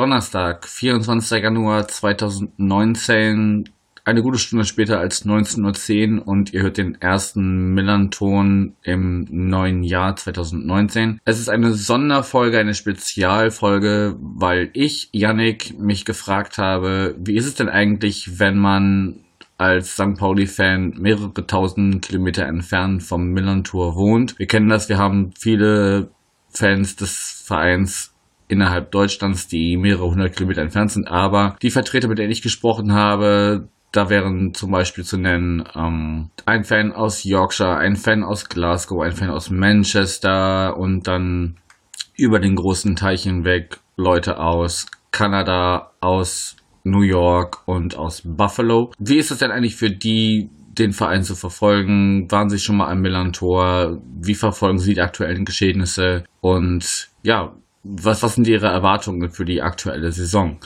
Donnerstag, 24. Januar 2019 eine gute Stunde später als 19.10 Uhr und ihr hört den ersten Millanton im neuen Jahr 2019. Es ist eine Sonderfolge, eine Spezialfolge, weil ich, Yannick, mich gefragt habe, wie ist es denn eigentlich, wenn man als St. Pauli-Fan mehrere tausend Kilometer entfernt vom Millantor wohnt. Wir kennen das, wir haben viele Fans des Vereins innerhalb Deutschlands, die mehrere hundert Kilometer entfernt sind, aber die Vertreter, mit denen ich gesprochen habe, da wären zum Beispiel zu nennen ähm, ein Fan aus Yorkshire, ein Fan aus Glasgow, ein Fan aus Manchester und dann über den großen Teich hinweg Leute aus Kanada, aus New York und aus Buffalo. Wie ist es denn eigentlich für die, den Verein zu verfolgen? Waren Sie schon mal am Millantor? Wie verfolgen Sie die aktuellen Geschehnisse? Und ja, was, was sind Ihre Erwartungen für die aktuelle Saison?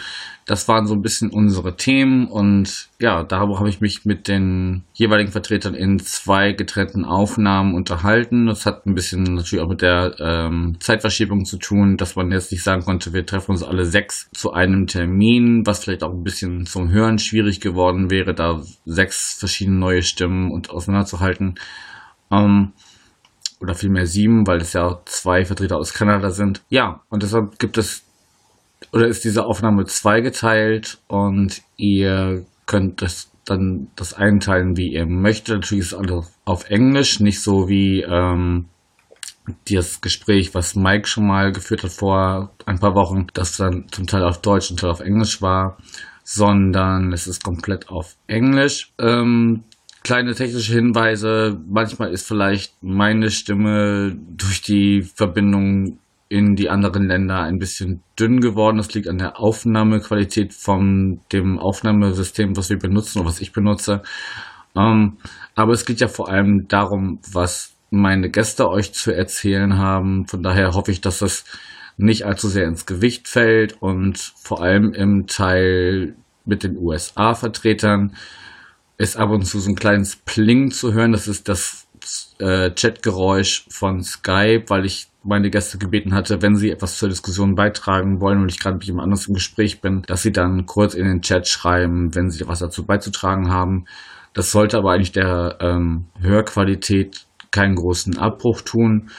Das waren so ein bisschen unsere Themen und ja, darüber habe ich mich mit den jeweiligen Vertretern in zwei getrennten Aufnahmen unterhalten. Das hat ein bisschen natürlich auch mit der ähm, Zeitverschiebung zu tun, dass man jetzt nicht sagen konnte, wir treffen uns alle sechs zu einem Termin, was vielleicht auch ein bisschen zum Hören schwierig geworden wäre, da sechs verschiedene neue Stimmen und auseinanderzuhalten. Ähm, oder vielmehr sieben, weil es ja zwei Vertreter aus Kanada sind. Ja, und deshalb gibt es oder ist diese Aufnahme zweigeteilt und ihr könnt das dann das einteilen, wie ihr möchtet. Natürlich ist es alles auf Englisch, nicht so wie ähm, das Gespräch, was Mike schon mal geführt hat vor ein paar Wochen, das dann zum Teil auf Deutsch und Teil auf Englisch war, sondern es ist komplett auf Englisch. Ähm, kleine technische Hinweise. Manchmal ist vielleicht meine Stimme durch die Verbindung in die anderen Länder ein bisschen dünn geworden. Das liegt an der Aufnahmequalität von dem Aufnahmesystem, was wir benutzen oder was ich benutze. Ähm, aber es geht ja vor allem darum, was meine Gäste euch zu erzählen haben. Von daher hoffe ich, dass das nicht allzu sehr ins Gewicht fällt und vor allem im Teil mit den USA-Vertretern ist ab und zu so ein kleines Pling zu hören. Das ist das äh, Chatgeräusch von Skype, weil ich meine Gäste gebeten hatte, wenn sie etwas zur Diskussion beitragen wollen und ich gerade mit jemand anderes im Gespräch bin, dass sie dann kurz in den Chat schreiben, wenn sie was dazu beizutragen haben. Das sollte aber eigentlich der ähm, Hörqualität keinen großen Abbruch tun.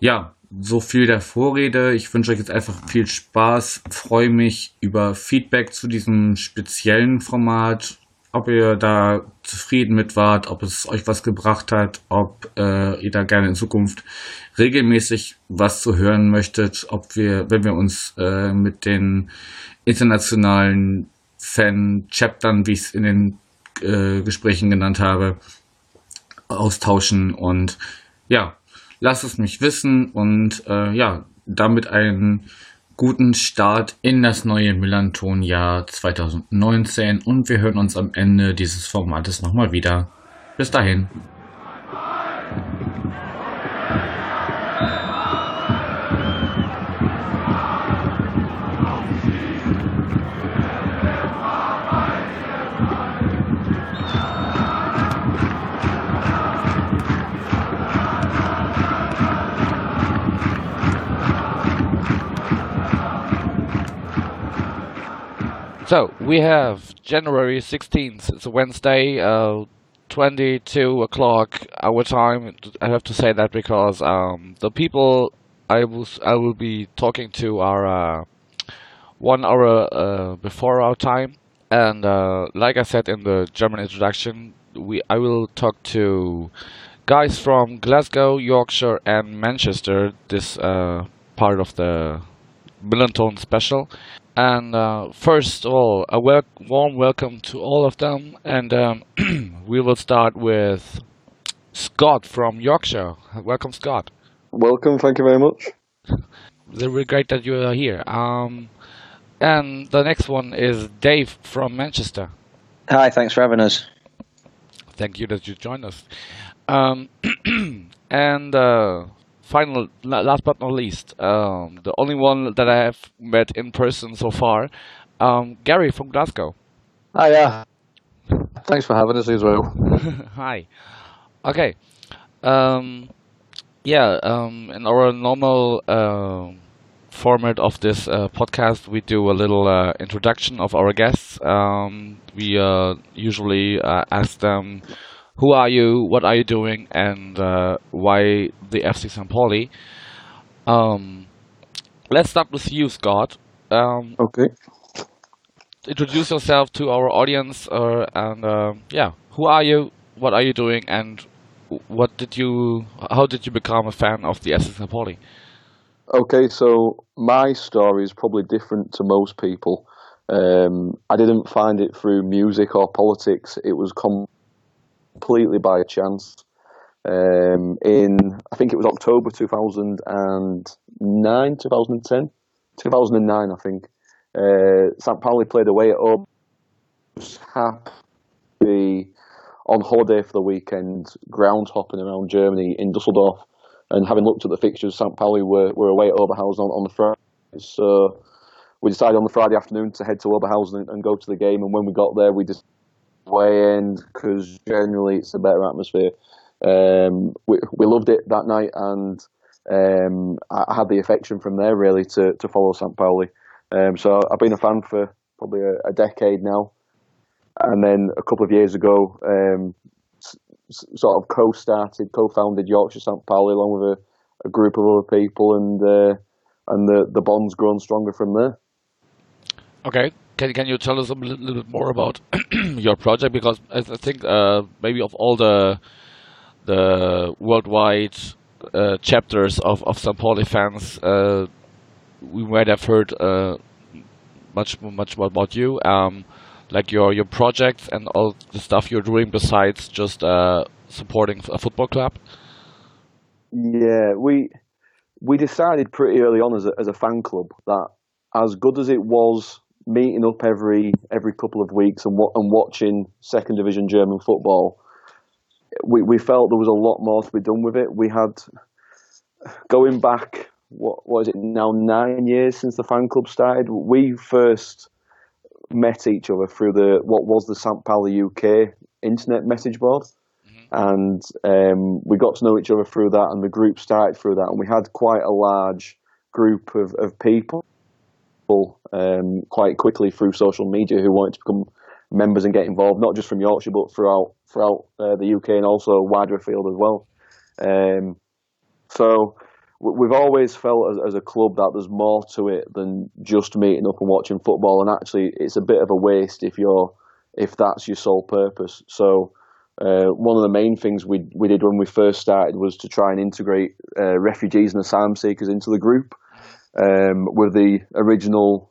Ja, so viel der Vorrede. Ich wünsche euch jetzt einfach viel Spaß. Freue mich über Feedback zu diesem speziellen Format ob ihr da zufrieden mit wart, ob es euch was gebracht hat, ob äh, ihr da gerne in Zukunft regelmäßig was zu hören möchtet, ob wir, wenn wir uns äh, mit den internationalen Fan-Chaptern, wie ich es in den äh, Gesprächen genannt habe, austauschen. Und ja, lasst es mich wissen und äh, ja, damit ein guten Start in das neue Millanton-Jahr 2019 und wir hören uns am Ende dieses Formates nochmal wieder. Bis dahin. So we have January 16th. It's a Wednesday, uh, 22 o'clock our time. I have to say that because um, the people I will I will be talking to are uh, one hour uh, before our time, and uh, like I said in the German introduction, we I will talk to guys from Glasgow, Yorkshire, and Manchester. This uh, part of the MillernTon special. And uh, first of all, a wel warm welcome to all of them. And um, we will start with Scott from Yorkshire. Welcome, Scott. Welcome, thank you very much. It's really great that you are here. Um, and the next one is Dave from Manchester. Hi, thanks for having us. Thank you that you joined us. Um, and uh, final, last but not least, um, the only one that I have met in person so far, um, Gary from Glasgow. Hi, yeah. Thanks for having us as well. Hi. Okay. Um, yeah, um, in our normal uh, format of this uh, podcast, we do a little uh, introduction of our guests. Um, we uh, usually uh, ask them, "Who are you? What are you doing? And uh, why the FC St. Pauli?" Um, let's start with you, Scott. Um, Okay. introduce yourself to our audience, uh, and uh, yeah, who are you? What are you doing? And what did you? How did you become a fan of the FC St. Pauli? Okay, so my story is probably different to most people. Um, I didn't find it through music or politics. It was com- completely by chance. Um, in I think it was October 2009, 2010, 2009, I think. Uh, St. Pauli played away at. Was happy on holiday for the weekend, ground hopping around Germany in Dusseldorf, and having looked at the fixtures, St. Pauli were, were away at Oberhausen on, on the Friday. So we decided on the Friday afternoon to head to Oberhausen and, and go to the game. And when we got there, we just way in because generally it's a better atmosphere. Um, we we loved it that night, and um, I, had the affection from there really to, to follow St. Pauli. Um, so I've been a fan for probably a, a decade now, and then a couple of years ago, um, s- sort of co-started, co-founded Yorkshire St. Pauli along with a, a group of other people, and uh, and the the bond's grown stronger from there. Okay, can can you tell us a little, bit more about your project? Because I th- think uh, maybe of all the the worldwide uh, chapters of of St. Pauli fans, uh, we might have heard uh, much much more about you, um, like your your projects and all the stuff you're doing besides just uh, supporting a football club. Yeah, we we decided pretty early on as a as a fan club that as good as it was meeting up every every couple of weeks and and watching second division German football, we we felt there was a lot more to be done with it. We had going back what was it now nine years since the fan club started. We first met each other through the what was the St. Pauli UK internet message board and um, we got to know each other through that, and the group started through that, and we had quite a large group of, of people um, quite quickly through social media who wanted to become members and get involved, not just from Yorkshire but throughout throughout uh, the UK and also wider field as well. Um, so we've always felt as, as a club that there's more to it than just meeting up and watching football, and actually it's a bit of a waste if you're if that's your sole purpose. So uh, one of the main things we we did when we first started was to try and integrate uh, refugees and asylum seekers into the group, um, with the original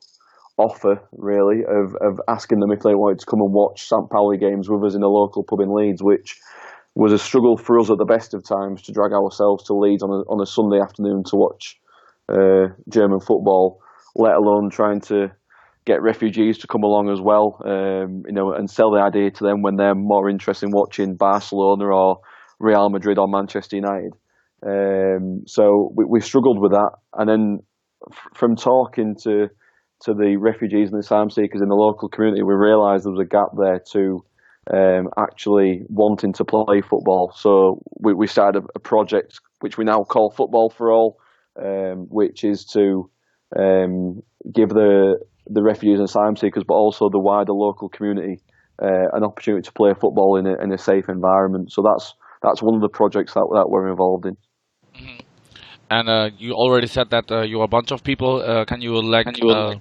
offer really of, of asking them if they wanted to come and watch St. Pauli games with us in a local pub in Leeds, which was a struggle for us at the best of times to drag ourselves to Leeds on a on a Sunday afternoon to watch uh, German football, let alone trying to get refugees to come along as well, um, you know, and sell the idea to them when they're more interested in watching Barcelona or Real Madrid or Manchester United. Um, so we, we struggled with that, and then from talking to to the refugees and the asylum seekers in the local community, we realised there was a gap there to um, actually wanting to play football. So we, we started a, project which we now call Football for All, um, which is to um, give the the refugees and asylum seekers, but also the wider local community, uh, an opportunity to play football in a, in a safe environment. So that's that's one of the projects that, that we're involved in. And uh, you already said that uh, you're a bunch of people. Uh, can you like uh,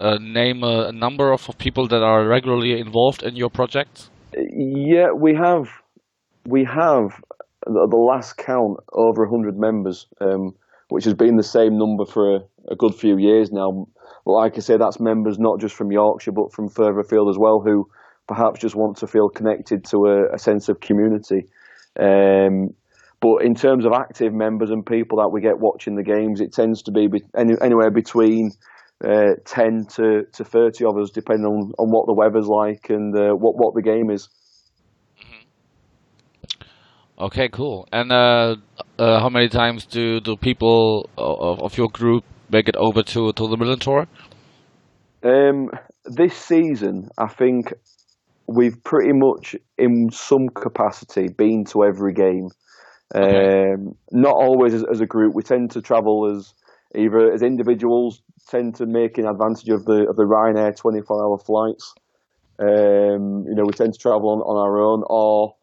uh, name a, a number of, of people that are regularly involved in your project? Yeah, we have we have the, the last count over 100 members, um, which has been the same number for a, a good few years now. But like I say, that's members not just from Yorkshire but from further afield as well, who perhaps just want to feel connected to a, a sense of community. Um, but in terms of active members and people that we get watching the games, it tends to be, be any, anywhere between uh, 10 to, to 30 of us, depending on, on what the weather's like and uh, what, what the game is. Okay, cool. And uh, uh, how many times do do people of, of your group make it over to to the Millerntor? Um, this season, I think we've pretty much, in some capacity, been to every game. Okay. Um, not always as, as a group. We tend to travel as either as individuals, tend to make an advantage of the of the Ryanair twenty four hour flights. Um, you know, we tend to travel on, on our own, or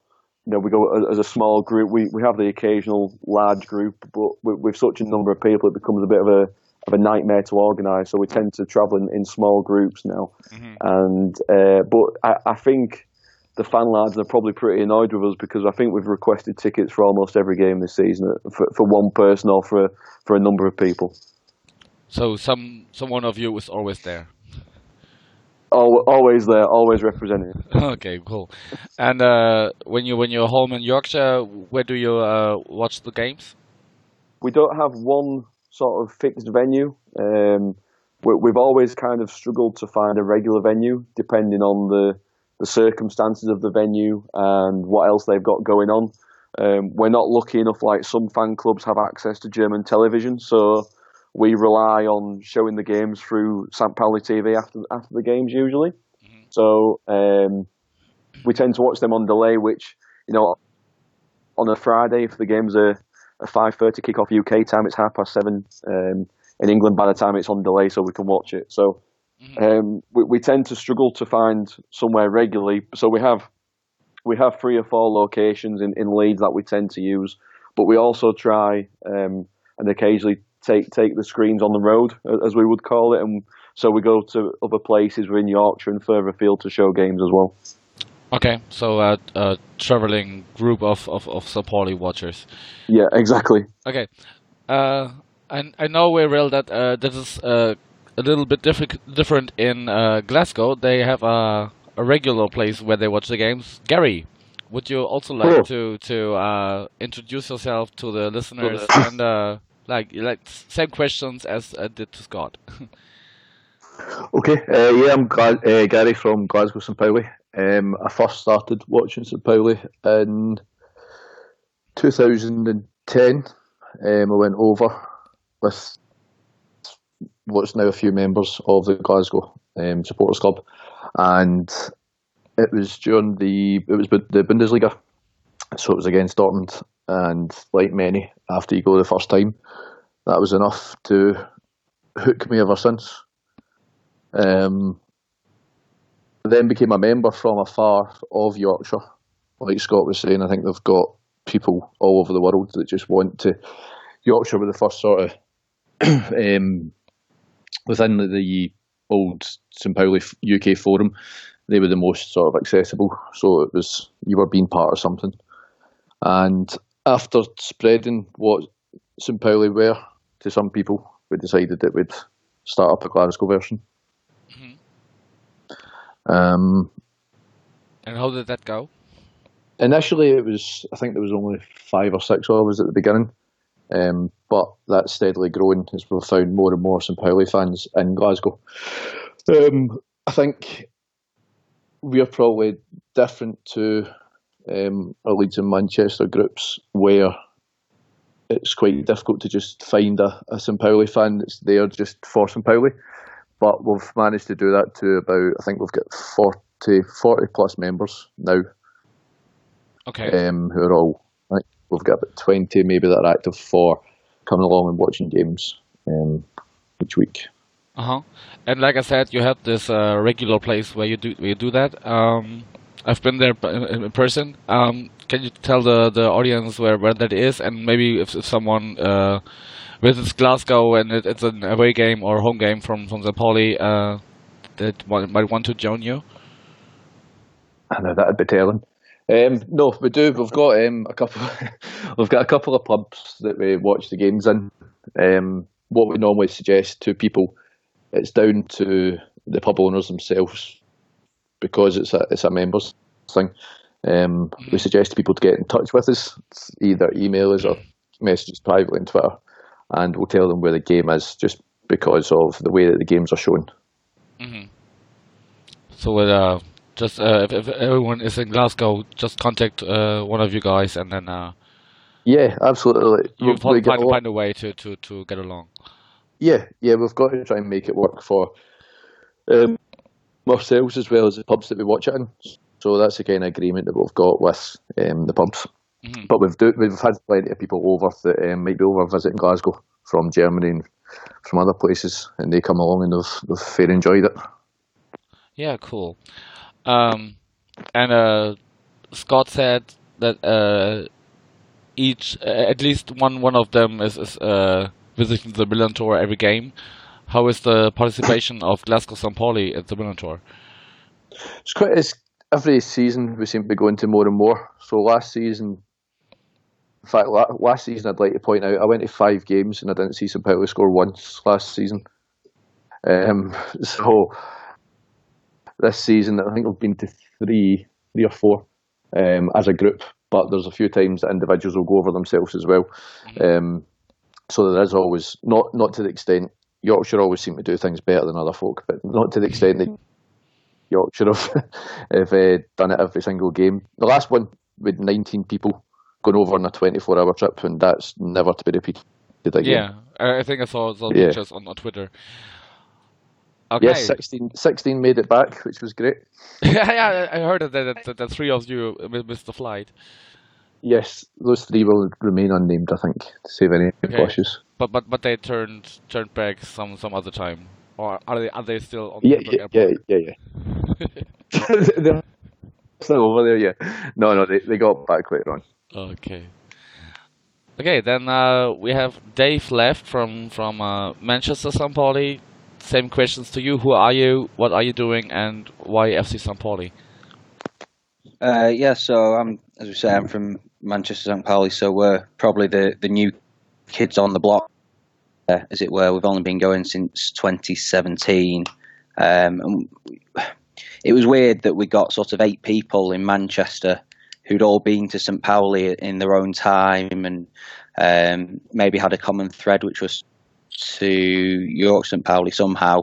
you know, we go as, as a small group. We we have the occasional large group, but with, with such a number of people, it becomes a bit of a of a nightmare to organise. So we tend to travel in, in small groups now. Mhm. And uh, but I, I think the fan lads are probably pretty annoyed with us because I think we've requested tickets for almost every game this season for, for one person or for for a number of people. So some someone of you is always there. Al always there, always representing. Okay, cool. And uh, when you when you're home in Yorkshire, where do you uh, watch the games? we don't have one sort of fixed venue. Um, we, we've always kind of struggled to find a regular venue, depending on the the circumstances of the venue and what else they've got going on. Um, we're not lucky enough, like some fan clubs have access to German television, so we rely on showing the games through St. Pauli TV after after the games usually. So um, we tend to watch them on delay, which you know on a Friday if the games are a five thirty kickoff UK time, it's half past seven um, in England by the time it's on delay, so we can watch it. So um, we, we tend to struggle to find somewhere regularly. So we have we have three or four locations in, in Leeds that we tend to use, but we also try um, and occasionally take take the screens on the road, as we would call it, and so we go to other places within Yorkshire and further afield to show games as well. Okay, so uh, a traveling group of of of St. Pauli watchers. Yeah, exactly. Okay, uh, I I know we're real that uh, this is uh, a little bit different different in uh, Glasgow. They have a a regular place where they watch the games. Gary, would you also like to to uh, introduce yourself to the listeners and uh, like like same questions as I did to Scott? Okay, uh, yeah, I'm uh, Gary from Glasgow St Pauli. Um, I first started watching St Pauli in 2010. Um, I went over with what's now a few members of the Glasgow um, Supporters Club, and it was during the it was the Bundesliga, so it was against Dortmund, and like many, after you go the first time, that was enough to hook me ever since. Um, then became a member from afar of Yorkshire. Like Scott was saying, I think they've got people all over the world that just want to. Yorkshire were the first sort of um, within the, the old St Pauli UK forum. They were the most sort of accessible, so it was you were being part of something. And after spreading what St Pauli were to some people, we decided that we'd start up a Glasgow version. Um, And how did that go? initially, it was I think there was only five or six of us at the beginning, um, but that's steadily growing as we've found more and more St Pauli fans in Glasgow. Um, I think we are probably different to um, our Leeds and Manchester groups where it's quite difficult to just find a, a St Pauli fan that's there just for St Pauli. But we've managed to do that to about, I think we've got 40, 40 plus members now Okay. um, who are all, we've got about 20 maybe that are active for coming along and watching games um, each week. Uh huh. And like I said, you have this uh, regular place where you do where you do that. Um, I've been there in, in person. Um, can you tell the, the audience where, where that is, and maybe if, if someone uh, visits Glasgow and it, it's an away game or home game from from the Poly uh, that might want to join you? I know that'd be telling. Um, no, we do. We've got um, a couple. we've got a couple of pubs that we watch the games in. Um, what we normally suggest to people, it's down to the pub owners themselves because it's a it's a members thing. Um, we suggest to people to get in touch with us, It's either email us or message us privately on Twitter, and we'll tell them where the game is, just because of the way that the games are shown. So it, uh, just uh, if, if everyone is in Glasgow, just contact uh, one of you guys, and then uh, Yeah, absolutely. you We- we find, find, a way to, to, to get along. Yeah, yeah, we've got to try and make it work for um, ourselves as well as the pubs that we watch it in. So that's the kind of agreement that we've got with um, the pubs. Mhm. But we've do, we've had plenty of people over that um, might be over visiting Glasgow from Germany and from other places, and they come along and they've, they've fair enjoyed it. Yeah, cool. Um, and uh, Scott said that uh, each, at least one one of them is, is uh, visiting the Millerntor every game. How is the participation of Glasgow St. Pauli at the Millerntor? It's quite it's, every season we seem to be going to more and more. So last season, in fact, last season I'd like to point out I went to five games and I didn't see St. Pauli score once last season. Um, so this season I think we've been to three, three or four um, as a group, but there's a few times that individuals will go over themselves as well. Um, so there is always not not to the extent Yorkshire always seem to do things better than other folk, but not to the extent that Yorkshire have, have uh, done it every single game. The last one with 19 people going over on a 24 hour trip, and that's never to be repeated again. Yeah, I I think I saw some Yeah. pictures on, on Twitter. Okay. Yes, 16, 16 made it back, which was great. yeah, yeah, I heard that, the, that three of you mi- missed the flight. Yes, those three will remain unnamed, I think, to save any Okay. issues. But but but they turned turned back some some other time, or are they are they still on the Yeah, Hamburg yeah, airport? yeah, yeah, yeah. They're still over there, yeah. No, no, they, they got back later on. Okay. Okay, then uh, we have Dave left from from uh, Manchester St. Same questions to you. Who are you? What are you doing? And why FC St. Pauli? Uh, yeah, so I'm, as we say, I'm from Manchester St. Pauli, so we're probably the, the new kids on the block, uh, as it were. We've only been going since 2017. Um, it was weird that we got sort of eight people in Manchester who'd all been to St. Pauli in their own time and um, maybe had a common thread, which was to York St. Pauli somehow.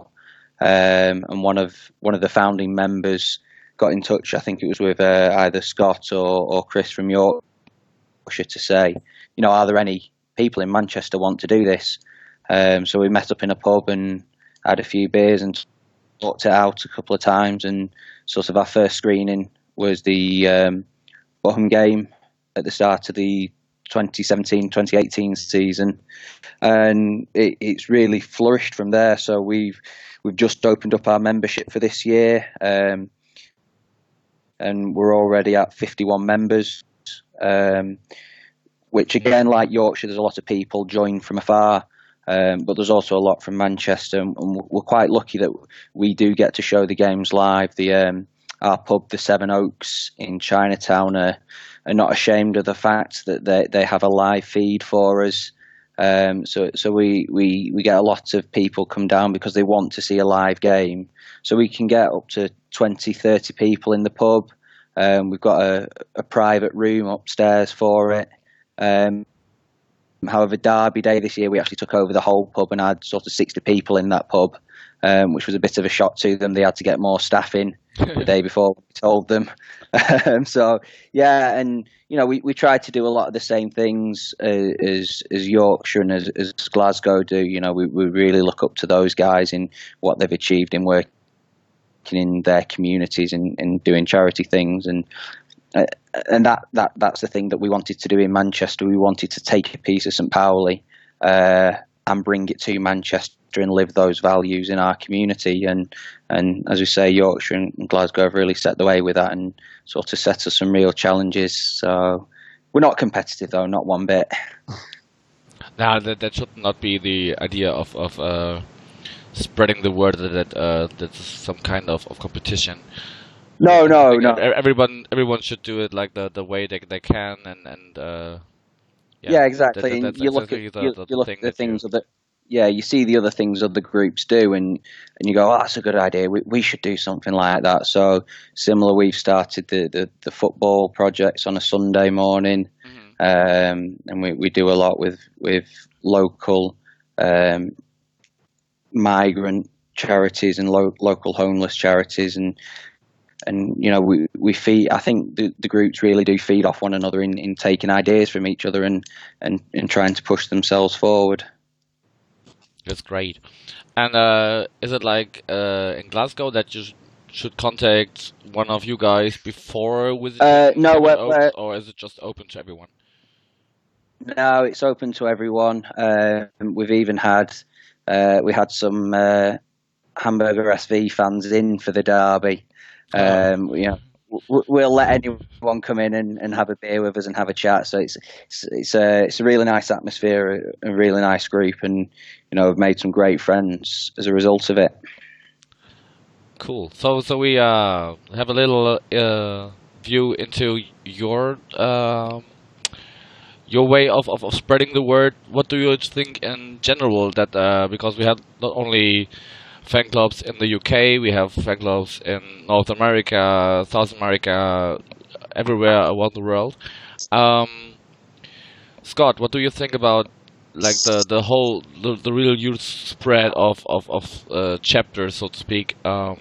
Um, and one of one of the founding members got in touch. I think it was with uh, either Scott or, or Chris from Yorkshire to say, you know, are there any people in Manchester want to do this? Um, so we met up in a pub and had a few beers and talked it out a couple of times. And sort of our first screening was the um, game at the start of the 2017-2018 season, and it, it's really flourished from there. So we've we've just opened up our membership for this year. Um, and we're already at 51 members. Um, which again, like Yorkshire, there's a lot of people join from afar, um, but there's also a lot from Manchester, and we're quite lucky that we do get to show the games live. The um, our pub, the Seven Oaks in Chinatown, are, are not ashamed of the fact that they they have a live feed for us. Um, so so we, we, we get a lot of people come down because they want to see a live game. So we can get up to 20, 30 people in the pub. Um, we've got a, a private room upstairs for it. Um, however, Derby Day this year, we actually took over the whole pub and had sort of 60 people in that pub, um, which was a bit of a shock to them. They had to get more staff in the day before we told them. um, so, yeah, and, you know, we, we tried to do a lot of the same things uh, as, as Yorkshire and as, as Glasgow do. You know, we, we really look up to those guys in what they've achieved in working in their communities and, and doing charity things. And uh, and that, that that's the thing that we wanted to do in Manchester. We wanted to take a piece of St. Pauli uh, and bring it to Manchester and live those values in our community. And and as we say, Yorkshire and Glasgow have really set the way with that and sort of set us some real challenges. So we're not competitive though, not one bit. Now that that should not be the idea of of uh, spreading the word that that uh, that's some kind of, of competition. No, no, no. Everyone everyone should do it like the, the way they they can and and uh, Yeah, exactly. that- that- and you look at the- you, the you look at the things that yeah, you see the other things other groups do, and and you go, oh, that's a good idea. We we should do something like that. So similar, we've started the the, the football projects on a Sunday morning, Mhm. um, and we, we do a lot with with local um, migrant charities and lo- local homeless charities, and and you know we we feed. I think the, the groups really do feed off one another in, in taking ideas from each other and, and, and trying to push themselves forward. That's great. And uh, is it like uh, in Glasgow that you should contact one of you guys before with Uh, no, or is it just open to everyone? No, it's open to everyone. Um, we've even had uh, we had some uh, Hamburger SV fans in for the derby. Um, you know, we'll let anyone come in and, and have a beer with us and have a chat. So it's it's it's a it's a really nice atmosphere, a, a really nice group, and you know, I've made some great friends as a result of it. Cool. So so we uh, have a little uh, view into your um, your way of, of, of spreading the word. What do you think in general that uh, because we have not only fan clubs in the UK, we have fan clubs in North America, South America, everywhere around the world. Um, Scott, what do you think about like the the whole the, the real youth spread of of of uh, chapters, so to speak, um,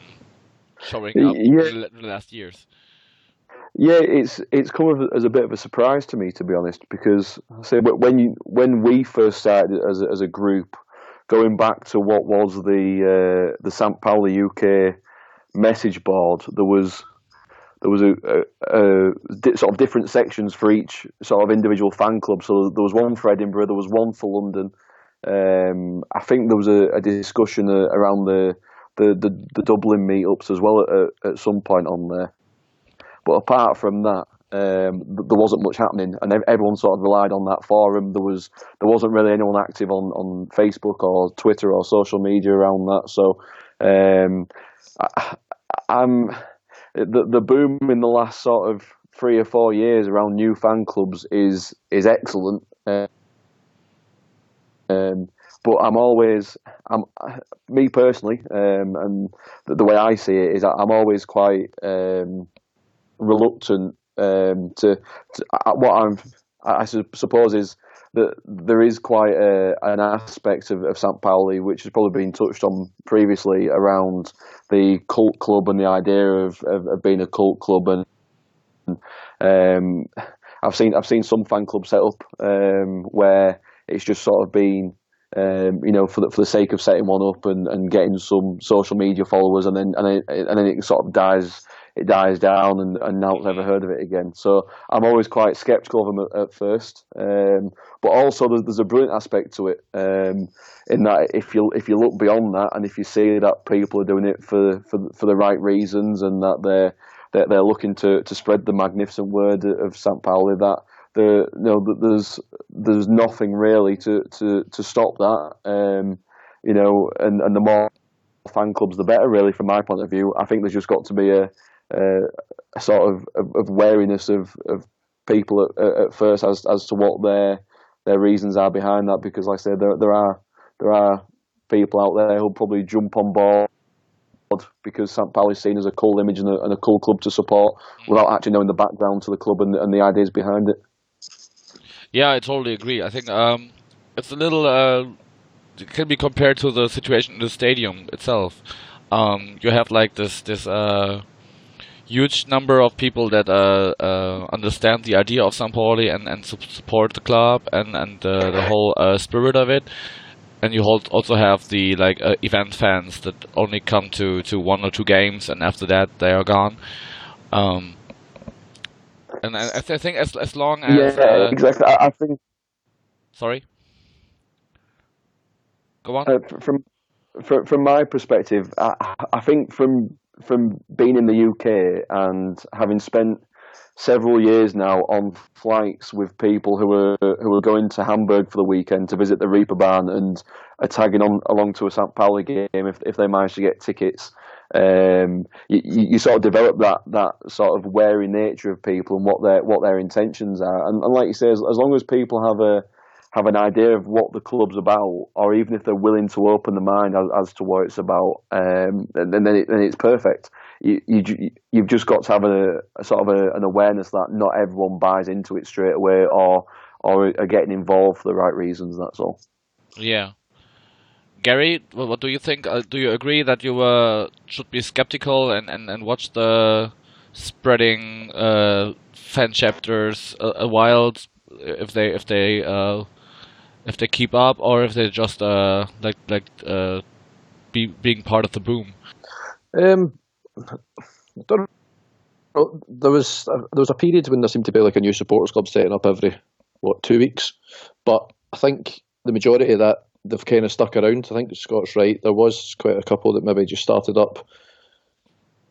showing up Yeah. in the last years? Yeah, it's it's come as a bit of a surprise to me, to be honest, because I say when you when we first started as a, as a group, going back to what was the uh, the St Pauli UK message board, there was there was a, a, a sort of different sections for each sort of individual fan club. So there was one for Edinburgh, there was one for London. Um, I think there was a, a discussion uh, around the, the, the, the Dublin meetups as well at, at some point on there. But apart from that, um, th- there wasn't much happening, and everyone sort of relied on that forum. There was there wasn't really anyone active on, on Facebook or Twitter or social media around that. So um, I, I'm the the boom in the last sort of three or four years around new fan clubs is is excellent. Um, but I'm always, I'm me personally, um, and the, the way I see it is, I'm always quite um, reluctant um, to, to uh, what I'm. I su- suppose is that there is quite a, an aspect of, of St. Pauli which has probably been touched on previously around the cult club and the idea of, of, of being a cult club and um, I've seen I've seen some fan clubs set up um, where it's just sort of been um, you know for the, for the sake of setting one up and, and getting some social media followers and then and then, and then it sort of dies it dies down and, and no one's ever heard of it again. So I'm always quite sceptical of them at, at first. Um, but also there's, there's a brilliant aspect to it um, in that if you if you look beyond that and if you see that people are doing it for for, for the right reasons and that they're they're, they're looking to, to spread the magnificent word of St. Pauli that the you know there's there's nothing really to, to, to stop that. Um, you know, and, and the more fan clubs, the better. Really, from my point of view, I think there's just got to be a, a, a sort of, of, of wariness of, of people at, at first as as to what their their reasons are behind that. Because, like I said, there there are there are people out there who'll probably jump on board because St. Paul is seen as a cool image and a, and a cool club to support without actually knowing the background to the club and, and the ideas behind it. Yeah, I totally agree. I think um, it's a little uh, it can be compared to the situation in the stadium itself. Um, you have like this this uh, huge number of people that uh, uh, understand the idea of St. Pauli and, and su- support the club and and uh, the whole uh, spirit of it. And you hold, also have the like uh, event fans that only come to, to one or two games, and after that they are gone. Um, and I, I think as as long as yeah, uh, exactly. I, I think Sorry. Go on. from from from my perspective, I, I think from from being in the UK and having spent several years now on flights with people who are who are going to Hamburg for the weekend to visit the Reeperbahn and are tagging on along to a St. Pauli game if if they manage to get tickets. Um, you, you you sort of develop that, that sort of wary nature of people and what their what their intentions are, and, and like you say, as, as long as people have a have an idea of what the club's about, or even if they're willing to open the mind as, as to what it's about, um, and, then, it, then it's perfect. You, you you've just got to have a, a sort of a, an awareness that not everyone buys into it straight away, or or are getting involved for the right reasons. That's all. Yeah. Gary, what do you think? Uh, do you agree that you uh, should be skeptical and, and, and watch the spreading uh, fan chapters a, a, while if they if they uh, if they keep up or if they're just uh, like like uh, be, being part of the boom? Um, there was there was a period when there seemed to be like a new supporters club setting up every what two weeks, but I think the majority of that they've kind of stuck around. I think Scott's right. There was quite a couple that maybe just started up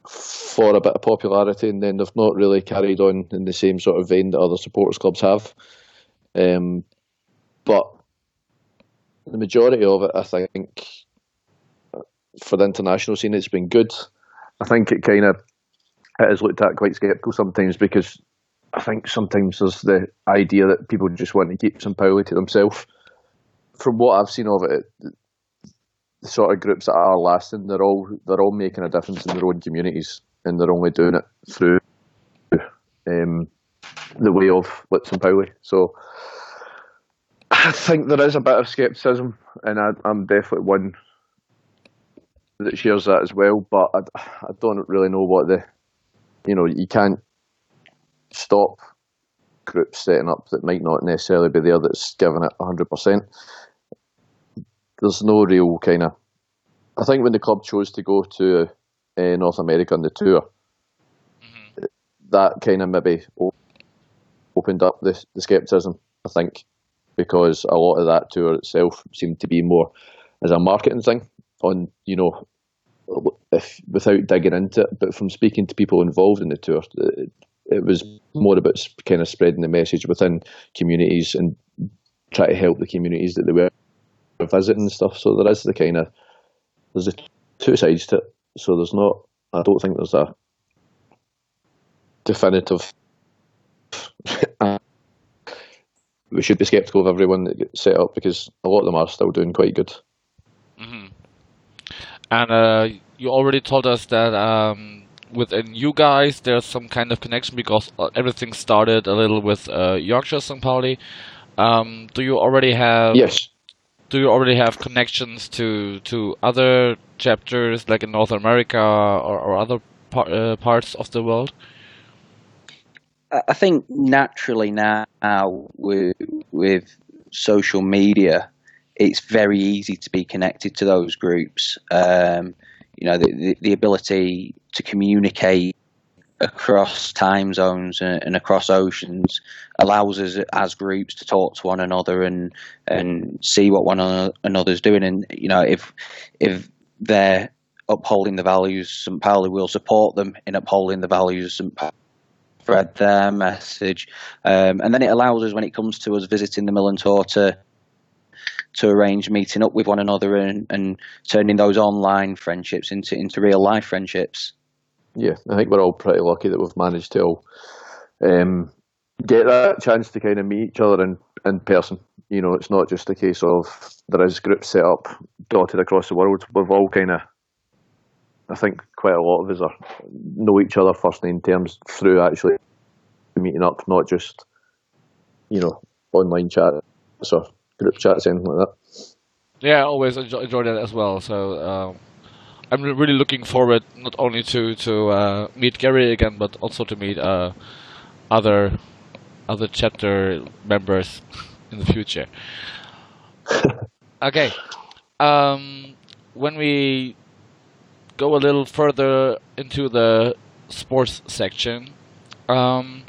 for a bit of popularity, and then they've not really carried on in the same sort of vein that other supporters clubs have. Um, but the majority of it, I think, for the international scene, it's been good. I think it kind of is looked at quite sceptical sometimes because I think sometimes there's the idea that people just want to keep some power to themselves. From what I've seen of it, the sort of groups that are lasting, they're all they're all making a difference in their own communities, and they're only doing it through um, the way of Lit Sampaoli. So I think there is a bit of scepticism, and I, am definitely one that shares that as well. But I, I don't really know what the you know, you can't stop groups setting up that might not necessarily be there that's giving it 100%. There's no real kind of. I think when the club chose to go to uh, North America on the tour, mm-hmm. that kind of maybe opened up the, the scepticism, I think, because a lot of that tour itself seemed to be more as a marketing thing on, you know, if without digging into it, but from speaking to people involved in the tour, it, it was more about kind of spreading the message within communities and try to help the communities that they were visiting and stuff. So there is the kind of there's a two sides to it. So there's not. I don't think there's a definitive. we should be skeptical of everyone that gets set up because a lot of them are still doing quite good. And uh, you already told us that um, within you guys there's some kind of connection because uh, everything started a little with uh, Yorkshire St. Pauli. Um, do you already have? Yes. Do you already have connections to to other chapters like in North America or, or other par uh, parts of the world? I think naturally now with with social media, it's very easy to be connected to those groups. Um, you know, the, the, the, ability to communicate across time zones and, and, across oceans allows us as groups to talk to one another and and see what one another's doing. And you know, if if they're upholding the values St. Pauli will support them in upholding the values of St. Spread their message. Um, and then it allows us, when it comes to us visiting the Millerntor, to to arrange meeting up with one another and, and turning those online friendships into into real life friendships. Yeah, I think we're all pretty lucky that we've managed to all um, get that chance to kind of meet each other in, in person. You know, it's not just a case of there is groups set up dotted across the world. We've all kind of, I think, quite a lot of us are know each other first name terms through actually meeting up, not just you know online chat. So group chats, anything like that. Yeah, I always enjoy, enjoy that as well. So uh, I'm really looking forward not only to to uh, meet Gary again, but also to meet uh, other other chapter members in the future. okay, um, when we go a little further into the sports section. Um,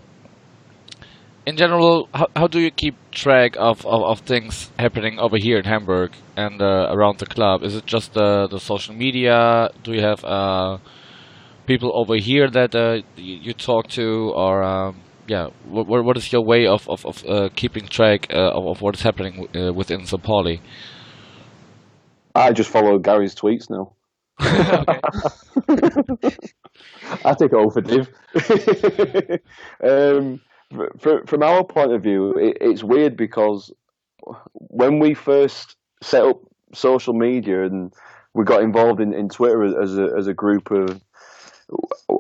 in general, how, how do you keep track of, of, of things happening over here in Hamburg and uh, around the club? Is it just uh, the social media? Do you have uh, people over here that uh, you talk to, or um, yeah, what what is your way of of, of uh, keeping track uh, of, of what is happening within St. Pauli? I just follow Gary's tweets now. I take it all for Dave. um, from our point of view, it, it's weird because when we first set up social media and we got involved in, in Twitter as a, as a group of,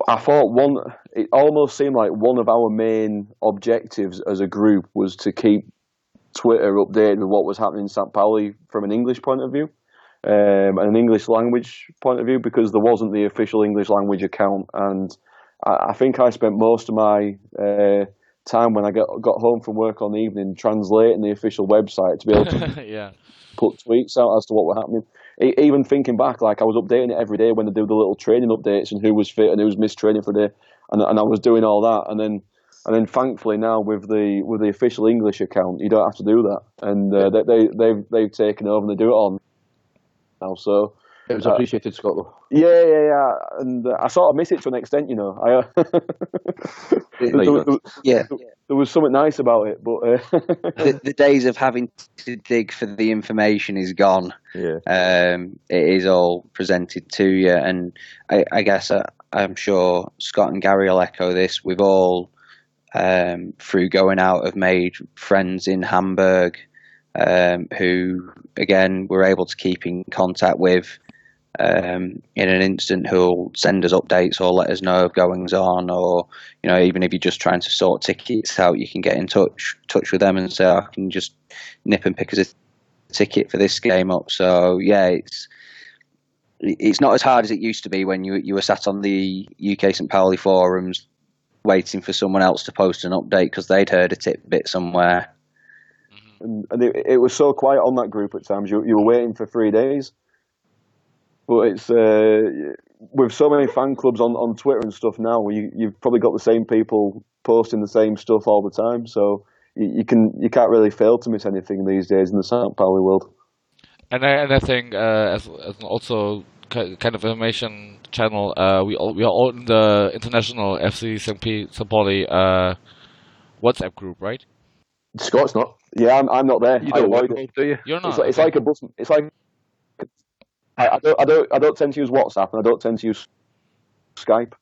I thought one, it almost seemed like one of our main objectives as a group was to keep Twitter updated with what was happening in St. Pauli from an English point of view. Um, an English language point of view because there wasn't the official English language account, and I, I think I spent most of my uh, time when I got got home from work on the evening translating the official website to be able to yeah. put tweets out as to what were happening. E- even thinking back, like I was updating it every day when they do the little training updates and who was fit and who was missed training for the day, and and I was doing all that, and then and then thankfully now with the with the official English account, you don't have to do that, and uh, they, they they've they've taken over and they do it on now. So It was Uh, appreciated, Scott. Though. yeah, yeah, yeah, and uh, I sort of miss it to an extent, you know. I, uh, there, you there- Yeah, there was something nice about it, but uh, the, the days of having to dig for the information is gone. yeah, Um, it is all presented to you, and I, I guess uh, I'm sure Scott and Gary will echo this. We've all, um, through going out, have made friends in Hamburg, um, who again we're able to keep in contact with. Um, in an instant, who'll send us updates or let us know of goings on, or you know, even if you're just trying to sort tickets out, you can get in touch touch with them and say, I can just nip and pick us a ticket for this game up. So yeah, it's it's not as hard as it used to be when you you were sat on the UK St Pauli forums waiting for someone else to post an update because they'd heard a tidbit somewhere. And, it, it was so quiet on that group at times. You you were waiting for three days, but it's uh, with so many fan clubs on, on Twitter and stuff now. You you've probably got the same people posting the same stuff all the time, so you, you can you can't really fail to miss anything these days in the St. Pauli world. And I, and I think uh, as, as also kind of information channel, uh, we all we are all in the international FC St. Uh, WhatsApp group, right? Scott's not. Yeah, I'm, I'm not there. You don't avoid work, it. do you? You're not. It's like, it's like a bus. It's like I, I don't I don't I don't tend to use WhatsApp and I don't tend to use Skype.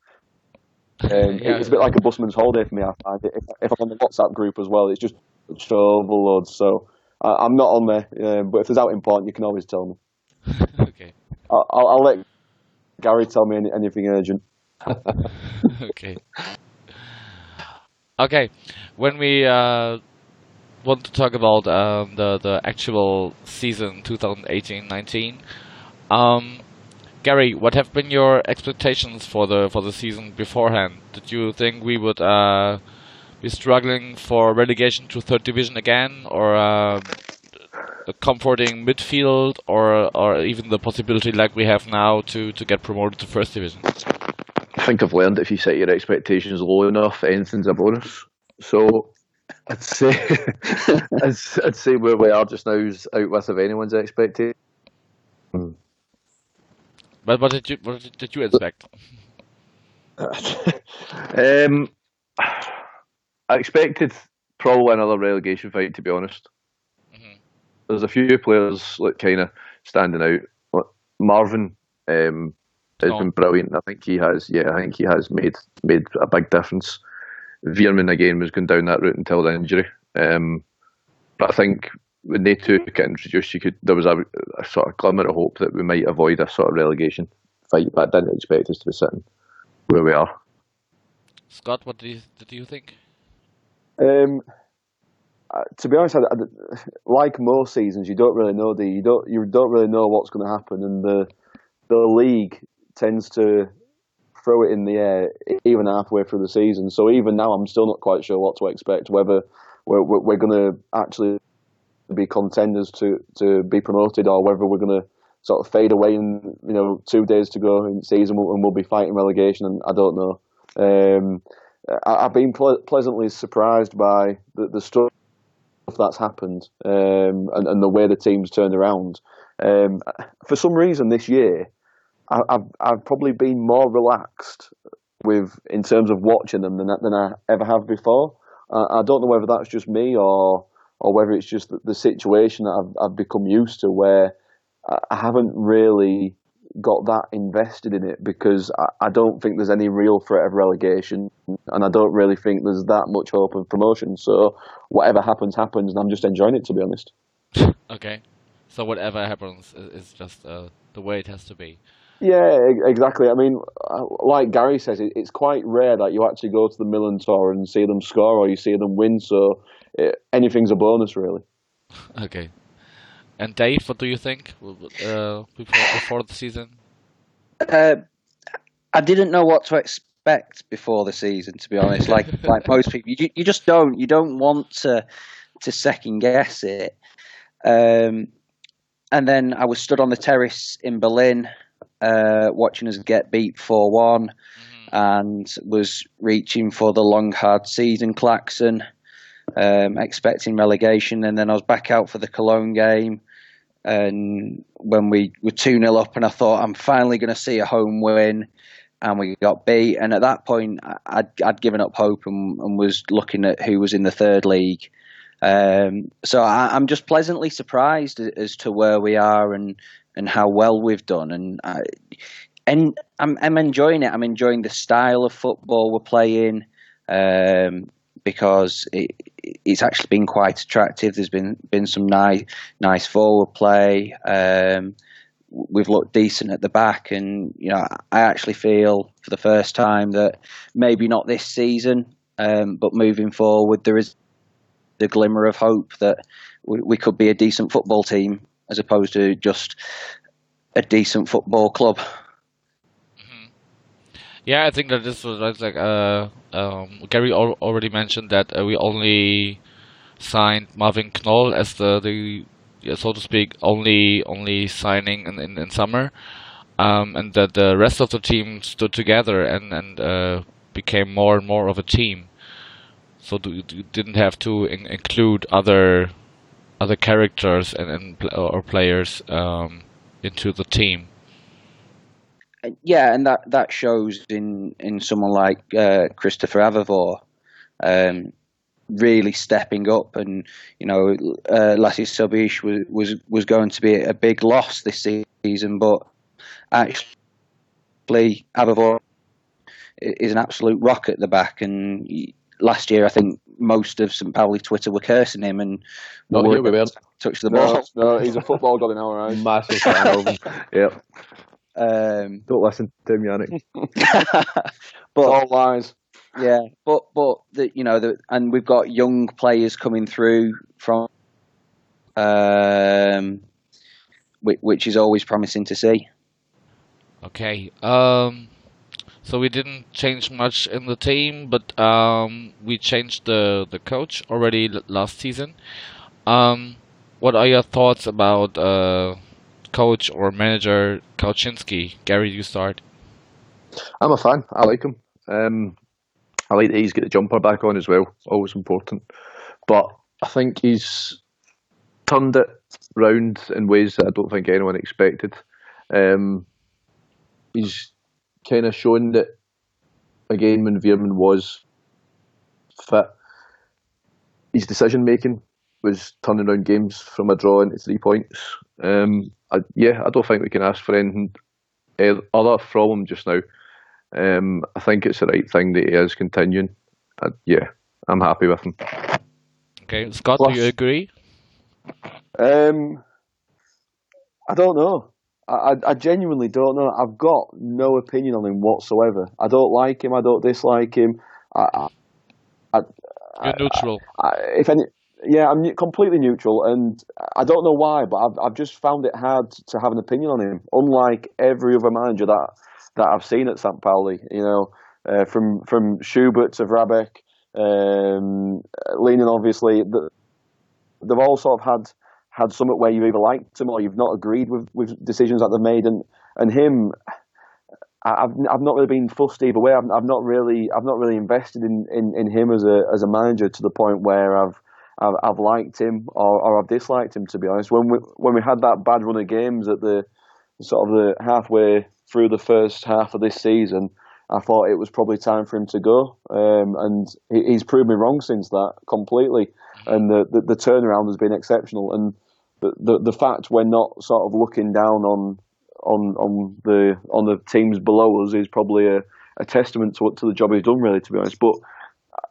Um, Yeah. It's a bit like a busman's holiday for me. I find it. If, if I'm on the WhatsApp group as well, it's just just overload. So I, I'm not on there. Um, but if there's out important, you can always tell me. okay. I'll, I'll, I'll let Gary tell me any, anything urgent. okay. Okay. When we uh, want to talk about um, the the actual season 2018-19, um, Gary, what have been your expectations for the for the season beforehand? Did you think we would uh, be struggling for relegation to third division again, or uh, a comforting midfield, or or even the possibility like we have now to to get promoted to first division? I think I've learned if you set your expectations low enough, anything's a bonus. So I'd say I'd, I'd say where we are just now is out with of anyone's expectation. But what did you what did- did you expect? um, I expected probably another relegation fight. To be honest, Mhm. there's a few players like kind of standing out. Like Marvin um, has Oh. been brilliant. I think he has. Yeah, I think he has made made a big difference. Veerman again was going down that route until the injury. Um, but I think when they two get introduced, you could there was a, a sort of glimmer of hope that we might avoid a sort of relegation fight. But I didn't expect us to be sitting where we are. Scott, what did you, did you think? Um, uh, to be honest, I, I- like most seasons, you don't really know the you don't you don't really know what's going to happen, and the the league tends to throw it in the air even halfway through the season. So even now, I'm still not quite sure what to expect. Whether we're we're, going to actually be contenders to to be promoted, or whether we're going to sort of fade away in you know two days to go in season and we'll be fighting relegation. And I don't know. Um, I, I've been ple- pleasantly surprised by the, the stuff that's happened um, and, and the way the team's turned around. Um, for some reason this year, I, I've I've probably been more relaxed with in terms of watching them than than I ever have before. I, I don't know whether that's just me or or whether it's just the, the situation that I've I've become used to where I, haven't really got that invested in it because I, I don't think there's any real threat of relegation and I don't really think there's that much hope of promotion. So whatever happens, happens, and I'm just enjoying it to be honest. Okay, so whatever happens is, is just uh, the way it has to be. Yeah, exactly. I mean, uh, like Gary says, it's quite rare that you actually go to the Millerntor and see them score or you see them win. So it, anything's a bonus, really. Okay. And Dave, what do you think uh, before before the season? Uh, I didn't know what to expect before the season, to be honest. Like like most people, you you just don't you don't want to to second guess it. Um, and then I was stood on the terrace in Berlin, uh, watching us get beat four one, and was reaching for the long hard season klaxon, um, expecting relegation. And then I was back out for the Cologne game, and when we were 2 0 up, and I thought, I'm finally going to see a home win. And we got beat. And at that point, I'd, I'd given up hope and, and was looking at who was in the third league. Um, so I, am just pleasantly surprised as to where we are and, and how well we've done. And I, and I'm, I'm enjoying it. I'm enjoying the style of football we're playing um, because it, it's actually been quite attractive. There's been been some nice nice forward play. Um, we've looked decent at the back, and you know I actually feel for the first time that maybe not this season, um, but moving forward there is the glimmer of hope that we, we could be a decent football team as opposed to just a decent football club. Yeah, I think that this was like uh, um, Gary al already mentioned that uh, we only signed Marvin Knoll as the the so to speak only only signing in in, in summer, um, and that the rest of the team stood together and and uh, became more and more of a team. So you didn't have to in include other other characters and, and or players um, into the team yeah, and that, that shows in, in someone like uh, Christopher Avevor, um, really stepping up. And you know, uh, Lasse Sobiech was, was was going to be a big loss this season, but actually Avevor is an absolute rock at the back. And last year, I think most of St. Pauli Twitter were cursing him and not here we touch the ball. No, no, he's a football god in our eyes. Massive fan of him. Yep. Um, Don't listen to him, Yannick. but all lies. Yeah, but but the, you know, the, and we've got young players coming through from, um, which, which is always promising to see. Okay. Um, so we didn't change much in the team, but um, we changed the the coach already last season. Um, what are your thoughts about uh, coach or manager Kauczinski? Gary, you start. I'm a fan. I like him. Um, I like that he's got the jumper back on as well. Always important. But I think he's turned it round in ways that I don't think anyone expected. Um, he's kind of shown that again when Veerman was fit, his decision making was turning around games from a draw into three points. Um, I, yeah, I don't think we can ask for anything other from him just now. Um, I think it's the right thing that he is continuing. Uh, yeah, I'm happy with him. Okay, Scott, Plus, do you agree? Um, I don't know. I, I genuinely don't know. I've got no opinion on him whatsoever. I don't like him. I don't dislike him. I, I, You're neutral. if any, yeah, I'm completely neutral, and I don't know why, but I've I've just found it hard to have an opinion on him. Unlike every other manager that that I've seen at St. Pauli, you know, uh, from from Schubert to Vrabec, um, Lienen obviously, the, they've all sort of had had something where you either liked them or you've not agreed with, with decisions that they've made, and and him. I've I've not really been fussed either way. I've, I've not really I've not really invested in, in, in him as a as a manager to the point where I've I've, I've liked him or, or I've disliked him. To be honest, when we when we had that bad run of games at the sort of the halfway through the first half of this season, I thought it was probably time for him to go. Um, and he, he's proved me wrong since that completely. And the, the, the turnaround has been exceptional. And the, the the fact we're not sort of looking down on on on the on the teams below us is probably a, a testament to to the job he's done. Really, to be honest, but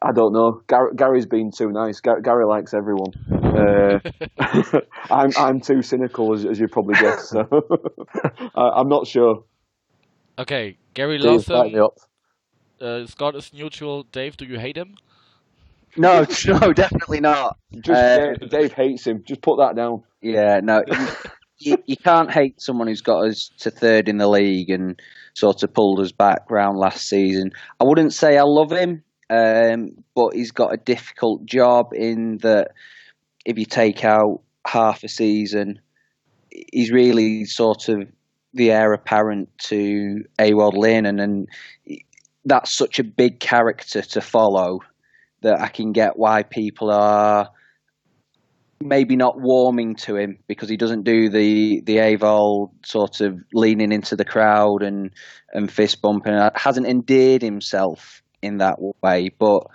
I don't know. Gary, Gary's been too nice. Gary, Gary likes everyone. Uh, I'm I'm too cynical, as, as you probably guessed. So I, am not sure. Okay, Gary Lawson. Uh, Scott is neutral. Dave, do you hate him? No, no, definitely not. Just uh, Dave, Dave, hates him. Just put that down. Yeah, no, you, you can't hate someone who's got us to third in the league and sort of pulled us back round last season. I wouldn't say I love him, um, but he's got a difficult job in that if you take out half a season, he's really sort of the heir apparent to Ewald Lienen, and that's such a big character to follow that I can get why people are maybe not warming to him because he doesn't do the the Ewald sort of leaning into the crowd and and fist bumping. Hasn't endeared himself in that way, but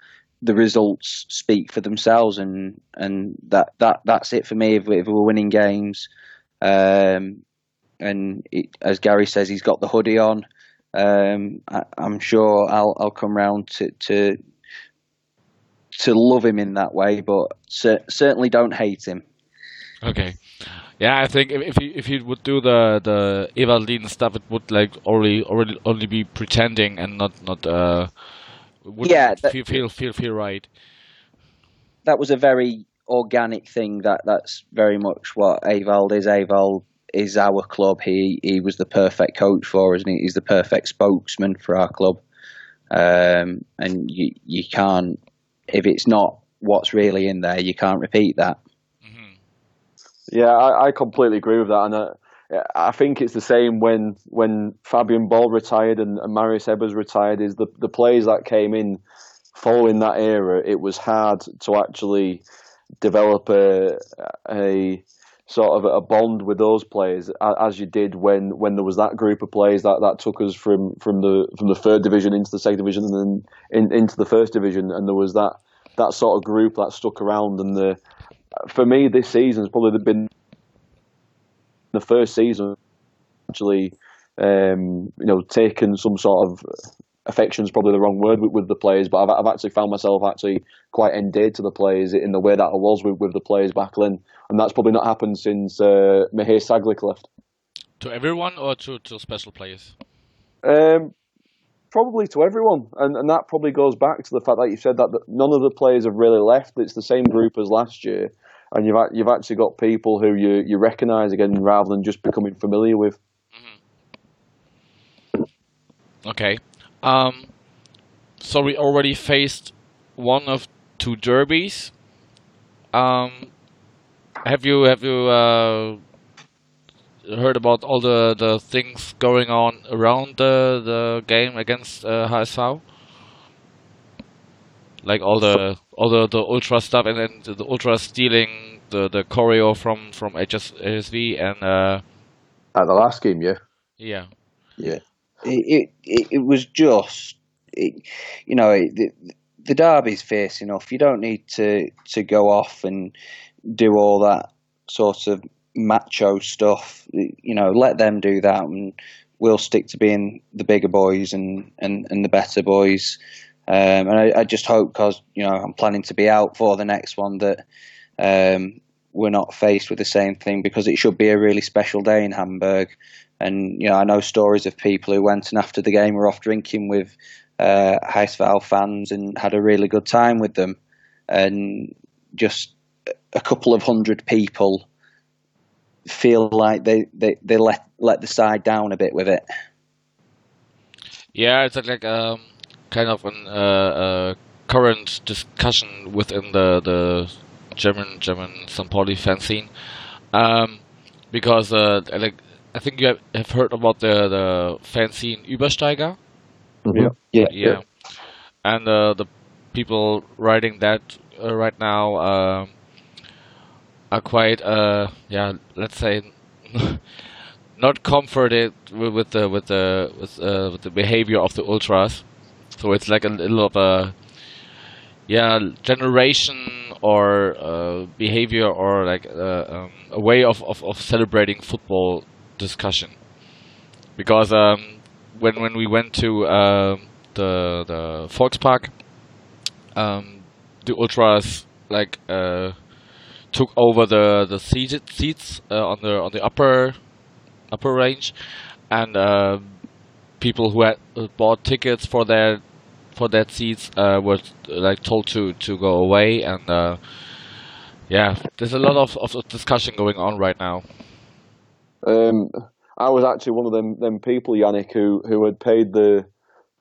the results speak for themselves, and and that that that's it for me. If, if we're winning games, um, and it, as Gary says, he's got the hoodie on. Um, I, am sure I'll I'll come round to, to to love him in that way, but cer- certainly don't hate him. Okay. Yeah, I think if if he, if he would do the the Ewald Lienen stuff, it would like only already only be pretending and not not uh. yeah, that, feel feel feel feel right. That was a very organic thing. That that's very much what Ewald is. Ewald is our club. He he was the perfect coach for us, and he's the perfect spokesman for our club. Um, and you you can't if it's not what's really in there, you can't repeat that. Mm-hmm. Yeah, I, I, completely agree with that, and I, I, think it's the same when when Fabian Boll retired and, and Marius Ebbers retired. Is the the players that came in following that era, it was hard to actually develop a a sort of a bond with those players as you did when, when there was that group of players that, that took us from, from the from the third division into the second division and then in, into the first division. And there was that that sort of group that stuck around. And the for me this season has probably been the first season actually um, you know taken some sort of affection is probably the wrong word with, with the players, but I've, I've actually found myself actually quite endeared to the players in the way that I was with, with the players back then, and that's probably not happened since uh, Mahir Saglik left. To everyone or to, to special players? Um, probably to everyone, and, and that probably goes back to the fact that you said that, that none of the players have really left. It's the same group as last year, and you've you've actually got people who you you recognise again rather than just becoming familiar with. Mm-hmm. Okay, um, so we already faced one of two derbies. Um, have you have you uh, heard about all the, the things going on around the the game against uh, HSV? Like all the all the, the ultra stuff and then the, ultra stealing the the choreo from from HS, HSV and uh, at the last game, yeah. Yeah. Yeah it, it, it was just, it, you know, the, the derby's fierce enough. You don't need to, to go off and do all that sort of macho stuff. You know, let them do that, and we'll stick to being the bigger boys and, and, and the better boys. Um, and I, I, just hope, because you know, I'm planning to be out for the next one, that um, we're not faced with the same thing because it should be a really special day in Hamburg. And you know, I know stories of people who went and after the game were off drinking with uh, fans and had a really good time with them, and just a couple of hundred people feel like they, they, they let let the side down a bit with it. Yeah, it's like um, kind of an uh, uh, current discussion within the the German German St. Fan scene, um, because uh, like I think you have, have heard about the the fanzine Übersteiger. Mm-hmm. Yeah. yeah, yeah, and uh, the people writing that uh, right now uh, are quite, uh, yeah, let's say, not comforted with, with the with the with, uh, with the behavior of the ultras. So it's like a little of a yeah generation or uh, behavior or like uh, um, a way of, of, of celebrating football discussion. Because um, when when we went to uh, the the Volkspark, um, the ultras like uh, took over the the seated seats uh, on the on the upper upper range, and uh, people who had bought tickets for their for that seats uh, were like told to to go away. And uh, Yeah, there's a lot of, of discussion going on right now. Um, I was actually one of them them people, Yannick, who who had paid the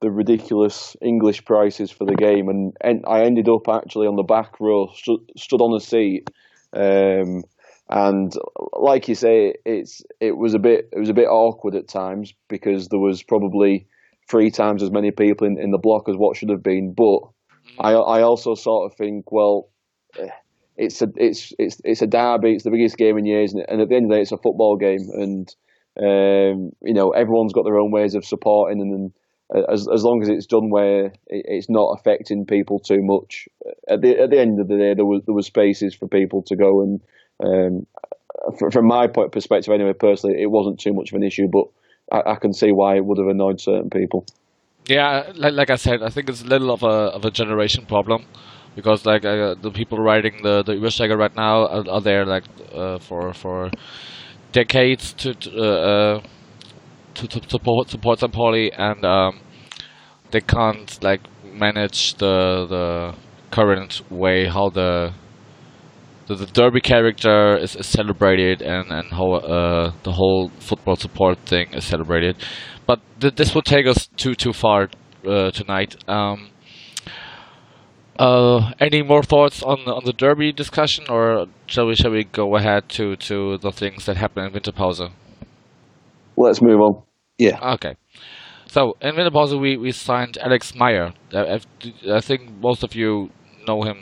the ridiculous English prices for the game, and, and I ended up actually on the back row, stu- stood on a seat, um, and like you say, it's it was a bit it was a bit awkward at times because there was probably three times as many people in, in the block as what should have been. But I I also sort of think, well, eh, it's a it's it's it's a derby. It's the biggest game in years, and at the end of the day, it's a football game, and um, you know everyone's got their own ways of supporting, and, and as as long as it's done where it, it's not affecting people too much. At the at the end of the day, there was there was spaces for people to go, and um, from my point perspective, anyway, personally, it wasn't too much of an issue, but I, I can see why it would have annoyed certain people. Yeah, like, like I said, I think it's a little of a of a generation problem because like uh, the people writing the the Übersteiger right now are, are there like uh, for for decades to to, uh, uh to, to support support St. And um, they can't like manage the the current way how the the, the derby character is, is celebrated and and how uh, the whole football support thing is celebrated. But th this would take us too too far uh, tonight. Um, uh, any more thoughts on on the derby discussion, or shall we shall we go ahead to to the things that happen in Winterpause? Let's move on. Yeah. Okay. So in Winterpause we we signed Alex Meier. I, I think most of you know him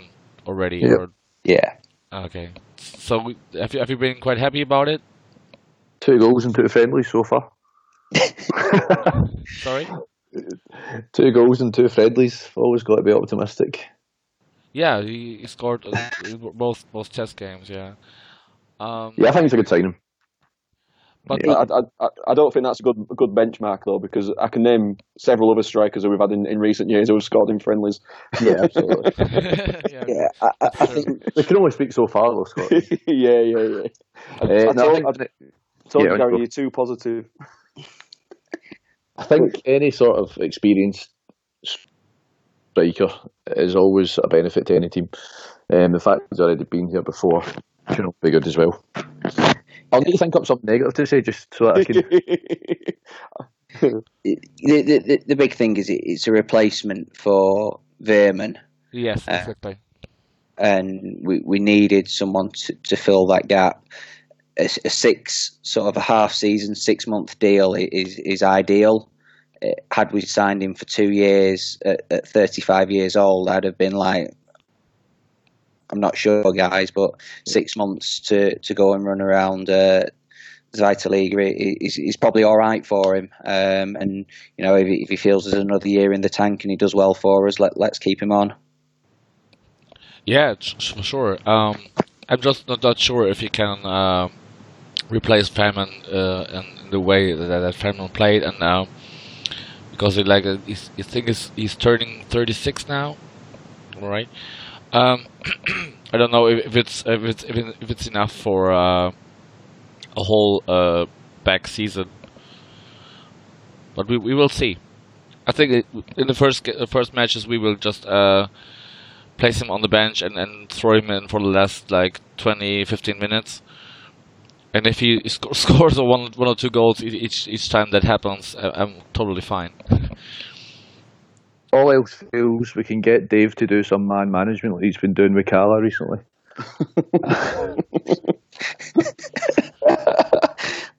already. Yep. Or, Yeah. okay. So we- have you have you been quite happy about it? Two goals and two friendlies so far. Sorry. Two goals and two friendlies. Always got to be optimistic. Yeah, he, he scored uh, both both test games. Yeah. Um, Yeah, I think it's a good signing. But Yeah. I, I, I, I don't think that's a good a good benchmark though, because I can name several other strikers who we've had in, in recent years who have scored in friendlies. Yeah, absolutely. yeah, Yeah. I, I, I think we can only speak so far, though, Scott. yeah, yeah, yeah. I, Uh, I no, I told, I told yeah, you, Gary, go. you're too positive. I think any sort of experienced striker is always a benefit to any team. Um, the fact he's already been here before should not be good as well. I'll need to think up something negative to say just so that I can. the, the, the, the big thing is it, it's a replacement for Veerman, Yes, Uh, exactly. and we, we needed someone to, to fill that gap. A, a six sort of a half season, six month deal is is ideal. Had we signed him for two years at, at 35 years old, I'd have been like, I'm not sure, guys, but six months to, to go and run around uh, Zweitliga i- is, is probably all right for him. Um, and you know, if he, if he feels there's another year in the tank and he does well for us, let let's keep him on. Yeah, for sure. Um, I'm just not, not sure if he can uh, replace Veerman uh, in, the way that, that Veerman played, and uh, because like uh, he's, think he's, he's turning 36 now, right? Um, I don't know if, if it's if it's if, it, if it's enough for uh, a whole uh, back season, but we we will see. I think in the first the first matches we will just. Uh, place him on the bench and, and throw him in for the last like 20 15 minutes and if he sc- scores a one one or two goals e- each each time that happens I- I'm totally fine All else fails, we can get Dave to do some man management like he's been doing with Kalla recently.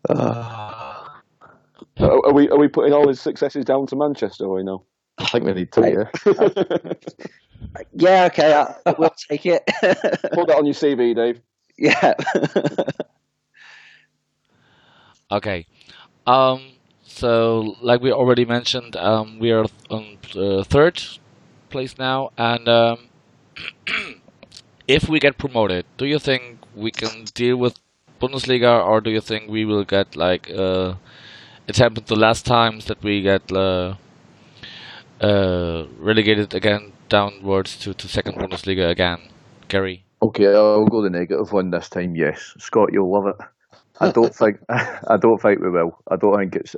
Uh, are, are we are we putting all his successes down to Manchester? Or no? I think we need to, yeah. Yeah, okay, I, I will take it. Put that on your CV, Dave. yeah. Okay um so like we already mentioned um we are on uh, third place now and um if we get promoted do you think we can deal with Bundesliga or do you think we will get like uh it happened the last times that we get uh, uh, relegated again downwards to, to second Bundesliga again. Gary. Okay, I'll go the negative one this time. Yes, Scott, you'll love it. I don't think I don't think we will. I don't think it's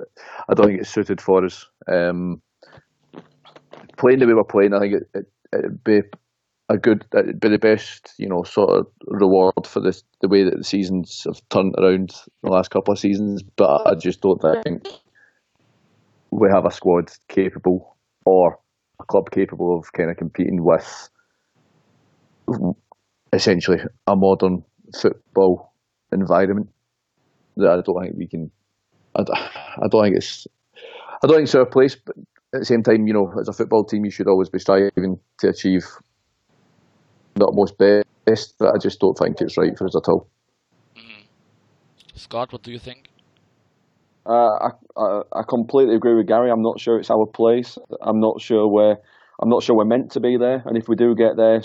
I don't think it's suited for us. Um, playing the way we're playing, I think it, it it'd be a good it'd be the best you know sort of reward for this the way that the seasons have turned around the last couple of seasons. But I just don't think we have a squad capable or a club capable of kind of competing with essentially a modern football environment. That I don't think we can. I, I don't think it's. I don't think it's our place, but at the same time, you know, as a football team, you should always be striving to achieve the utmost best. But I just don't think it's right for us at all. Mm. Scott, what do you think? Uh, I, I I completely agree with Gary. I'm not sure it's our place. I'm not sure where. I'm not sure we're meant to be there. And if we do get there,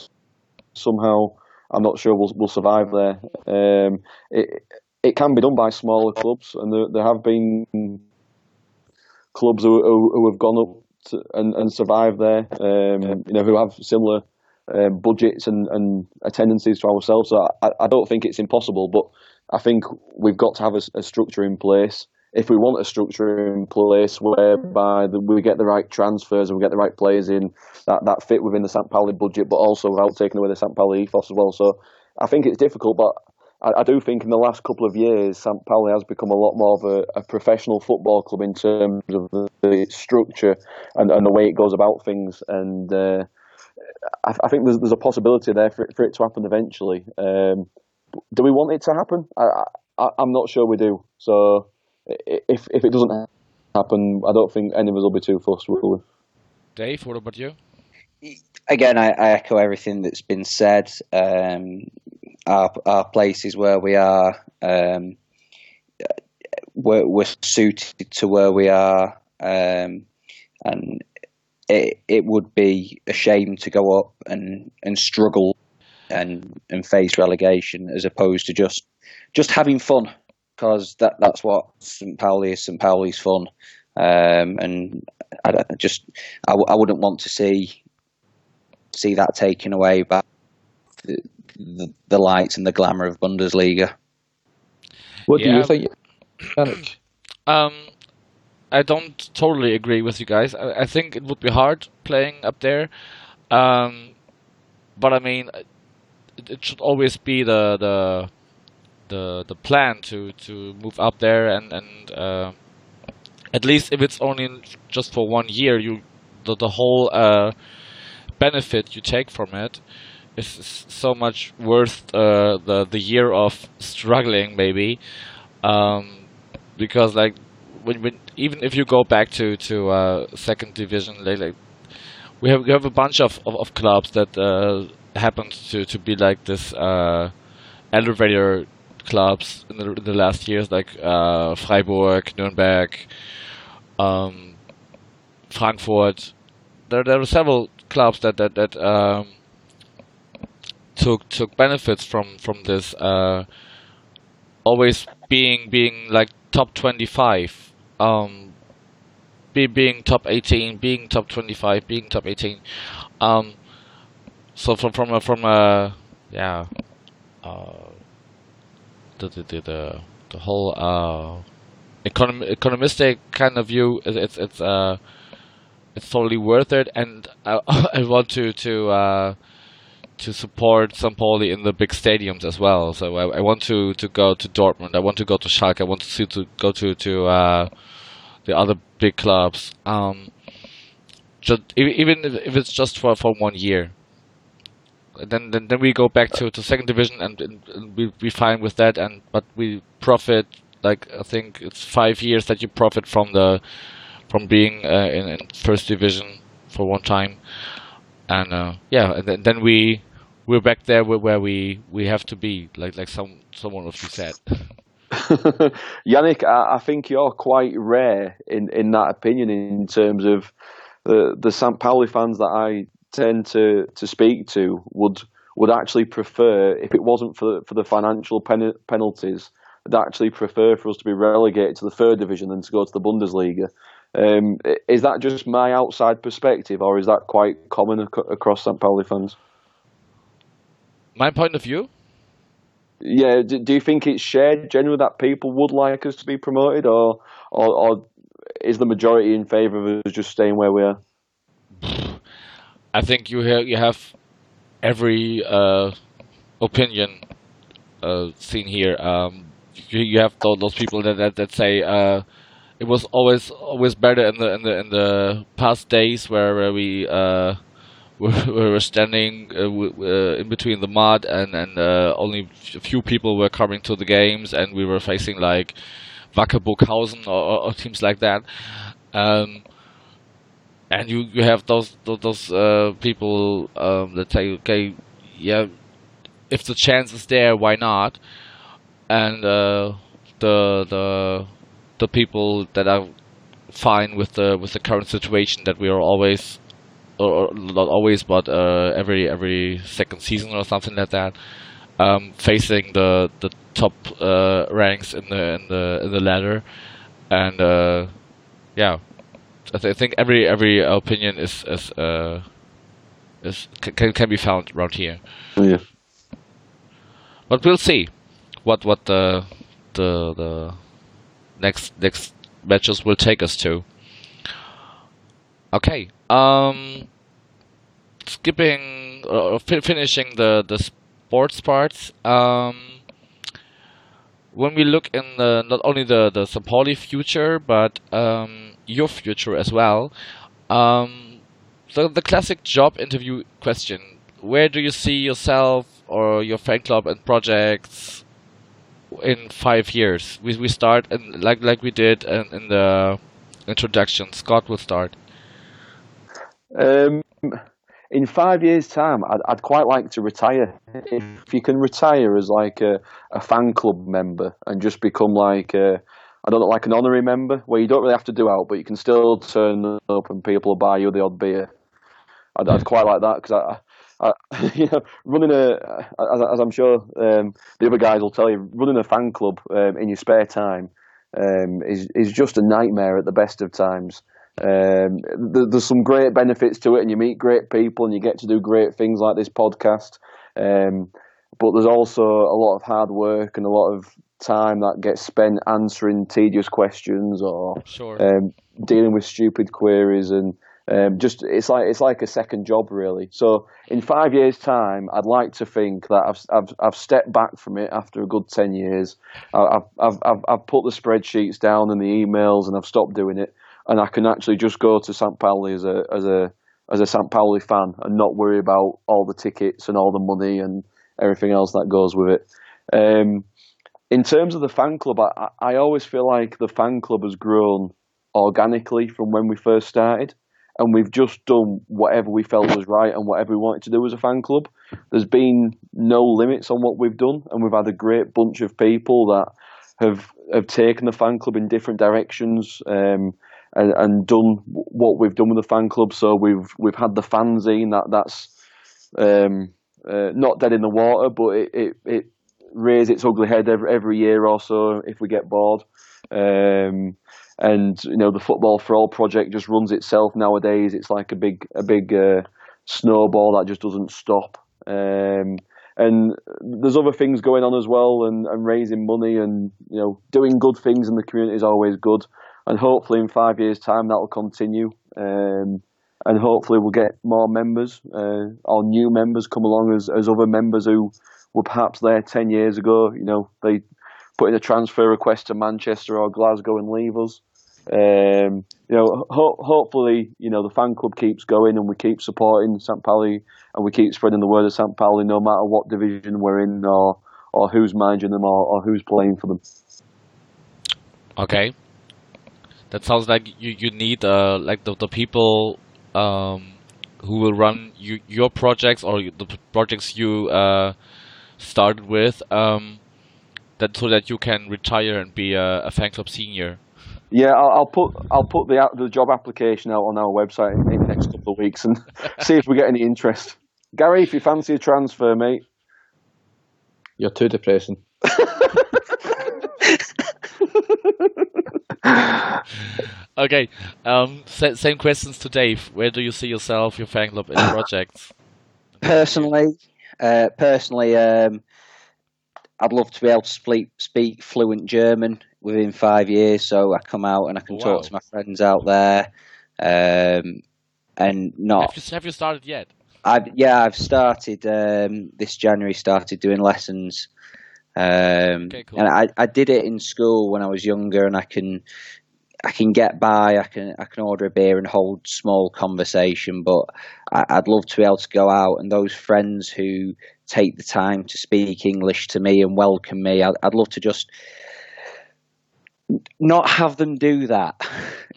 somehow, I'm not sure we'll we'll survive there. Um, it it can be done by smaller clubs, and there, there have been clubs who, who, who have gone up to, and, and survived there. Um, you know, who have similar um, budgets and, and attendances to ourselves. So I, I don't think it's impossible, but I think we've got to have a, a structure in place if we want a structure in place whereby the, we get the right transfers and we get the right players in that, that fit within the St. Pauli budget, but also without taking away the St. Pauli ethos as well. So I think it's difficult, but I, I do think in the last couple of years, St. Pauli has become a lot more of a, a professional football club in terms of the, the structure and, and, the way it goes about things. And uh, I, I, think there's, there's a possibility there for it, for it to happen eventually. Um, do we want it to happen? I, I, I'm not sure we do. So if if it doesn't happen, I don't think any of us will be too fussed, will we? Dave, what about you? Again, I, I echo everything that's been said. Um, our our place is where we are. Um, we're, we're, suited to where we are, um, and it it would be a shame to go up and, and struggle and and face relegation as opposed to just just having fun because that that's what St. Pauli is. St. Pauli's fun, um, and I, I just I w- I wouldn't want to see see that taken away by the, the, the lights and the glamour of Bundesliga. What do you think, Yannick? Um, I don't totally agree with you guys. I, I think it would be hard playing up there, um, but I mean, it, it should always be the the the the plan to to move up there and and uh, at least if it's only just for one year, you the the whole uh, benefit you take from it is so much worth uh, the the year of struggling maybe um, because like when, when even if you go back to to uh, second division like, like we have we have a bunch of, of, of clubs that uh, happen to to be like this uh, elevator clubs in the, in the last years, like uh, Freiburg, Nuremberg, um, Frankfurt. There, there were several clubs that that that um, took took benefits from from this. Uh, always being being like top twenty five, um, be, being top eighteen, being top twenty five, being top eighteen. Um, so from from a from a yeah. Uh, the the the, the, whole uh, econom- economistic kind of view. It's it's uh it's totally worth it, and I, I want to to uh, to support St. Pauli in the big stadiums as well. So I, I want to, to go to Dortmund. I want to go to Schalke. I want to to go to to uh, the other big clubs. Um, just even if it's just for, for one year then, then then we go back to, to second division and, and, and we we fine with that and but we profit like I think it's five years that you profit from the from being uh, in, in, first division for one time and uh, yeah and then, then we we're back there where, we we have to be like like some someone of you said Yannick I, I, think you're quite rare in in that opinion in terms of the the St. Pauli fans that I tend to, to speak to would would actually prefer, if it wasn't for for the financial pen, penalties, would actually prefer for us to be relegated to the third division than to go to the Bundesliga. Um, is that just my outside perspective, or is that quite common ac- across St. Pauli fans? My point of view. Yeah, do, do you think it's shared generally that people would like us to be promoted, or or, or is the majority in favour of us just staying where we are? I think you have you have every uh, opinion uh, scene here. Um, you, you have those, those people that that, that say uh, it was always always better in the in the in the past days where, where we uh, were, were standing uh, uh, in between the mud and and uh, only a few people were coming to the games and we were facing like Wacker Burghausen or, or, teams like that. Um, and you, you have those those, those uh, people um, that say, okay, yeah, if the chance is there, why not? And uh, the the the people that are fine with the with the current situation that we are always, or, not always, but uh, every every second season or something like that, um, facing the the top uh, ranks in the in the in the ladder, and uh, yeah, I, th- I think every every opinion is is uh, is can can be found around here. Yeah. But we'll see what what the the the next next matches will take us to. Okay. Um skipping or fi- finishing the the sports parts. Um when we look in the not only the the St. Future but um your future as well. Um the the classic job interview question. Where do you see yourself or your fan club and projects in five years? We we start and like like we did in, in the introduction. Scott will start. Um, in five years' time, I'd, I'd quite like to retire. If you can retire as like a, a fan club member and just become like I don't know, like an honorary member, where you don't really have to do out, but you can still turn up and people will buy you the odd beer. I'd, I'd quite like that because I. I, you know, running a, as, as I'm sure um, the other guys will tell you, running a fan club um, in your spare time um, is is just a nightmare at the best of times. Um, th- there's some great benefits to it, and you meet great people, and you get to do great things like this podcast. Um, but there's also a lot of hard work and a lot of time that gets spent answering tedious questions or Sure. um, dealing with stupid queries and um, just it's like it's like a second job really. So in five years' time, I'd like to think that I've I've, I've stepped back from it after a good ten years. I've, I've I've I've put the spreadsheets down and the emails, and I've stopped doing it, and I can actually just go to St. Pauli as a as a as a St. Pauli fan and not worry about all the tickets and all the money and everything else that goes with it. Um, in terms of the fan club, I, I always feel like the fan club has grown organically from when we first started, and we've just done whatever we felt was right and whatever we wanted to do as a fan club. There's been no limits on what we've done, and we've had a great bunch of people that have have taken the fan club in different directions. Um, and, and done what we've done with the fan club. So we've we've had the fanzine that that's um, uh, not dead in the water, but it, it, it rears its ugly head every every year or so if we get bored. Um, and you know the football for all project just runs itself nowadays. It's like a big a big uh, snowball that just doesn't stop. Um, and there's other things going on as well, and, and raising money and you know doing good things in the community is always good. And hopefully in five years' time that will continue. Um, and hopefully we'll get more members uh, or new members come along as, as other members who were perhaps there 10 years ago. You know, they put in a transfer request to Manchester or Glasgow and leave us. Um, you know, ho- hopefully, you know, the fan club keeps going and we keep supporting St. Pauli and we keep spreading the word of St. Pauli no matter what division we're in or, or who's managing them or, or who's playing for them. Okay. That sounds like you, you need uh like the, the people um who will run you, your projects or the p- projects you uh started with um that so that you can retire and be a, a fan club senior. Yeah, I'll, I'll put I'll put the the job application out on our website in, in the next couple of weeks and see if we get any interest. Gary, if you fancy a transfer, mate. You're too depressing. Okay. Um sa- same questions to Dave. Where do you see yourself, your fan club in projects? Personally, uh, personally, um, I'd love to be able to speak speak fluent German within five years, so I come out and I can Wow. talk to my friends out there, um, and not. Have you have you started yet? I've yeah, I've started um, this January. Started doing lessons, Um, Okay, cool. And I, I did it in school when I was younger, and I can I can get by. I can I can order a beer and hold small conversation, but I, I'd love to be able to go out and those friends who take the time to speak English to me and welcome me. I'd, I'd love to just not have them do that,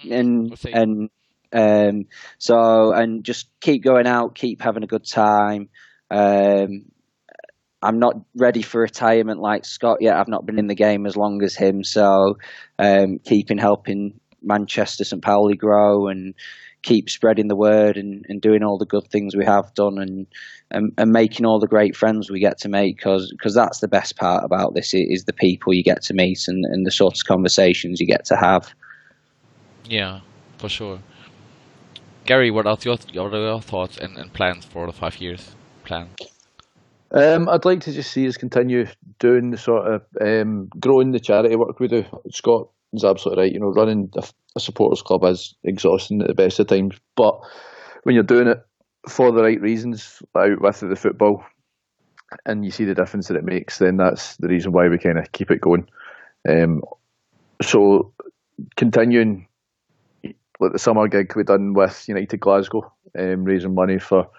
and I see. and um, so and just keep going out, keep having a good time. Um, I'm not ready for retirement like Scott yet. I've not been in the game as long as him, so um, keeping helping Manchester St Pauli grow and keep spreading the word and, and doing all the good things we have done and and, and making all the great friends we get to make because because that's the best part about this is the people you get to meet and, and the sorts of conversations you get to have. Yeah, for sure. Gary, what are your your thoughts and, and plans for the five years plan? Um, I'd like to just see us continue doing the sort of um, growing the charity work we do. Scott is absolutely right. You know, running a, a supporters club is exhausting at the best of times, but when you're doing it for the right reasons, out with the football, and you see the difference that it makes, then that's the reason why we kind of keep it going. Um, so continuing like the summer gig we done with United Glasgow, um, raising money for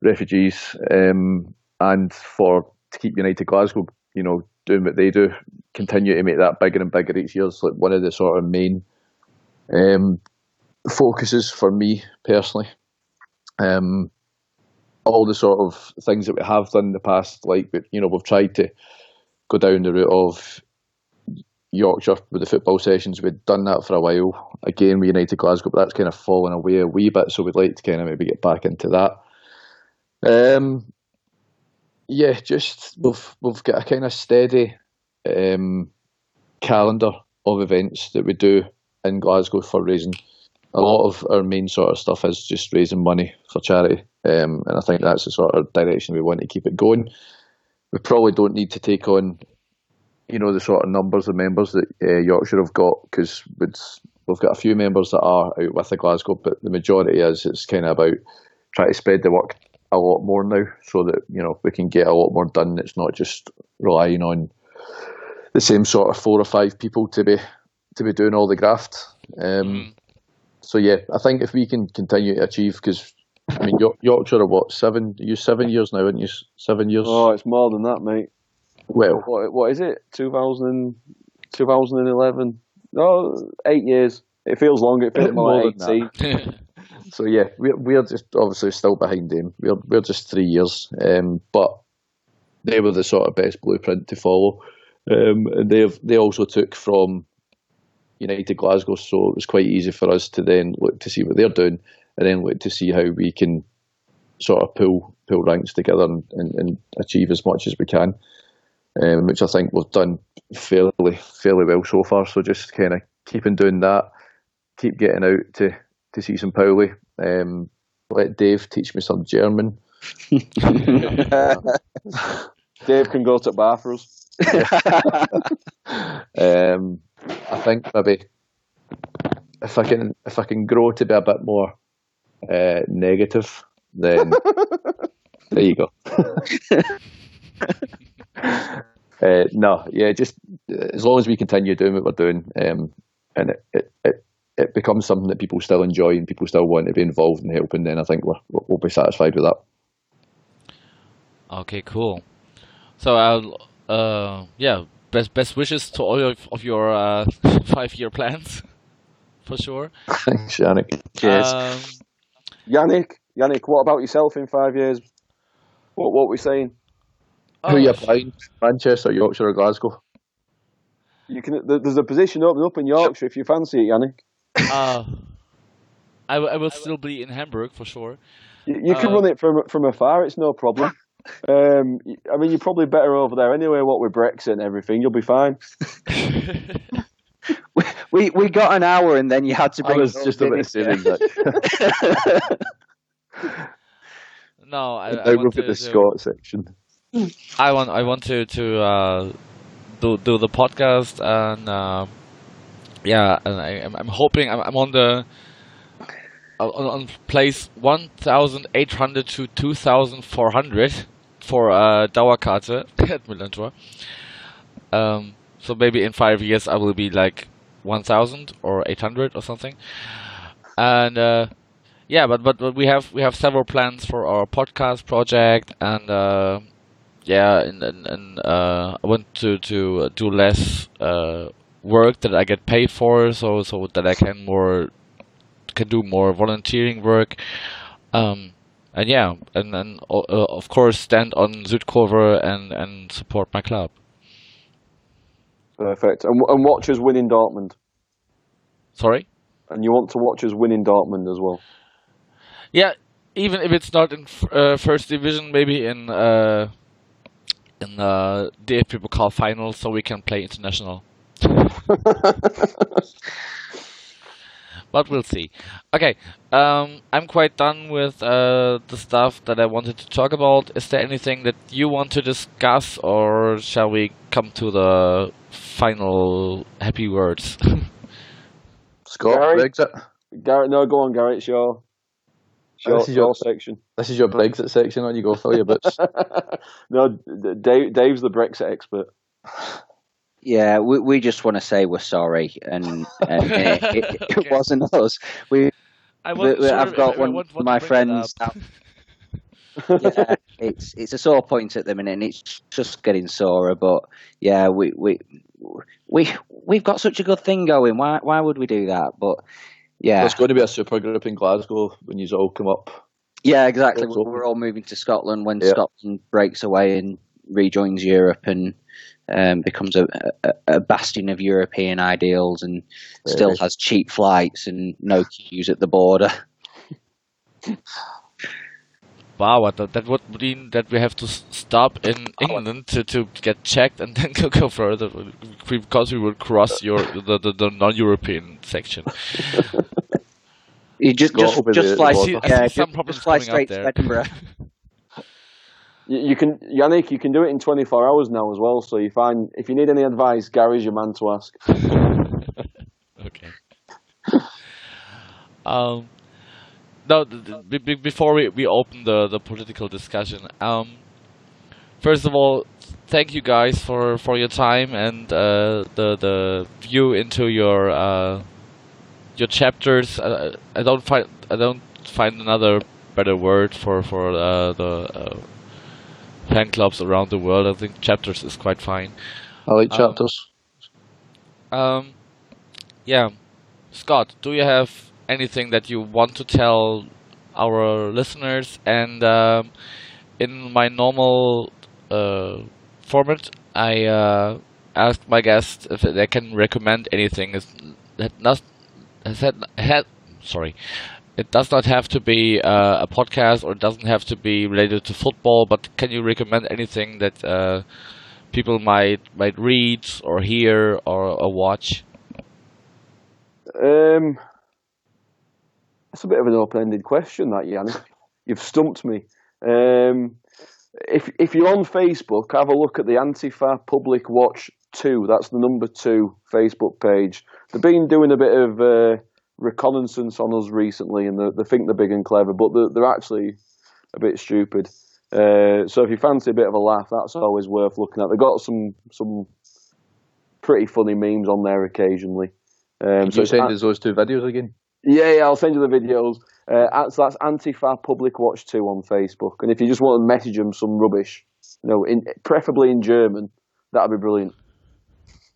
refugees. Um, and for to keep United Glasgow, you know, doing what they do, continue to make that bigger and bigger each year. It's like one of the sort of main um, focuses for me personally. Um, all the sort of things that we have done in the past, like you know, we've tried to go down the route of Yorkshire with the football sessions. We'd done that for a while. Again, with United Glasgow, but that's kind of fallen away a wee bit. So we'd like to kind of maybe get back into that. Um, yeah, just we've we've got a kind of steady um, calendar of events that we do in Glasgow for raising. A lot of our main sort of stuff is just raising money for charity, um, and I think that's the sort of direction we want to keep it going. We probably don't need to take on, you know, the sort of numbers of members that uh, Yorkshire have got because we've got a few members that are out with the Glasgow, but the majority is it's kind of about trying to spread the work a lot more now so that you know we can get a lot more done. It's not just relying on the same sort of four or five people to be to be doing all the graft. Um, So yeah, I think if we can continue to achieve, because I mean York, Yorkshire are what seven? You seven years now, aren't you? Seven years. Oh, it's more than that, mate. Well, What, what is it? 2000, 2011? No, eight years. It feels longer. It feels more More like than 18. so yeah, we're we're just obviously still behind them. We're we're just three years, um, but they were the sort of best blueprint to follow. Um, and they've they also took from United Glasgow, so it was quite easy for us to then look to see what they're doing, and then look to see how we can sort of pull pull ranks together and, and, and achieve as much as we can, um, which I think we've done fairly fairly well so far. So just kind of keeping doing that, keep getting out to to see some Pauli. Um, let Dave teach me some German. Dave can go to bar for us. um, I think maybe if I can if I can grow to be a bit more uh, negative, then there you go. uh, no, yeah, just as long as we continue doing what we're doing, um, and it, it, it, it becomes something that people still enjoy and people still want to be involved in helping, then I think we're, we'll be satisfied with that. Okay, cool. So I'll uh yeah, best best wishes to all of, of your uh, five year plans, for sure. Thanks, Yannick. Cheers. Um, Yannick, Yannick, what about yourself in five years? What what we saying? Who are you oh, applying? Manchester, Yorkshire, or Glasgow? You can. There's a position open up in Yorkshire if you fancy it, Yannick. Uh, I, w- I will still be in Hamburg for sure. You, you can Uh, run it from from afar. It's no problem. Um, y- I mean, you're probably better over there anyway. What with Brexit and everything, you'll be fine. we we got an hour and then you had to I bring. was just about to didn't the you? no, I, I want look to, at the to- Scott section. I want I want to to uh, do do the podcast and uh, yeah, and I, I'm, I'm hoping I'm, I'm on the on, on place one thousand eight hundred to two thousand four hundred for uh, Dauerkarte at Millerntor. Um, so maybe in five years I will be like 1,000 or 800 or something. And uh, yeah, but, but but we have we have several plans for our podcast project, and uh, yeah, and and, and uh, I want to to do less uh, work that I get paid for, so so that I can more can do more volunteering work. Um, and yeah, and and uh, of course stand on Südkurve and and support my club. Perfect. And, and watch us win in Dortmund. Sorry. And you want to watch us win in Dortmund as well. Yeah, even if it's not in uh, first division, maybe in uh, in uh, DFB Pokal final, so we can play international. but we'll see. Okay, um, I'm quite done with uh, the stuff that I wanted to talk about. Is there anything that you want to discuss, or shall we come to the final happy words? Scott, Gary? Brexit. Garrett, no, go on, Garrett. It's your, it's your, This is your your- section. This is your Brexit section. On you go, fill your boots. no, D- Dave, Dave's the Brexit expert. Yeah, we we just want to say we're sorry, and, and it, it, it Okay. wasn't us. We, I we- wasn't we- sure I've got I one of my friends. up. yeah, it's it's a sore point at the minute, and it's just getting sorer. But yeah, we we we we've got such a good thing going. Why why would we do that? But yeah, There's going to be a super group in Glasgow when you all come up. yeah, exactly. It's We're, we're all moving to Scotland when Yeah. Scotland breaks away and rejoins Europe and um, becomes a, a, a bastion of European ideals, and still has cheap flights and no queues at the border. Wow, what the, that would mean that we have to stop in England to, to get checked and then go, go further because we will cross your the, the, the non-European section. You just Go just just fly, the I see, border. I yeah, just, just fly straight to. Edinburgh. You, can, Yannick, you can do it in 24 hours now as well. So you find if you need any advice, Gary's your man to ask. okay. Um, no, th- th- be- be- before we, we open the, the political discussion, um, first of all, thank you guys for, for your time and uh, the the view into your uh, your chapters. I don't find I don't find another better word for for uh, the uh, fan clubs around the world. I think chapters is quite fine. I like Um, chapters. Um, yeah, Scott, do you have anything that you want to tell our listeners? And um, in my normal uh, format, I uh, ask my guests if they can recommend anything. Is that not has had sorry. It does not have to be uh, a podcast or it doesn't have to be related to football, but can you recommend anything that uh, people might might read or hear or, or watch? Um, that's a bit of an open-ended question, that Yannick. You've stumped me. Um, if if you're on Facebook, have a look at the Antifa Public Watch Two. That's the number two Facebook page. They've been doing a bit of uh, reconnaissance on us recently, and they, they think they're big and clever, but they're, they're actually a bit stupid. Uh, so if you fancy a bit of a laugh, that's always worth looking at. They've got some some pretty funny memes on there occasionally. Um, so send us those two videos again? yeah, yeah, I'll send you the videos. Uh, so that's Antifa Public Watch 2 on Facebook. And if you just want to message them some rubbish, you know, in, preferably in German, that'd be brilliant.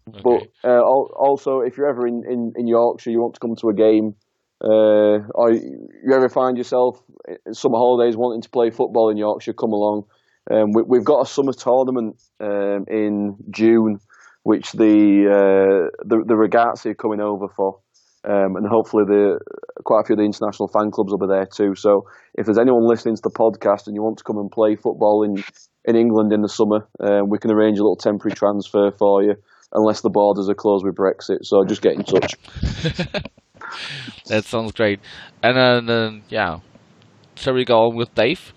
But uh, also, if you're ever in, in, in Yorkshire, you want to come to a game, uh, or you ever find yourself in summer holidays wanting to play football in Yorkshire, come along. Um, we, we've got a summer tournament um, in June, which the, uh, the the Ragazzi are coming over for, um, and hopefully the quite a few of the international fan clubs will be there too. So if there's anyone listening to the podcast and you want to come and play football in in England in the summer, um, we can arrange a little temporary transfer for you unless the borders are closed with Brexit. So just get in touch. that sounds great. And then, then yeah, shall we go on with Dave?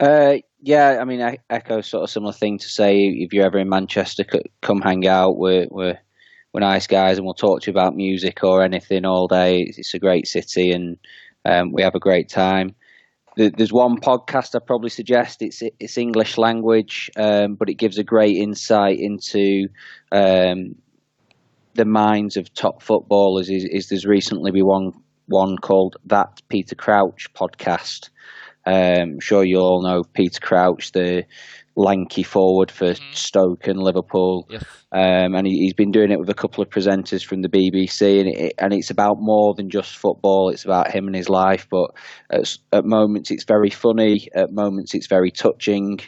Uh, yeah, I mean, I echo sort of similar thing to say if you're ever in Manchester, come hang out. We're we're we're nice guys, and we'll talk to you about music or anything all day. It's, it's a great city, and um, we have a great time. There's one podcast I probably suggest. It's it's English language, um, but it gives a great insight into um, the minds of top footballers. Is, is there's recently been one one called that Peter Crouch podcast. Um, I'm sure you all know Peter Crouch, the lanky forward for mm. Stoke and Liverpool. Yes. Um, and he, has been doing it with a couple of presenters from the BBC, and it, and it's about more than just football. It's about him and his life. But at, at moments it's very funny. At moments it's very touching.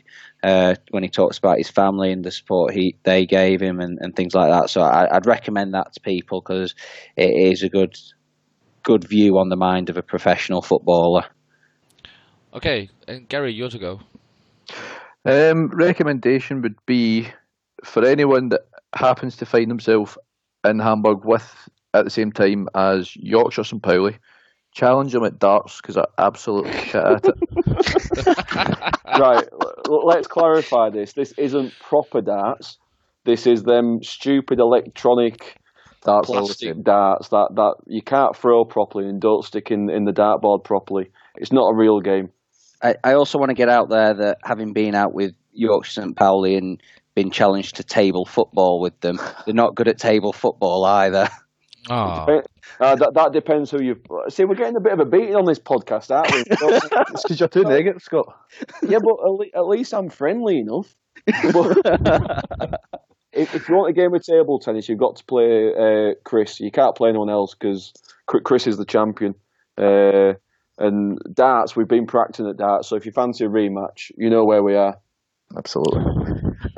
Uh, when he talks about his family and the support he they gave him and, and things like that. So I, would recommend that to people because it is a good good view on the mind of a professional footballer. Okay, and Gary, you're to go. Um, recommendation would be for anyone that happens to find himself in Hamburg with at the same time as Yorkshire St Pauli, challenge them at darts because I absolutely shit at it. right, let's clarify this. This isn't proper darts. This is them stupid electronic darts, Plastic. darts that, that you can't throw properly and don't stick in, in the dartboard properly. It's not a real game. I, I also want to get out there that having been out with Yorkshire St Pauli and been challenged to table football with them, they're not good at table football either. Oh. Uh, that, that depends who you see. We're getting a bit of a beating on this podcast, aren't we? it's because you're too negative, Scott. Yeah, but at, le- at least I'm friendly enough. if, if, you want a game of table tennis, you've got to play uh, Chris. You can't play anyone else because Chris is the champion. Uh, and darts, we've been practicing at darts, so if you fancy a rematch, you know where we are. Absolutely.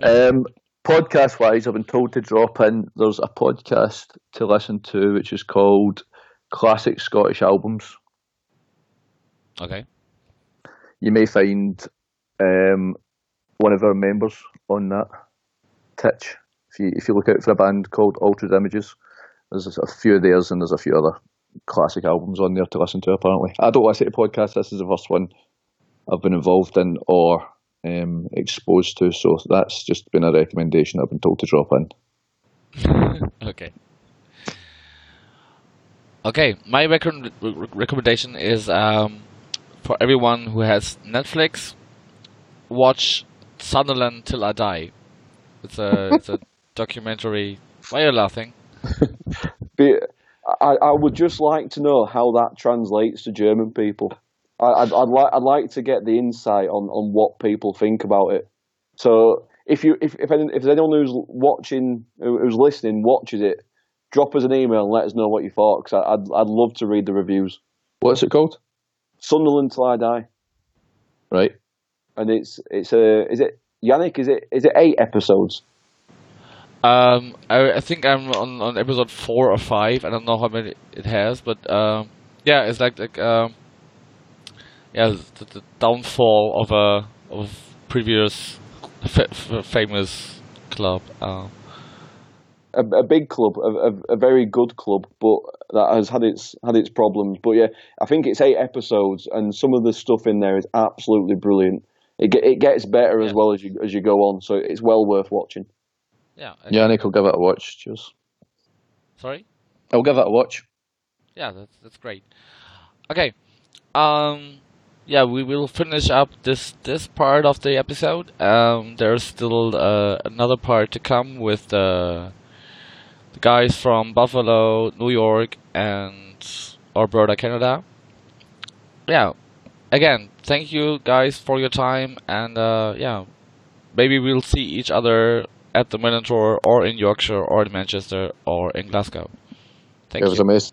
Um, podcast wise, I've been told to drop in. There's a podcast to listen to which is called Classic Scottish Albums. Okay. You may find um, one of our members on that Titch. If you if you look out for a band called Altered Images, there's a few of theirs and there's a few other classic albums on there to listen to. Apparently, I don't listen to podcasts. This is the first one I've been involved in or um, exposed to, so that's just been a recommendation I've been told to drop in. okay. Okay, my rec- recommendation is um, for everyone who has Netflix, watch Sunderland Till I Die. It's a it's a documentary. Why are you laughing? I, I would just like to know how that translates to German people. I, would I'd, like I'd like to get the insight on, on what people think about it. So if you if if, any, if there's anyone who's watching who's listening watches it, drop us an email and let us know what you thought because I'd I'd love to read the reviews. What's it called? Sunderland till I die. Right. And it's it's a is it Yannick? Is it is it eight episodes? Um, I, I think I'm on, on episode four or five. I don't know how many it has, but um, yeah, it's like like um, yeah, the, the downfall of a of previous famous club. Um, a, a big club, a, a, a, very good club, but that has had its had its problems. But yeah, I think it's eight episodes, and some of the stuff in there is absolutely brilliant. It it gets better yeah. as well as you as you go on, so it's well worth watching. Yeah. Yeah, Nick will give it a watch. Cheers. Sorry. I'll give it a watch. Yeah, that's that's great. Okay. Um. Yeah, we will finish up this this part of the episode. Um. There's still uh, another part to come with the the guys from Buffalo, New York, and Alberta, Canada. Yeah. Again, thank you guys for your time, and uh, yeah, maybe we'll see each other at the Millerntor or in Yorkshire or in Manchester or in Glasgow. Thank Give you. us a message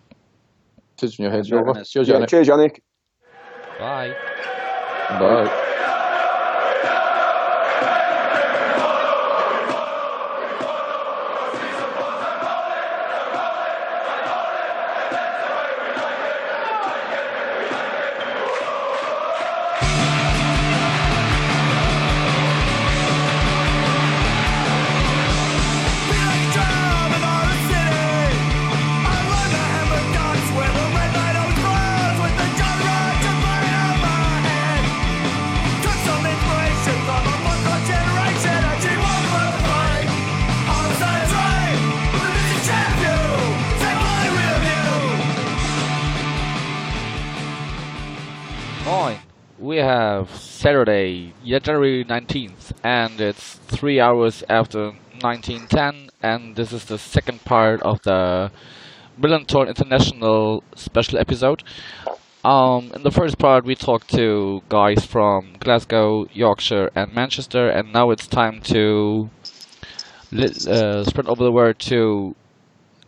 in your head, Cheers, Yannick. Cheers, Yannick. Bye. Bye. Saturday, January 19th, and it's three hours after 1910, and this is the second part of the MillernTon International special episode. Um, in the first part, we talked to guys from Glasgow, Yorkshire, and Manchester, and now it's time to uh, spread over the word to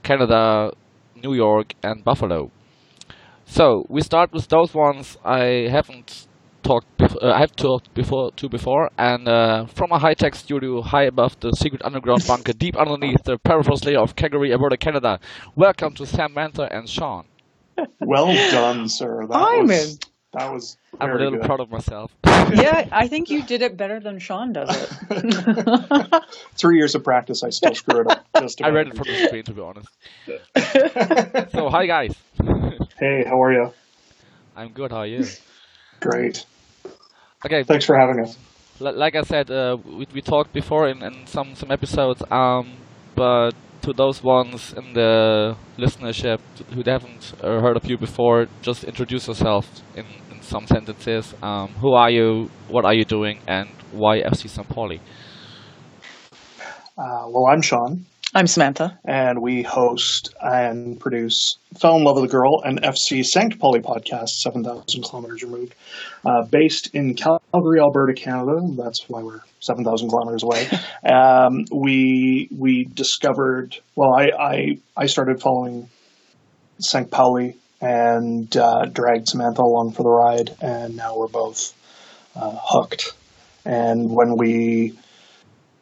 Canada, New York, and Buffalo. So we start with those ones I haven't talked. Bef- uh, I have talked before to before, and uh, from a high-tech studio high above the secret underground bunker, deep underneath the peripheral layer of Calgary, Alberta, Canada. Welcome to Sam Mantha and Sean. Well done, sir. That I'm was in. that was I'm a little good. proud of myself. yeah, I think you did it better than Sean does it. Three years of practice, I still screw it up. Just I read it from the screen, to be honest. So hi guys. Hey, how are you? I'm good. How are you? Great. Okay. Thanks for having us. like I said, uh, we, we talked before in, in some, some episodes, um, but to those ones in the listenership who haven't uh, heard of you before, just introduce yourself in, in some sentences. Um, who are you? What are you doing? And why FC St. Pauli? Uh, well, I'm Sean, I'm Samantha. and we host and produce Fell in Love with a Girl and FC St. Pauli podcast, 7,000 kilometers removed, uh, based in Calgary, Alberta, Canada. That's why we're 7,000 kilometers away. um, we we discovered, well, I, I, I started following St. Pauli and uh, dragged Samantha along for the ride, and now we're both uh, hooked. And when we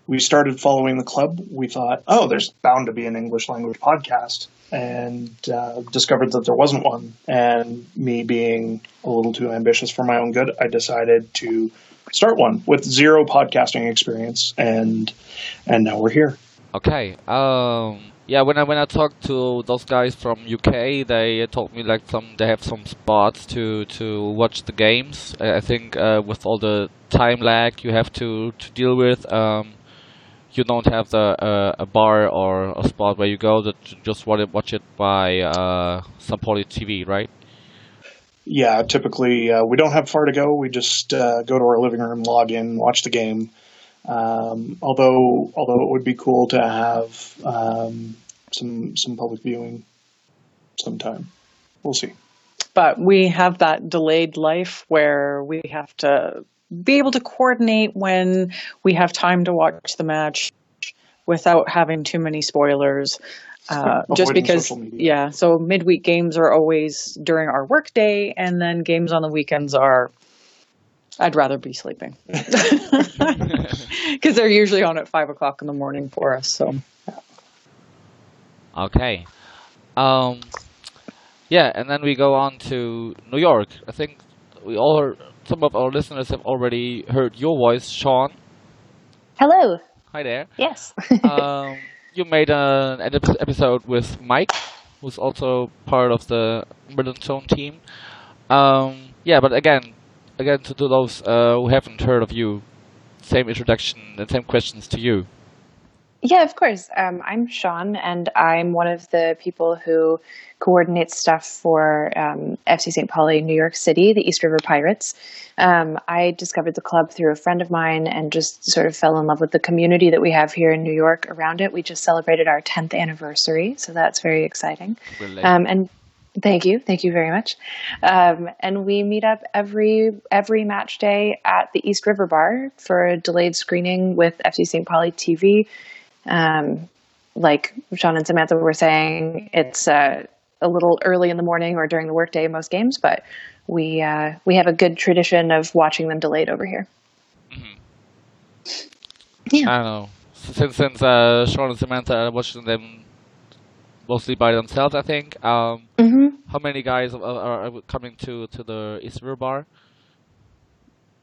we started following the club, we thought, oh, there's bound to be an English language podcast, and uh, discovered that there wasn't one. And me being a little too ambitious for my own good, I decided to start one with zero podcasting experience, and and now we're here. Okay. Um. Yeah. When I when I talked to those guys from UK, they told me like some they have some spots to to watch the games. I think uh, with all the time lag you have to to deal with, um, you don't have the uh, a bar or a spot where you go that just want to watch it by uh, St. Pauli TV, right? Yeah, typically uh, we don't have far to go. We just uh, go to our living room, log in, watch the game. Um, although, although it would be cool to have um, some some public viewing sometime. We'll see. But we have that delayed life where we have to be able to coordinate when we have time to watch the match without having too many spoilers. Uh, just because, yeah, so midweek games are always during our workday, and then games on the weekends are. I'd rather be sleeping because they're usually on at five o'clock in the morning for us. So Okay. Um, yeah, and then we go on to New York. I think we all heard, some of our listeners have already heard your voice, Sean. Hello. Hi there. Yes. um, you made an, episode with Mike, who's also part of the MillernTon team. Um, yeah, but again, again to, to those uh, who haven't heard of you, same introduction and same questions to you. Yeah, of course. Um, I'm Sean, and I'm one of the people who coordinates stuff for um, FC St. Pauli, New York City, the East River Pirates. Um, I discovered the club through a friend of mine and just sort of fell in love with the community that we have here in New York around it. We just celebrated our 10th anniversary, so that's very exciting. Um, and thank you, thank you very much. Um, and we meet up every every match day at the East River Bar for a delayed screening with FC St. Pauli TV. Um, like Sean and Samantha were saying, it's uh, a little early in the morning or during the workday in most games, but we uh, we have a good tradition of watching them delayed over here. Mm-hmm. Yeah, I don't know. Since since uh, Sean and Samantha are watching them mostly by themselves, I think. Um, hmm how many guys are, are, are coming to, to the East River Bar?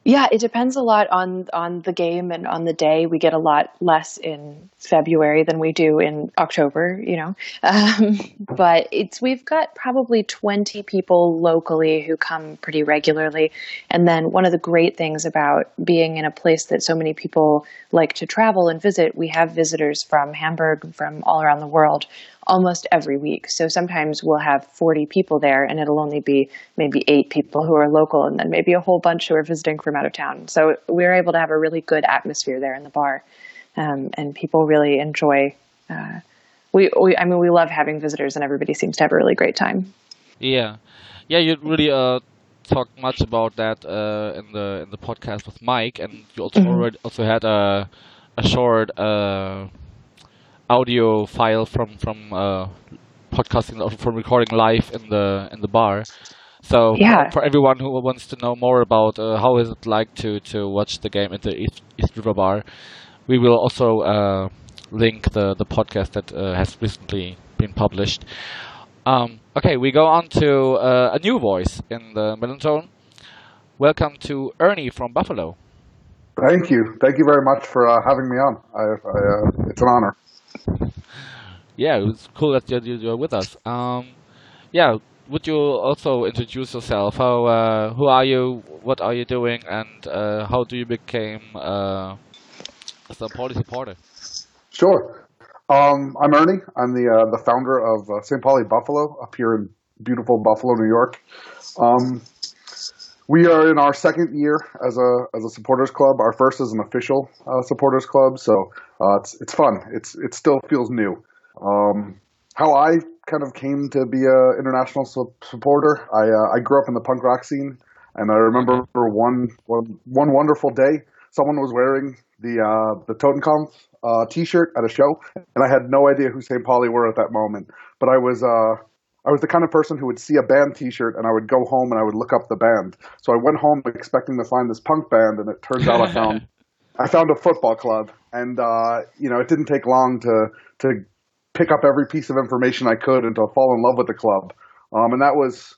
Yeah, it depends a lot on on the game and on the day. We get a lot less in February than we do in October, you know. Um, but it's we've got probably twenty people locally who come pretty regularly. And then one of the great things about being in a place that so many people like to travel and visit, we have visitors from Hamburg, from all around the world, almost every week. So sometimes we'll have 40 people there and it'll only be maybe eight people who are local and then maybe a whole bunch who are visiting from out of town. So we're able to have a really good atmosphere there in the bar. Um, and people really enjoy. Uh, we, we, I mean, we love having visitors, and everybody seems to have a really great time. Yeah, yeah. You really uh, talked much about that uh, in the in the podcast with Mike, and you also Mhm. already also had a a short uh, audio file from from uh, podcasting or from recording live in the in the bar. So for- Yeah. for, everyone who wants to know more about uh, how is it like to to watch the game at the East, East River Bar, we will also uh, link the the podcast that uh, has recently been published. Um, okay, we go on to uh, a new voice in the MillernTon. Welcome to Ernie from Buffalo. Thank you. Thank you very much for uh, having me on. I, I, uh, it's an honor. Yeah, it was cool that you're, you're with us. Um, yeah, would you also introduce yourself? How, uh, who are you? What are you doing? And uh, how do you became uh, a. Pauli supporter? Sure. Um, I'm Ernie. I'm the uh, the founder of uh, St. Pauli Buffalo up here in beautiful Buffalo, New York. Um, we are in our second year as a as a supporters club. Our first is an official uh, supporters club, so uh, it's it's fun. It's it still feels new. Um, how I kind of came to be a international su- supporter. I uh, I grew up in the punk rock scene, and I remember one one one wonderful day, someone was wearing the uh, the Totenkopf uh, T-shirt at a show, and I had no idea who St. Pauli were at that moment. But I was uh, I was the kind of person who would see a band T-shirt, and I would go home and I would look up the band. So I went home expecting to find this punk band, and it turns out I found I found a football club, and uh, you know it didn't take long to to pick up every piece of information I could and to fall in love with the club. Um, and that was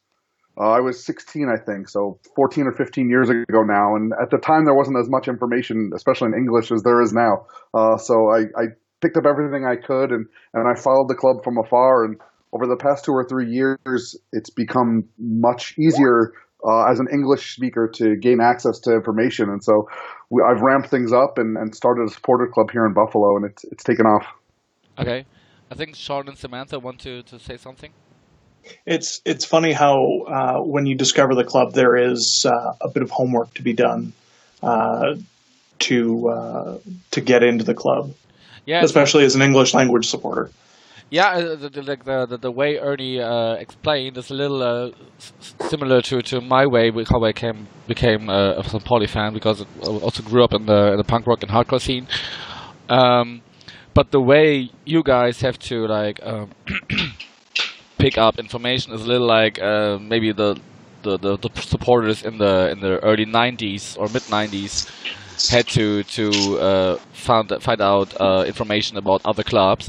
uh, I was 16, I think, so 14 or 15 years ago now. And at the time, there wasn't as much information, especially in English, as there is now. Uh, so I, I picked up everything I could, and and I followed the club from afar. And over the past two or three years, it's become much easier uh, as an English speaker to gain access to information. And so we, I've ramped things up and, and started a supporter club here in Buffalo, and it's it's taken off. Okay, I think Sean and Samantha want to, to say something. It's it's funny how uh, when you discover the club, there is uh, a bit of homework to be done uh, to uh, to get into the club, Yeah, especially as an English language supporter. Yeah, uh, the, the, the, the way Ernie uh, explained is a little uh, similar to, to my way with how I came became uh, a St. Fan because I also grew up in the in the punk rock and hardcore scene. Um, but the way you guys have to like um, pick up information is a little like uh, maybe the, the, the, the supporters in the in the early '90s or mid '90s had to to uh, find find out uh, information about other clubs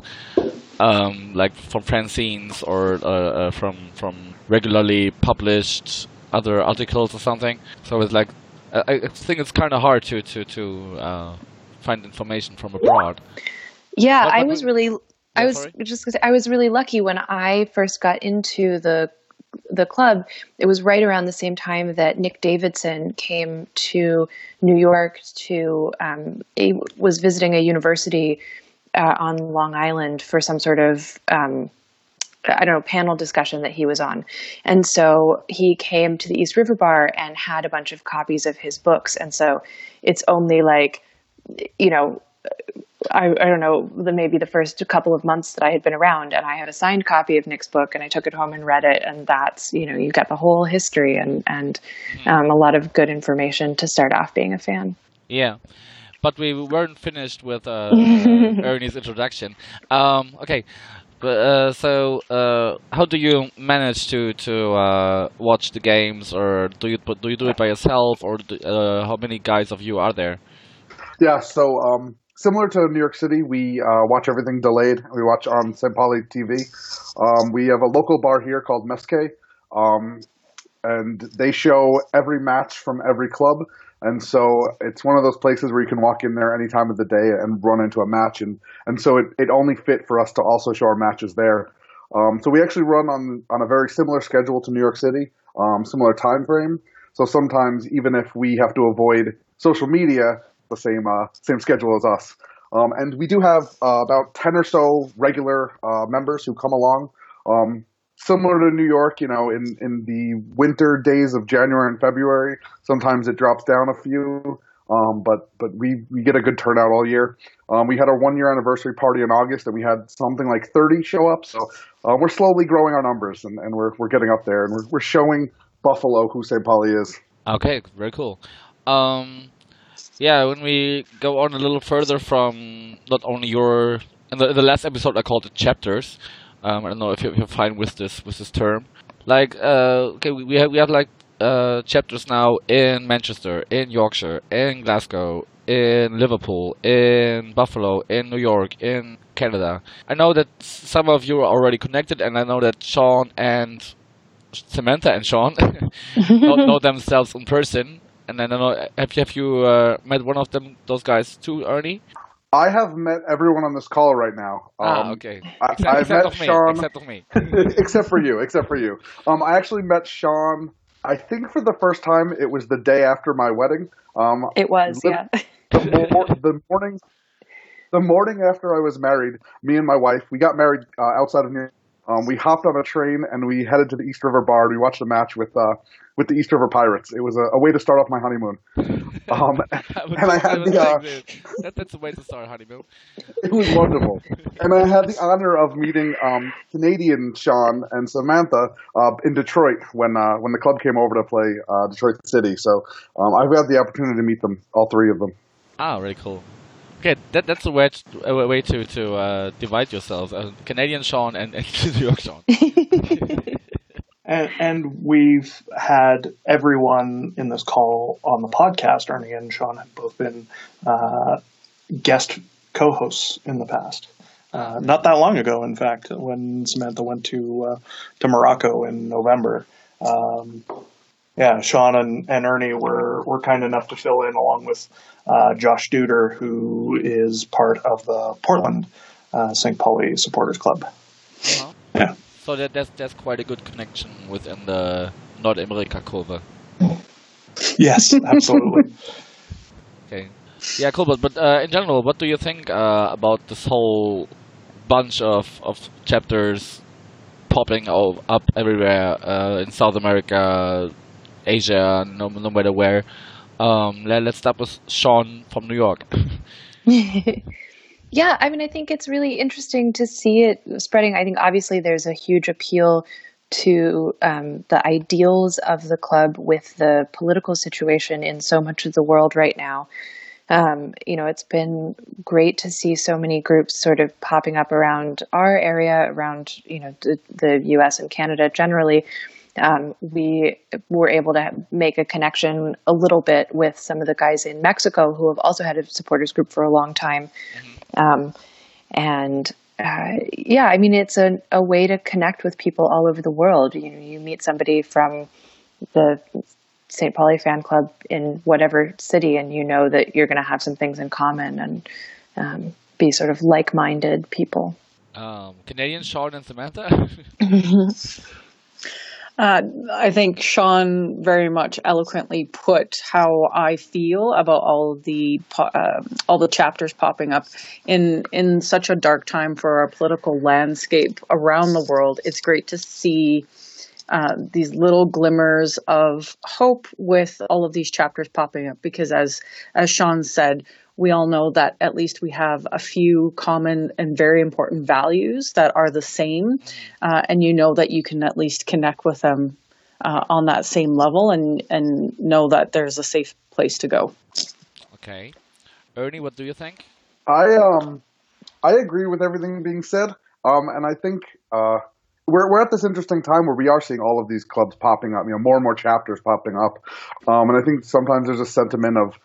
um, like from fanzines or uh, uh, from from regularly published other articles or something. So it's like I, I think it's kind of hard to to to uh, find information from abroad. Yeah, But- I was really, I was sorry? just, I was really lucky when I first got into the the club. It was right around the same time that Nick Davidson came to New York to, um, he was visiting a university uh, on Long Island for some sort of, um, I don't know, panel discussion that he was on. And so he came to the East River Bar and had a bunch of copies of his books. And so it's only like, you know, I, I don't know, the, maybe the first couple of months that I had been around, and I had a signed copy of Nick's book, and I took it home and read it, and that's you know you got the whole history and and um, a lot of good information to start off being a fan. Yeah, but we weren't finished with uh, Ernie's introduction. Um, okay, but uh, so uh, how do you manage to to uh, watch the games, or do you do you do it by yourself, or do, uh, how many guys of you are there? Yeah, so um, similar to New York City, we uh, watch everything delayed. We watch on St. Pauli TV. Um, we have a local bar here called Mes Que, um, and they show every match from every club. And so it's one of those places where you can walk in there any time of the day and run into a match. And, and so it, it only fit for us to also show our matches there. Um, so we actually run on, on a very similar schedule to New York City, um, similar time frame. So sometimes even if we have to avoid social media, the same uh, same schedule as us. Um, and we do have uh, about 10 or so regular uh, members who come along. Um, similar to New York, you know, in, in the winter days of January and February, sometimes it drops down a few. Um, but but we, we get a good turnout all year. Um, we had our one year anniversary party in August, and we had something like 30 show up. So uh, we're slowly growing our numbers, and, and we're, we're getting up there, and we're, we're showing Buffalo who St. Pauli is. Okay, very cool. Um, yeah, when we go on a little further from not only your in the, the last episode I called it chapters. Um, I don't know if you're, fine with this with this term. Like, uh, okay, we, we have we have like uh, chapters now in Manchester, in Yorkshire, in Glasgow, in Liverpool, in Buffalo, in New York, in Canada. I know that some of you are already connected, and I know that Sean and Samantha and Sean know, know themselves in person. And I don't know, have you, have you uh, met one of them, those guys too, Ernie? I have met everyone on this call right now. ah, Um, okay. I, Except, I've except met of me. Sean. Except of me. except for you, except for you. Um, I actually met Sean. I think for the first time, it was the day after my wedding. Um, It was, lit- yeah. the, mor- the morning, the morning after I was married, me and my wife, we got married uh, outside of New York. Um, we hopped on a train and we headed to the East River Bar. We watched a match with uh, with the East River Pirates. It was a, a way to start off my honeymoon. Um, was and I had the uh, that, that's the way to start a honeymoon. it was wonderful. and I had the honor of meeting um, Canadian Sean and Samantha uh, in Detroit when uh, when the club came over to play uh, Detroit City. So um, I've had the opportunity to meet them, all three of them. Ah, really cool. Okay, that that's a way to, a way to to uh, divide yourselves. Uh, Canadian Sean and, and New York Sean. And, and we've had everyone in this call on the podcast. Ernie and Sean have both been uh, guest co-hosts in the past. Uh, not that long ago, in fact, when Samantha went to uh, to Morocco in November. Um, yeah, Sean and, and Ernie were, were kind enough to fill in along with uh, Josh Duder, who is part of the Portland uh, St. Pauli Supporters Club. Uh-huh. Yeah. So that that's that's quite a good connection within the Nordamerika Kurve. Yes, absolutely. Okay. Yeah, cool. But, but uh, in general, what do you think uh, about this whole bunch of, of chapters popping all up everywhere uh, in South America, Asia, no, no matter where? Um, let, let's start with Sean from New York. yeah, I mean, I think it's really interesting to see it spreading. I think obviously there's a huge appeal to um, the ideals of the club with the political situation in so much of the world right now. Um, you know, it's been great to see so many groups sort of popping up around our area, around, you know, the, the US and Canada generally. Um, we were able to make a connection a little bit with some of the guys in Mexico who have also had a supporters group for a long time. Um, and uh, yeah, I mean, it's a, a way to connect with people all over the world. You know, you meet somebody from the St. Pauli fan club in whatever city, and you know that you're going to have some things in common and um, be sort of like-minded people. Um, Canadian Sean and Samantha? Uh, I think Sean very much eloquently put how I feel about all the uh, all the chapters popping up in in such a dark time for our political landscape around the world. It's great to see uh, these little glimmers of hope with all of these chapters popping up because, as as Sean said, we all know that at least we have a few common and very important values that are the same, uh, and you know that you can at least connect with them uh, on that same level and and know that there's a safe place to go. Okay. Ernie, what do you think? I um, I agree with everything being said. Um, and I think uh, we're we're at this interesting time where we are seeing all of these clubs popping up. You know, more and more chapters popping up. Um, and I think sometimes there's a sentiment of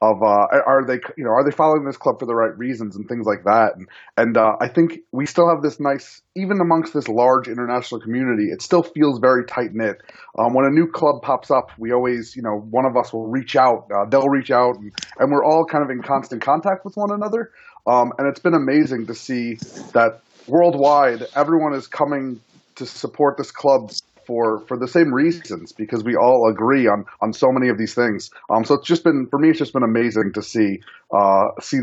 of uh, are they you know are they following this club for the right reasons and things like that. And and uh, I think we still have this nice even amongst this large international community it still feels very tight knit um, when a new club pops up we always you know one of us will reach out uh, they'll reach out and, and we're all kind of in constant contact with one another. Um, and it's been amazing to see that worldwide everyone is coming to support this club for for the same reasons because we all agree on on so many of these things. Um, so it's just been for me, it's just been amazing to see uh, see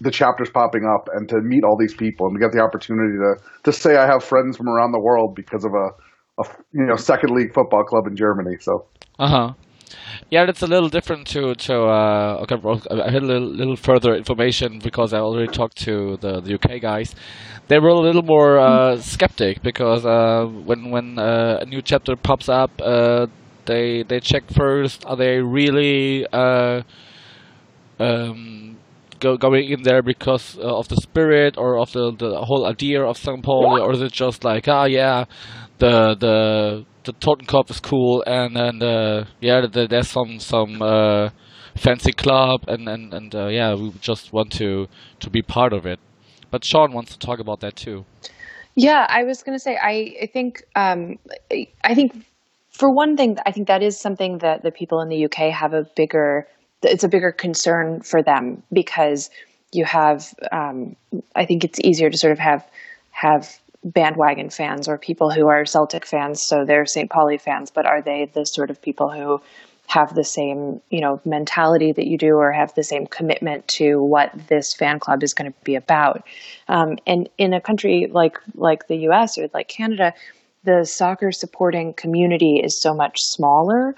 the chapters popping up and to meet all these people and to get the opportunity to to say I have friends from around the world because of a, a you know second league football club in Germany. So. Uh huh. Yeah, it's a little different to to. Uh, okay, I had a little, little further information because I already talked to the, the UK guys. They were a little more uh, skeptic because uh, when when uh, a new chapter pops up, uh, they they check first: are they really uh, um, go, going in there because of the spirit or of the, the whole idea of St. Pauli, or is it just like, ah, yeah, the the the Totenkopf is cool, and and uh, yeah, there's some some uh, fancy club, and and and uh, yeah, we just want to to be part of it. But Sean wants to talk about that too. Yeah, I was going to say I I think um, I think for one thing, I think that is something that the people in the UK have a bigger it's a bigger concern for them because you have um, I think it's easier to sort of have have bandwagon fans or people who are Celtic fans, so they're St. Pauli fans, but are they the sort of people who have the same, you know, mentality that you do or have the same commitment to what this fan club is going to be about? Um, and in a country like like the US or like Canada, the soccer supporting community is so much smaller.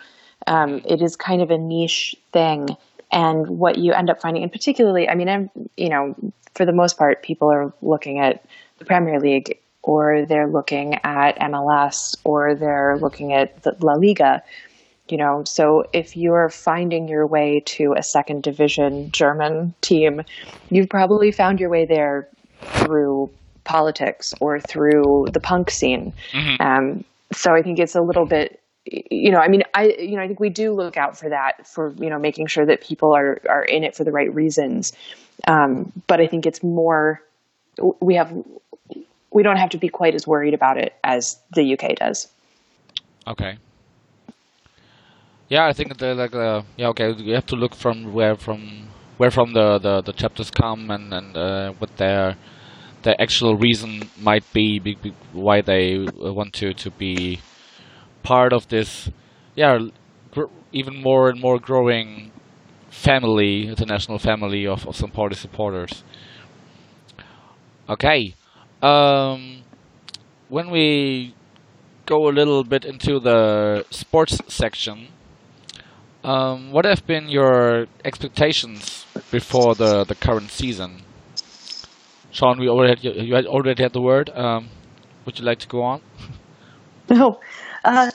Um, it is kind of a niche thing. And what you end up finding, and particularly, I mean, I'm, you know, for the most part, people are looking at the Premier League or they're looking at MLS or they're looking at the La Liga. You know, so if you're finding your way to a second division German team, you've probably found your way there through politics or through the punk scene. Mm-hmm. Um, so I think it's a little bit, you know, I mean, I, you know, I think we do look out for that for, you know, making sure that people are, are in it for the right reasons. Um, but I think it's more, we have we don't have to be quite as worried about it as the UK does. Okay. Yeah, I think the like uh, yeah okay you have to look from where from where from the, the, the chapters come and and uh, what their the actual reason might be, be, be, why they want to to be part of this yeah even more and more growing family international family of, of St. Pauli supporters. Okay. Um, when we go a little bit into the sports section, um, what have been your expectations before the, the current season? Sean, we already had, you had already had the word. Um, would you like to go on? No, uh,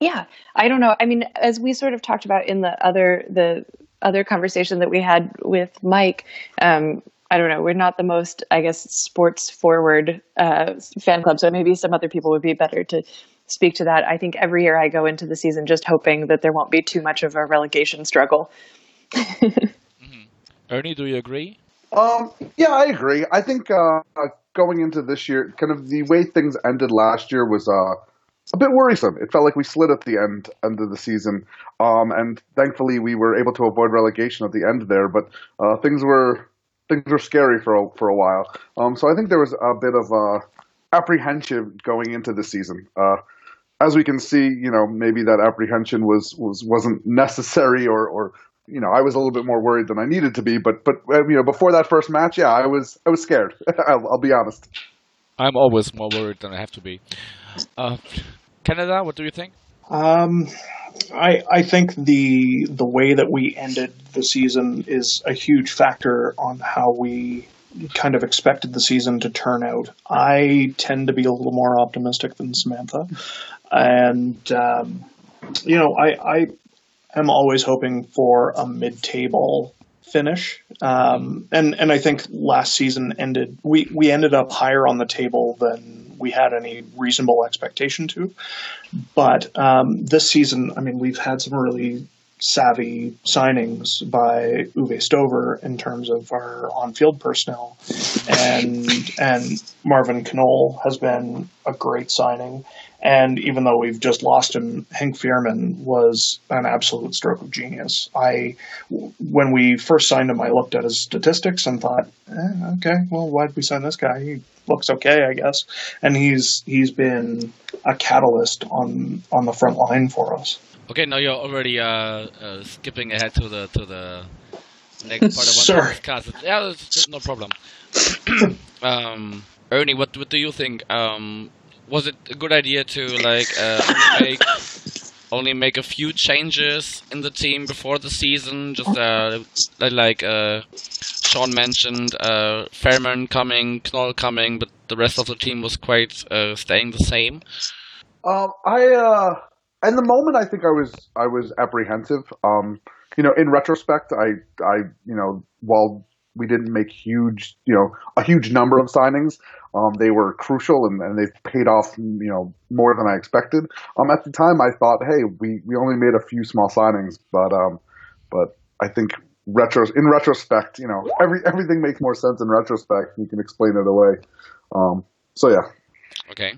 yeah, I don't know. I mean, as we sort of talked about in the other the other conversation that we had with Mike, um, I don't know. We're not the most, I guess, sports forward uh, fan club. So maybe some other people would be better to speak to that. I think every year I go into the season just hoping that there won't be too much of a relegation struggle. mm-hmm. Ernie, do you agree? Um, yeah, I agree. I think uh, going into this year, kind of the way things ended last year was uh, a bit worrisome. It felt like we slid at the end end of the season, um, and thankfully we were able to avoid relegation at the end there. But uh, things were things were scary for a, for a while. Um, so I think there was a bit of uh, apprehension going into the season. Uh, as we can see, you know, maybe that apprehension was, was wasn't necessary, or, or you know, I was a little bit more worried than I needed to be. But but uh, you know, before that first match, yeah, I was I was scared. I'll, I'll, be honest. I'm always more worried than I have to be. Uh, Canada, what do you think? Um, I I think the the way that we ended the season is a huge factor on how we kind of expected the season to turn out. I tend to be a little more optimistic than Samantha, and um, you know I I am always hoping for a mid table finish. Um, and and I think last season ended we we ended up higher on the table than we had any reasonable expectation to. But um, this season, I mean, we've had some really savvy signings by Uwe Stöver in terms of our on-field personnel, and and Marvin Knoll has been a great signing. And even though we've just lost him, Henk Veerman was an absolute stroke of genius. I, when we first signed him, I looked at his statistics and thought, eh, okay, well, why did we sign this guy? He looks okay, I guess. And he's he's been a catalyst on on the front line for us. Okay, now you're already uh, uh, skipping ahead to the to the next part of Sorry. discuss. Yeah, no problem. um, Ernie, what what do you think? Um, was it a good idea to like uh, make only make a few changes in the team before the season? Just uh, like uh, Sean mentioned, uh, Veerman coming, Knoll coming, but the rest of the team was quite uh, staying the same. Um, I uh, in the moment, I think I was I was apprehensive. Um, you know, in retrospect, I I you know while we didn't make huge you know a huge number of signings, um, they were crucial and, and they've paid off you know more than I expected. Um, at the time, I thought, hey, we, we only made a few small signings, but um, but I think retro in retrospect, you know, every everything makes more sense in retrospect. You can explain it away. Um, so yeah. Okay,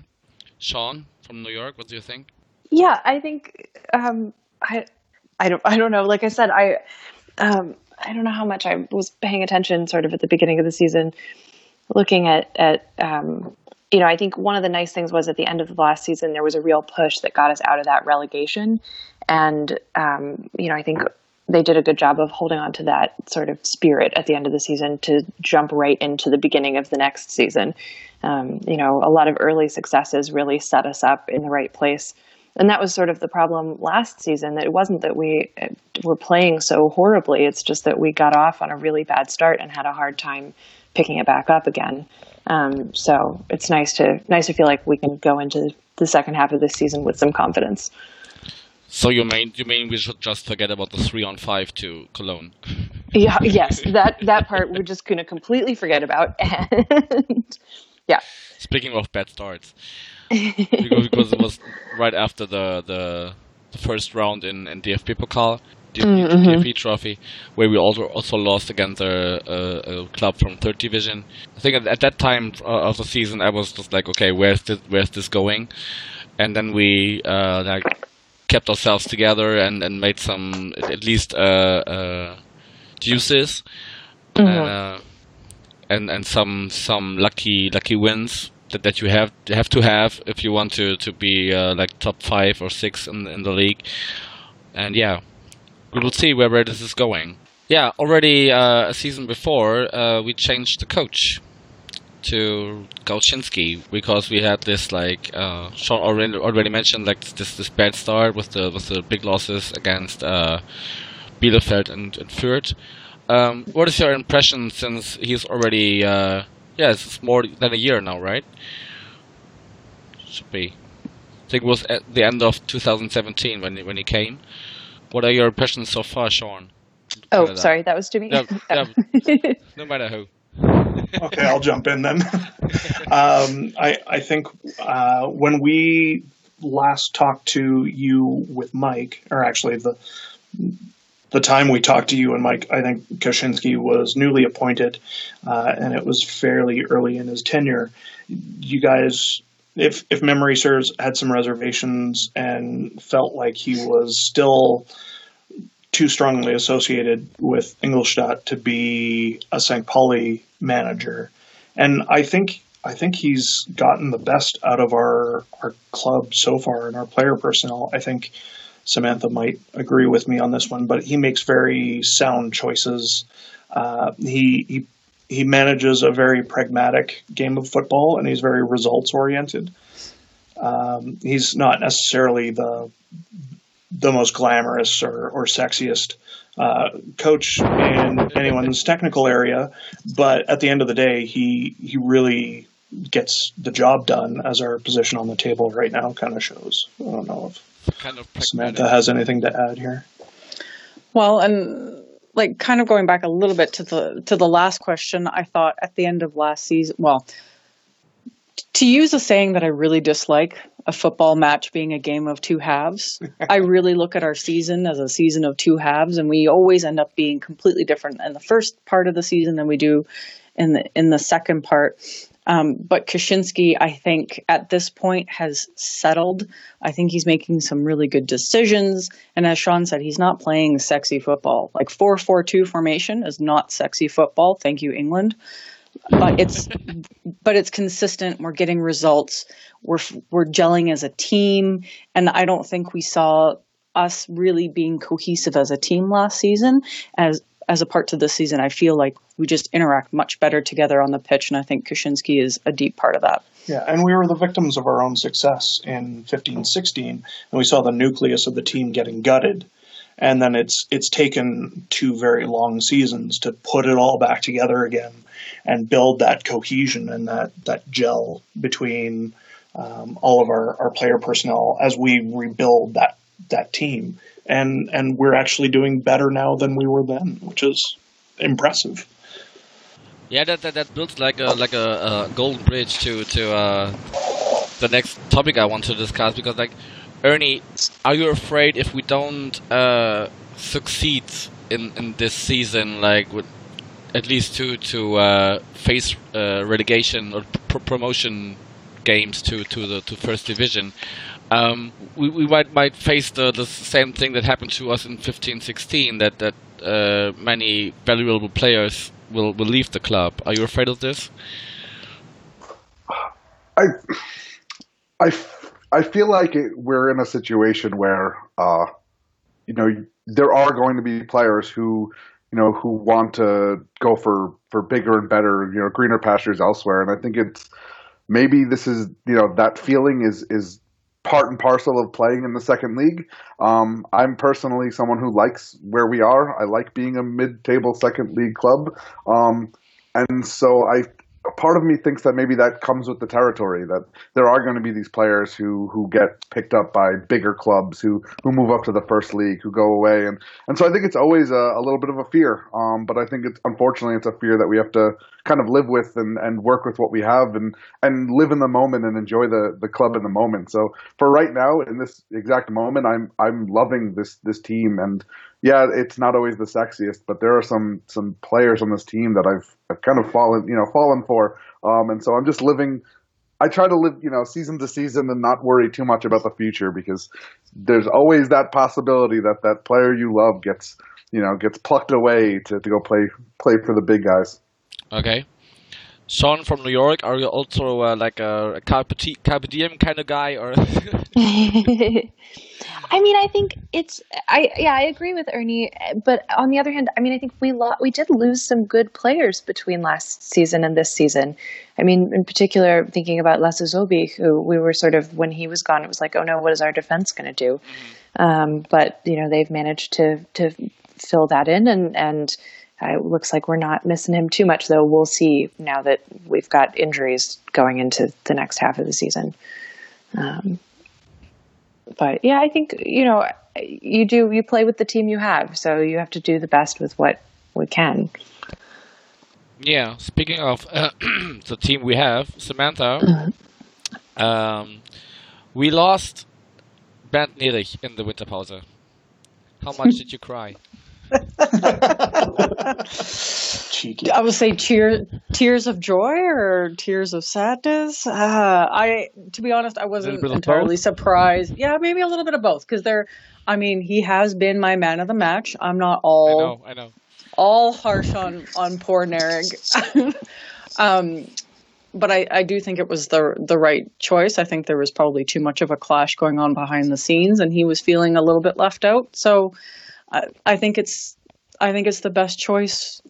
Sean from New York, what do you think? Yeah, I think um, I I don't I don't know. Like I said, I um, I don't know how much I was paying attention sort of at the beginning of the season, looking at at um, you know I think one of the nice things was at the end of the last season there was a real push that got us out of that relegation, and um, you know I think they did a good job of holding on to that sort of spirit at the end of the season to jump right into the beginning of the next season. Um, you know, a lot of early successes really set us up in the right place and that was sort of the problem last season that it wasn't that we uh, were playing so horribly. It's just that we got off on a really bad start and had a hard time picking it back up again. Um, so it's nice to nice to feel like we can go into the second half of this season with some confidence. So you mean you mean we should just forget about the three on five to Cologne? yeah yes that that part we're just going to completely forget about. And yeah. Speaking of bad starts, because, because it was right after the the, the first round in, in DFB Pokal, DFB, Mhm. DFB Trophy, where we also also lost against a, a, a club from third division. I think at, at that time of the season, I was just like, okay, where's this where's this going? And then we uh, like kept ourselves together and, and made some at least uh, uh, juices and uh, and and some some lucky lucky wins that, that you have have to have if you want to to be uh, like top five or six in in the league. And yeah, we will see where, where this is going. Yeah, already uh, a season before uh, we changed the coach to Kauczinski because we had this like uh, Sean already already mentioned like this this bad start with the with the big losses against uh, Bielefeld and, and Fürth. Um, what is your impression since he's already uh, yeah it's more than a year now right? Should be. I think it was at the end of 2017 when he, when he came. What are your impressions so far, Sean? oh Canada? sorry that was to me Yeah, yeah, no matter who. okay, I'll jump in then. um, I, I think uh, when we last talked to you with Mike, or actually the the time we talked to you and Mike, I think Kauczinski was newly appointed, uh, and it was fairly early in his tenure. You guys, if if memory serves, had some reservations and felt like he was still too strongly associated with Ingolstadt to be a St. Pauli manager. And I think I think he's gotten the best out of our our club so far and our player personnel. I think Samantha might agree with me on this one, but he makes very sound choices. Uh, he he he manages a very pragmatic game of football, and he's very results oriented. Um, he's not necessarily the the most glamorous or, or sexiest uh, coach in anyone's technical area, but at the end of the day, he he really gets the job done, as our position on the table right now kind of shows. I don't know if Kind of Samantha has anything to add here. Well, and like kind of going back a little bit to the to the last question, I thought at the end of last season, well, to use a saying that I really dislike, a football match being a game of two halves. I really look at our season as a season of two halves, and we always end up being completely different in the first part of the season than we do in the in the second part. Um, but Kauczinski, I think at this point has settled. I think he's making some really good decisions. And as Sean said, he's not playing sexy football. Like 4 4 2 formation is not sexy football. Thank you, England. But it's but it's consistent. We're getting results. We're we're gelling as a team, and I don't think we saw us really being cohesive as a team last season. As as a part to this season, I feel like we just interact much better together on the pitch, and I think Kauczinski is a deep part of that. Yeah, and we were the victims of our own success in 15 16, and we saw the nucleus of the team getting gutted. And then it's it's taken two very long seasons to put it all back together again and build that cohesion and that, that gel between um, all of our, our player personnel as we rebuild that that team. And and we're actually doing better now than we were then, which is impressive. Yeah, that, that, that builds like a like a, a golden bridge to to uh, the next topic I want to discuss because like Ernie, are you afraid if we don't uh, succeed in, in this season, like with at least to to uh, face uh, relegation or pr promotion games to to the to first division? Um, we, we might might face the, the same thing that happened to us in 15-16 that that uh, many valuable players will will leave the club. Are you afraid of this? I, I, I feel like it, we're in a situation where, uh, you know, there are going to be players who, you know, who want to go for for bigger and better, you know, greener pastures elsewhere, and I think it's maybe this is, you know, that feeling is is part and parcel of playing in the second league. Um, I'm personally someone who likes where we are. I like being a mid-table second league club, um, and so I part of me thinks that maybe that comes with the territory that there are going to be these players who who get picked up by bigger clubs who who move up to the first league who go away and and so I think it's always a, a little bit of a fear um, but I think it's unfortunately it's a fear that we have to kind of live with and, and work with what we have and and live in the moment and enjoy the the club in the moment. So for right now in this exact moment I'm I'm loving this this team and yeah, it's not always the sexiest, but there are some some players on this team that I've I've kind of fallen you know fallen for, um, and so I'm just living. I try to live you know season to season and not worry too much about the future because there's always that possibility that that player you love gets you know gets plucked away to, to go play play for the big guys. Okay. Sean from New York, are you also uh, like a, a carpe, carpe diem kind of guy, or? I mean, I think it's I yeah, I agree with Ernie, but on the other hand, I mean, I think we lo- we did lose some good players between last season and this season. I mean, in particular, thinking about Lasse Sobiech, who we were sort of when he was gone, it was like, oh no, what is our defense going to do? Um, but you know, they've managed to to fill that in, and and it looks like we're not missing him too much, though. We'll see now that we've got injuries going into the next half of the season. Um, but yeah, I think you know you do you play with the team you have, so you have to do the best with what we can. Yeah. Speaking of uh, the team we have, Samantha, Mm-hmm. um, we lost Bernd Nehrig in the winter pause. How much did you cry? Cheeky. I would say tears, tears of joy or tears of sadness. Uh, I, to be honest, I wasn't bit entirely both? surprised. Yeah, maybe a little bit of both because they're. I mean, he has been my man of the match. I'm not I all know, I know. all harsh on on poor Nehrig. um, but I, I do think it was the the right choice. I think there was probably too much of a clash going on behind the scenes, and he was feeling a little bit left out. So, I, I think it's I think it's the best choice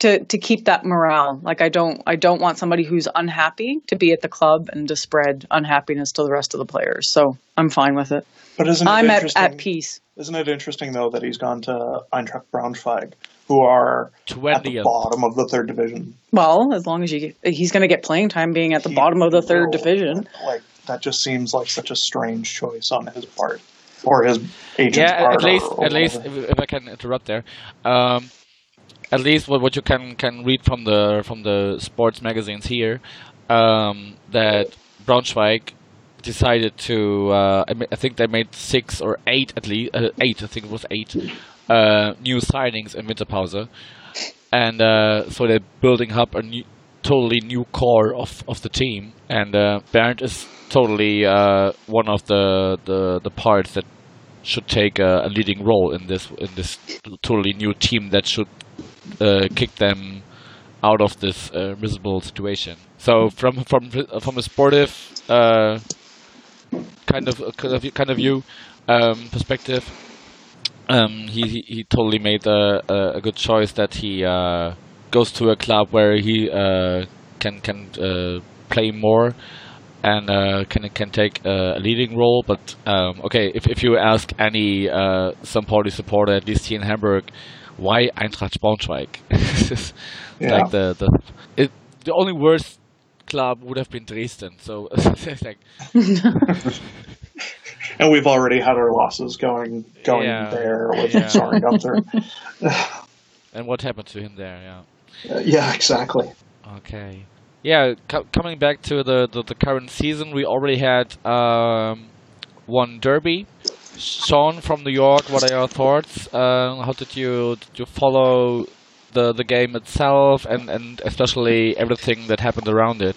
to to keep that morale. Like I don't I don't want somebody who's unhappy to be at the club and to spread unhappiness to the rest of the players. So I'm fine with it. But isn't it I'm at, interesting? at peace. Isn't it interesting though that he's gone to Eintracht Braunschweig, who are at the bottom of the third division? Well, as long as you he's going to get playing time being at the He bottom of the third will. division. Like that just seems like such a strange choice on his part, or his agent's yeah, at least, or, or at least, if, if I can interrupt there, um, at least what, what you can can read from the from the sports magazines here, um, that Braunschweig decided to. Uh, I, think they made six or eight at least, uh, eight. I think it was eight uh, new signings in Winterpause, and uh, so they're building up a new, totally new core of, of the team. And uh, Bernd is totally uh, one of the, the the parts that should take a, a leading role in this in this totally new team that should uh, kick them out of this uh, miserable situation. So from from from a sportive uh, kind of kind of view um, perspective, um, he, he he totally made a, a, good choice that he uh, goes to a club where he uh, can can uh, play more and uh, can can take a leading role. But um, okay, if if you ask any uh, St. Pauli supporter, at least here in Hamburg, why Eintracht Braunschweig? Yeah. Like the the it, the only worst club would have been Dresden. So it's like and we've already had our losses going going Yeah. there with Yeah. Sören Gonther. and what happened to him there? Yeah. Uh, yeah, exactly. Okay. Yeah, co- coming back to the, the, the current season, we already had um, one derby. Sean from New York, what are your thoughts? Uh, how did you did you follow the the game itself and, and especially everything that happened around it?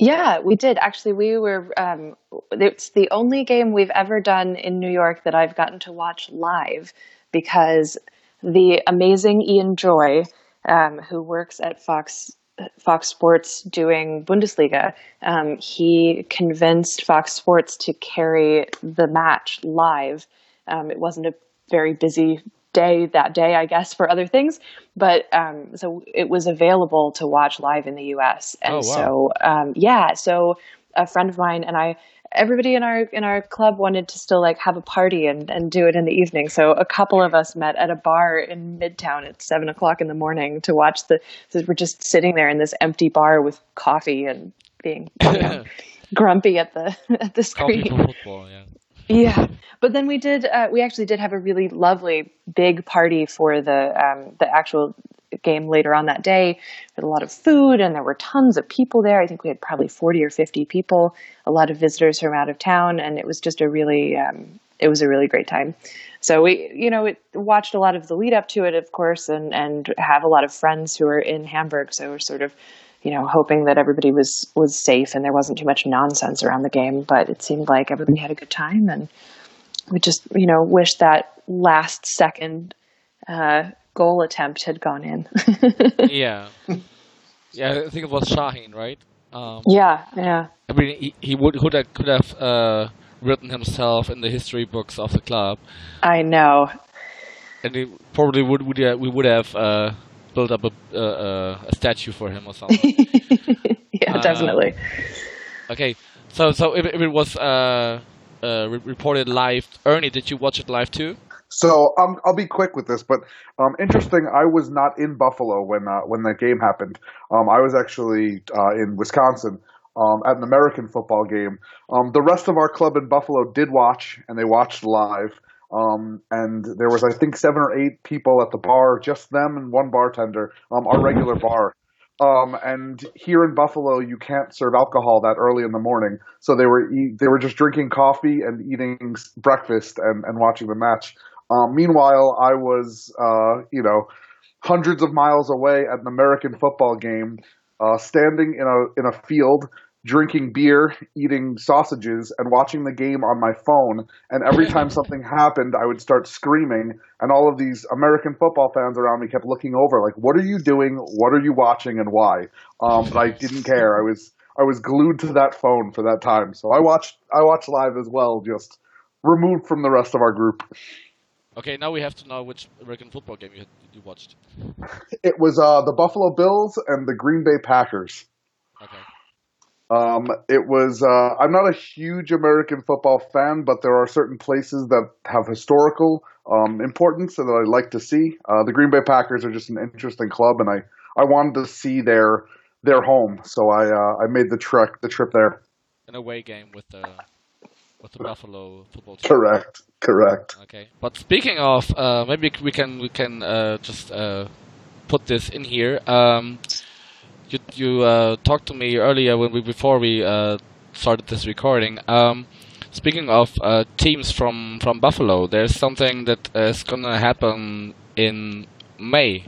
Yeah, we did. Actually, we were, um, it's the only game we've ever done in New York that I've gotten to watch live because the amazing Ian Joy, um, who works at Fox. Fox Sports doing Bundesliga, um, he convinced Fox Sports to carry the match live. Um, it wasn't a very busy day that day, I guess, for other things, but um, so it was available to watch live in the U.S. And Oh, wow. so, um, yeah, so a friend of mine and I, everybody in our in our club wanted to still like have a party and and do it in the evening. So a couple of us met at a bar in Midtown at seven o'clock in the morning to watch the. So we're just sitting there in this empty bar with coffee and being you know, grumpy at the at the screen. football, yeah. Yeah, but then we did. Uh, we actually did have a really lovely big party for the um, the actual game later on that day. With a lot of food, and there were tons of people there. I think we had probably forty or fifty people. A lot of visitors from out of town, and it was just a really um, it was a really great time. So we, you know, watched a lot of the lead up to it, of course, and and have a lot of friends who are in Hamburg. So we're sort of you know, hoping that everybody was was safe and there wasn't too much nonsense around the game. But it seemed like everybody had a good time, and we just, you know, wish that last second uh, goal attempt had gone in. yeah. Yeah, I think it was Şahin, right? Um, yeah, yeah, I mean, he, he would could have, could have uh, written himself in the history books of the club, I know. and he probably would would we would have uh, built up a uh, a statue for him or something. yeah, Uh, definitely. okay, so so if, if it was uh, uh, re- reported live, Ernie, did you watch it live too? So um, I'll be quick with this, but um, interesting. I was not in Buffalo when uh, when the game happened. Um, I was actually uh, in Wisconsin um, at an American football game. Um, the rest of our club in Buffalo did watch, and they watched live. Um, and there was, I think, seven or eight people at the bar, just them and one bartender, our regular bar. And here in Buffalo, you can't serve alcohol that early in the morning, so they were eat, they were just drinking coffee and eating breakfast and, and watching the match. Um, meanwhile, I was, uh, you know, hundreds of miles away at an American football game, uh, standing in a in a field, drinking beer, eating sausages, and watching the game on my phone. And every time something happened, I would start screaming, and all of these American football fans around me kept looking over, like, "What are you doing? What are you watching? And why?" Um, but I didn't care. I was I was glued to that phone for that time. So I watched I watched live as well, just removed from the rest of our group. Okay, now we have to know which American football game you you watched. It was uh, the Buffalo Bills and the Green Bay Packers. Okay. Um, it was. Uh, I'm not a huge American football fan, but there are certain places that have historical um, importance that I like to see. Uh, the Green Bay Packers are just an interesting club, and I, I wanted to see their their home, so I uh, I made the trek the trip there. An away game with the with the Buffalo football team. Correct, correct. Okay. But speaking of, uh, maybe we can we can uh, just uh, put this in here. Um, you you uh, talked to me earlier when we before we uh, started this recording. Um, speaking of uh, teams from from Buffalo, there's something that is gonna happen in May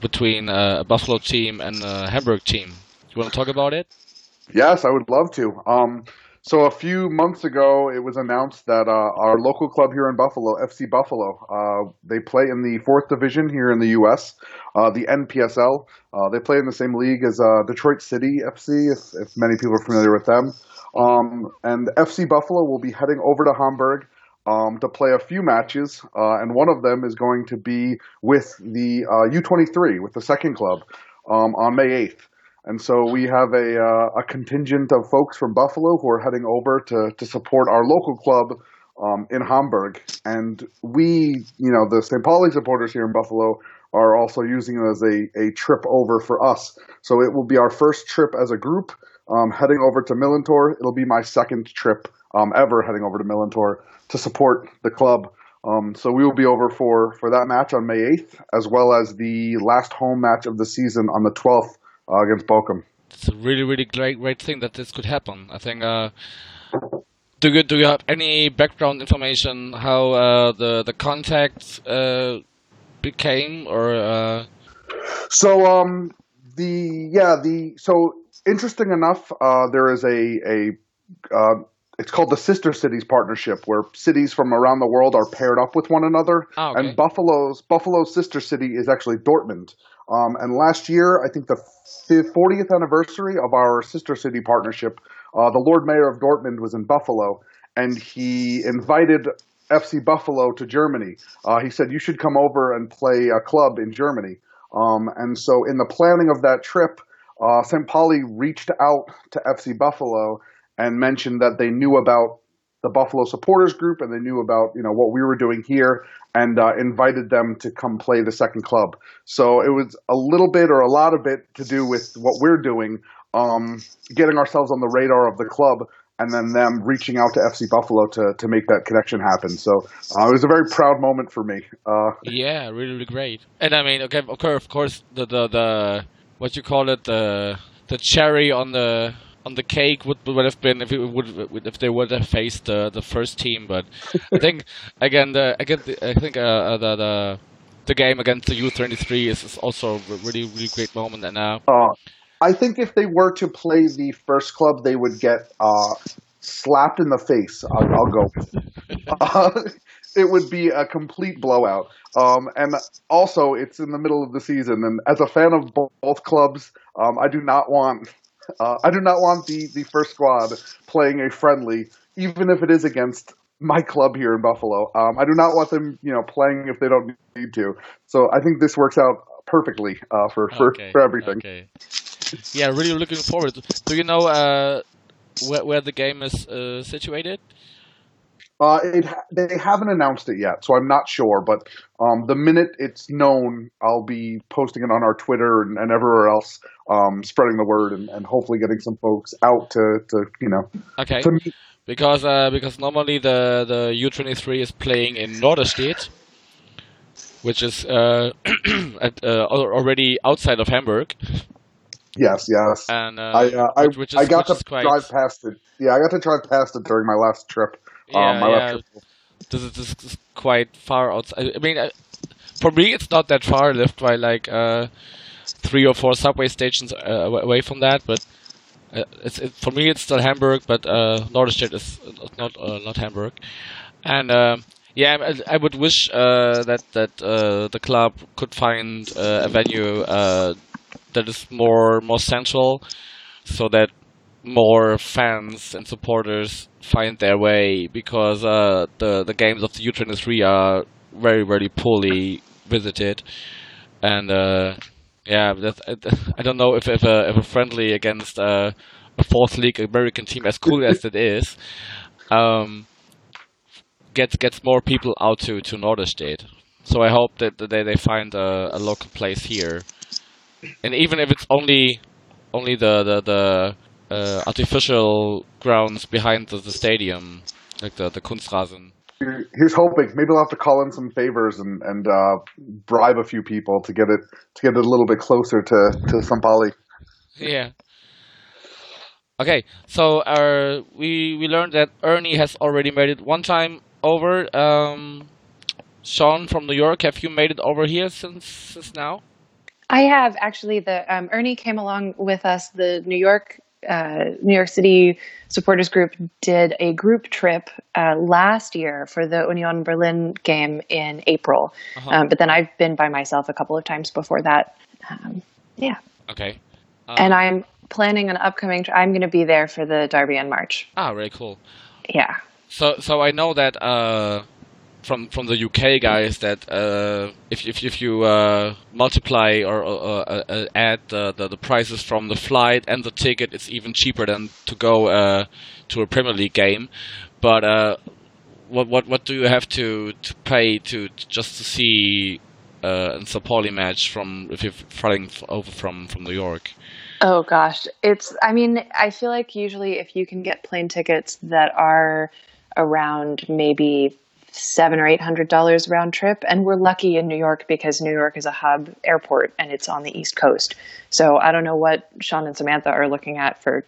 between uh, a Buffalo team and a Hamburg team. You want to talk about it? Yes, I would love to. Um, so a few months ago, it was announced that uh, our local club here in Buffalo, FC Buffalo, uh, they play in the fourth division here in the U.S., uh, the NPSL. Uh, they play in the same league as uh, Detroit City FC, if, if many people are familiar with them. Um, and FC Buffalo will be heading over to Hamburg um, to play a few matches, uh, and one of them is going to be with the uh, U23, with the second club, um, on May 8th. And so we have a, uh, a contingent of folks from Buffalo who are heading over to, to support our local club um, in Hamburg. And we, you know, the St. Pauli supporters here in Buffalo are also using it as a, a trip over for us. So it will be our first trip as a group um, heading over to Millerntor. It'll be my second trip um, ever heading over to Millerntor to support the club. Um, so we will be over for, for that match on May 8th, as well as the last home match of the season on the 12th uh, against Bochum. It's a really, really great, great thing that this could happen. I think. Uh, do you do you have any background information how uh, the the contact uh, became or? Uh... So um the yeah the so interesting enough uh, there is a a uh, it's called the Sister Cities Partnership, where cities from around the world are paired up with one another. Oh, okay. And Buffalo's Buffalo's sister city is actually Dortmund. Um, and last year, I think the 40th anniversary of our sister city partnership, uh, the Lord Mayor of Dortmund was in Buffalo, and he invited FC Buffalo to Germany. Uh, he said you should come over and play a club in Germany. Um, and so, in the planning of that trip, uh, St. Pauli reached out to FC Buffalo and mentioned that they knew about the Buffalo supporters group and they knew about you know what we were doing here and uh, invited them to come play the second club. So it was a little bit or a lot of it to do with what we're doing, um, getting ourselves on the radar of the club, and then them reaching out to FC Buffalo to to make that connection happen. So uh, it was a very proud moment for me. Uh, yeah, really, really great. And I mean, okay, of course, of course, the the the what you call it the the cherry on the on the cake would, would have been if it would if they would have faced the the first team. But I think again the again the, I think uh, uh the, the the game against the U23 is, is also a really really great moment. And uh, uh, I think if they were to play the first club, they would get uh, slapped in the face. I'll, I'll go. Uh, it would be a complete blowout. Um, and also, it's in the middle of the season, and as a fan of both clubs, um, I do not want uh, I do not want the, the first squad playing a friendly, even if it is against my club here in Buffalo. Um, I do not want them, you know, playing if they don't need to. So I think this works out perfectly uh, for, for, okay, for everything. Okay. Yeah, really looking forward. Do you know uh, where, where the game is uh, situated? Uh, it they haven't announced it yet, so I'm not sure. But um, the minute it's known, I'll be posting it on our Twitter and, and everywhere else, um, spreading the word and, and hopefully getting some folks out to, to you know. Okay. Because uh, because normally the the U23 is playing in Norderstedt, which is uh, at, uh, already outside of Hamburg. Yes, yes. And uh, I uh, I, which is, I got to quite... drive past it. Yeah, I got to drive past it during my last trip. Yeah, um, my yeah. This is, this is quite far outside. I mean, I, for me, it's not that far. I live by like uh, three or four subway stations uh, away from that, but uh, it's it, for me it's still Hamburg, but uh, Norderstedt is not uh, not Hamburg, and. Um, yeah, I, I would wish uh, that that uh, the club could find uh, a venue uh, that is more more central, so that more fans and supporters find their way. Because uh, the the games of the U23 are very very poorly visited, and uh, yeah, I don't know if if a, if a friendly against uh, a fourth league American team as cool as it is. Um, gets gets more people out to to Norderstedt. So I hope that, that they, they find a, a local place here, and even if it's only only the the, the uh, artificial grounds behind the, the stadium, like the the Kunstrasen. Here's hoping. Maybe I'll have to call in some favors and and uh, bribe a few people to get it to get it a little bit closer to to St. Pauli. Yeah. Okay, so uh, we we learned that Ernie has already made it one time over. Um, Sean from New York, have you made it over here since since now? I have actually. The um, Ernie came along with us. The New York uh, New York City supporters group did a group trip uh, last year for the Union Berlin game in April. Uh-huh. Um, but then I've been by myself a couple of times before that. Um, yeah. Okay. Um, and I'm planning an upcoming. Tr- I'm going to be there for the Derby in March. ah, very cool. Yeah. So, so I know that uh, from from the UK guys that uh, if if if you uh, multiply or uh, add the, the, the prices from the flight and the ticket, it's even cheaper than to go uh, to a Premier League game. But uh, what what what do you have to to pay to, to just to see uh, a Sao Paulo match from if you're flying over from from New York? Oh gosh, it's. I mean, I feel like usually if you can get plane tickets that are around maybe seven or eight hundred dollars round trip, and we're lucky in New York because New York is a hub airport and it's on the East Coast. So I don't know what Sean and Samantha are looking at for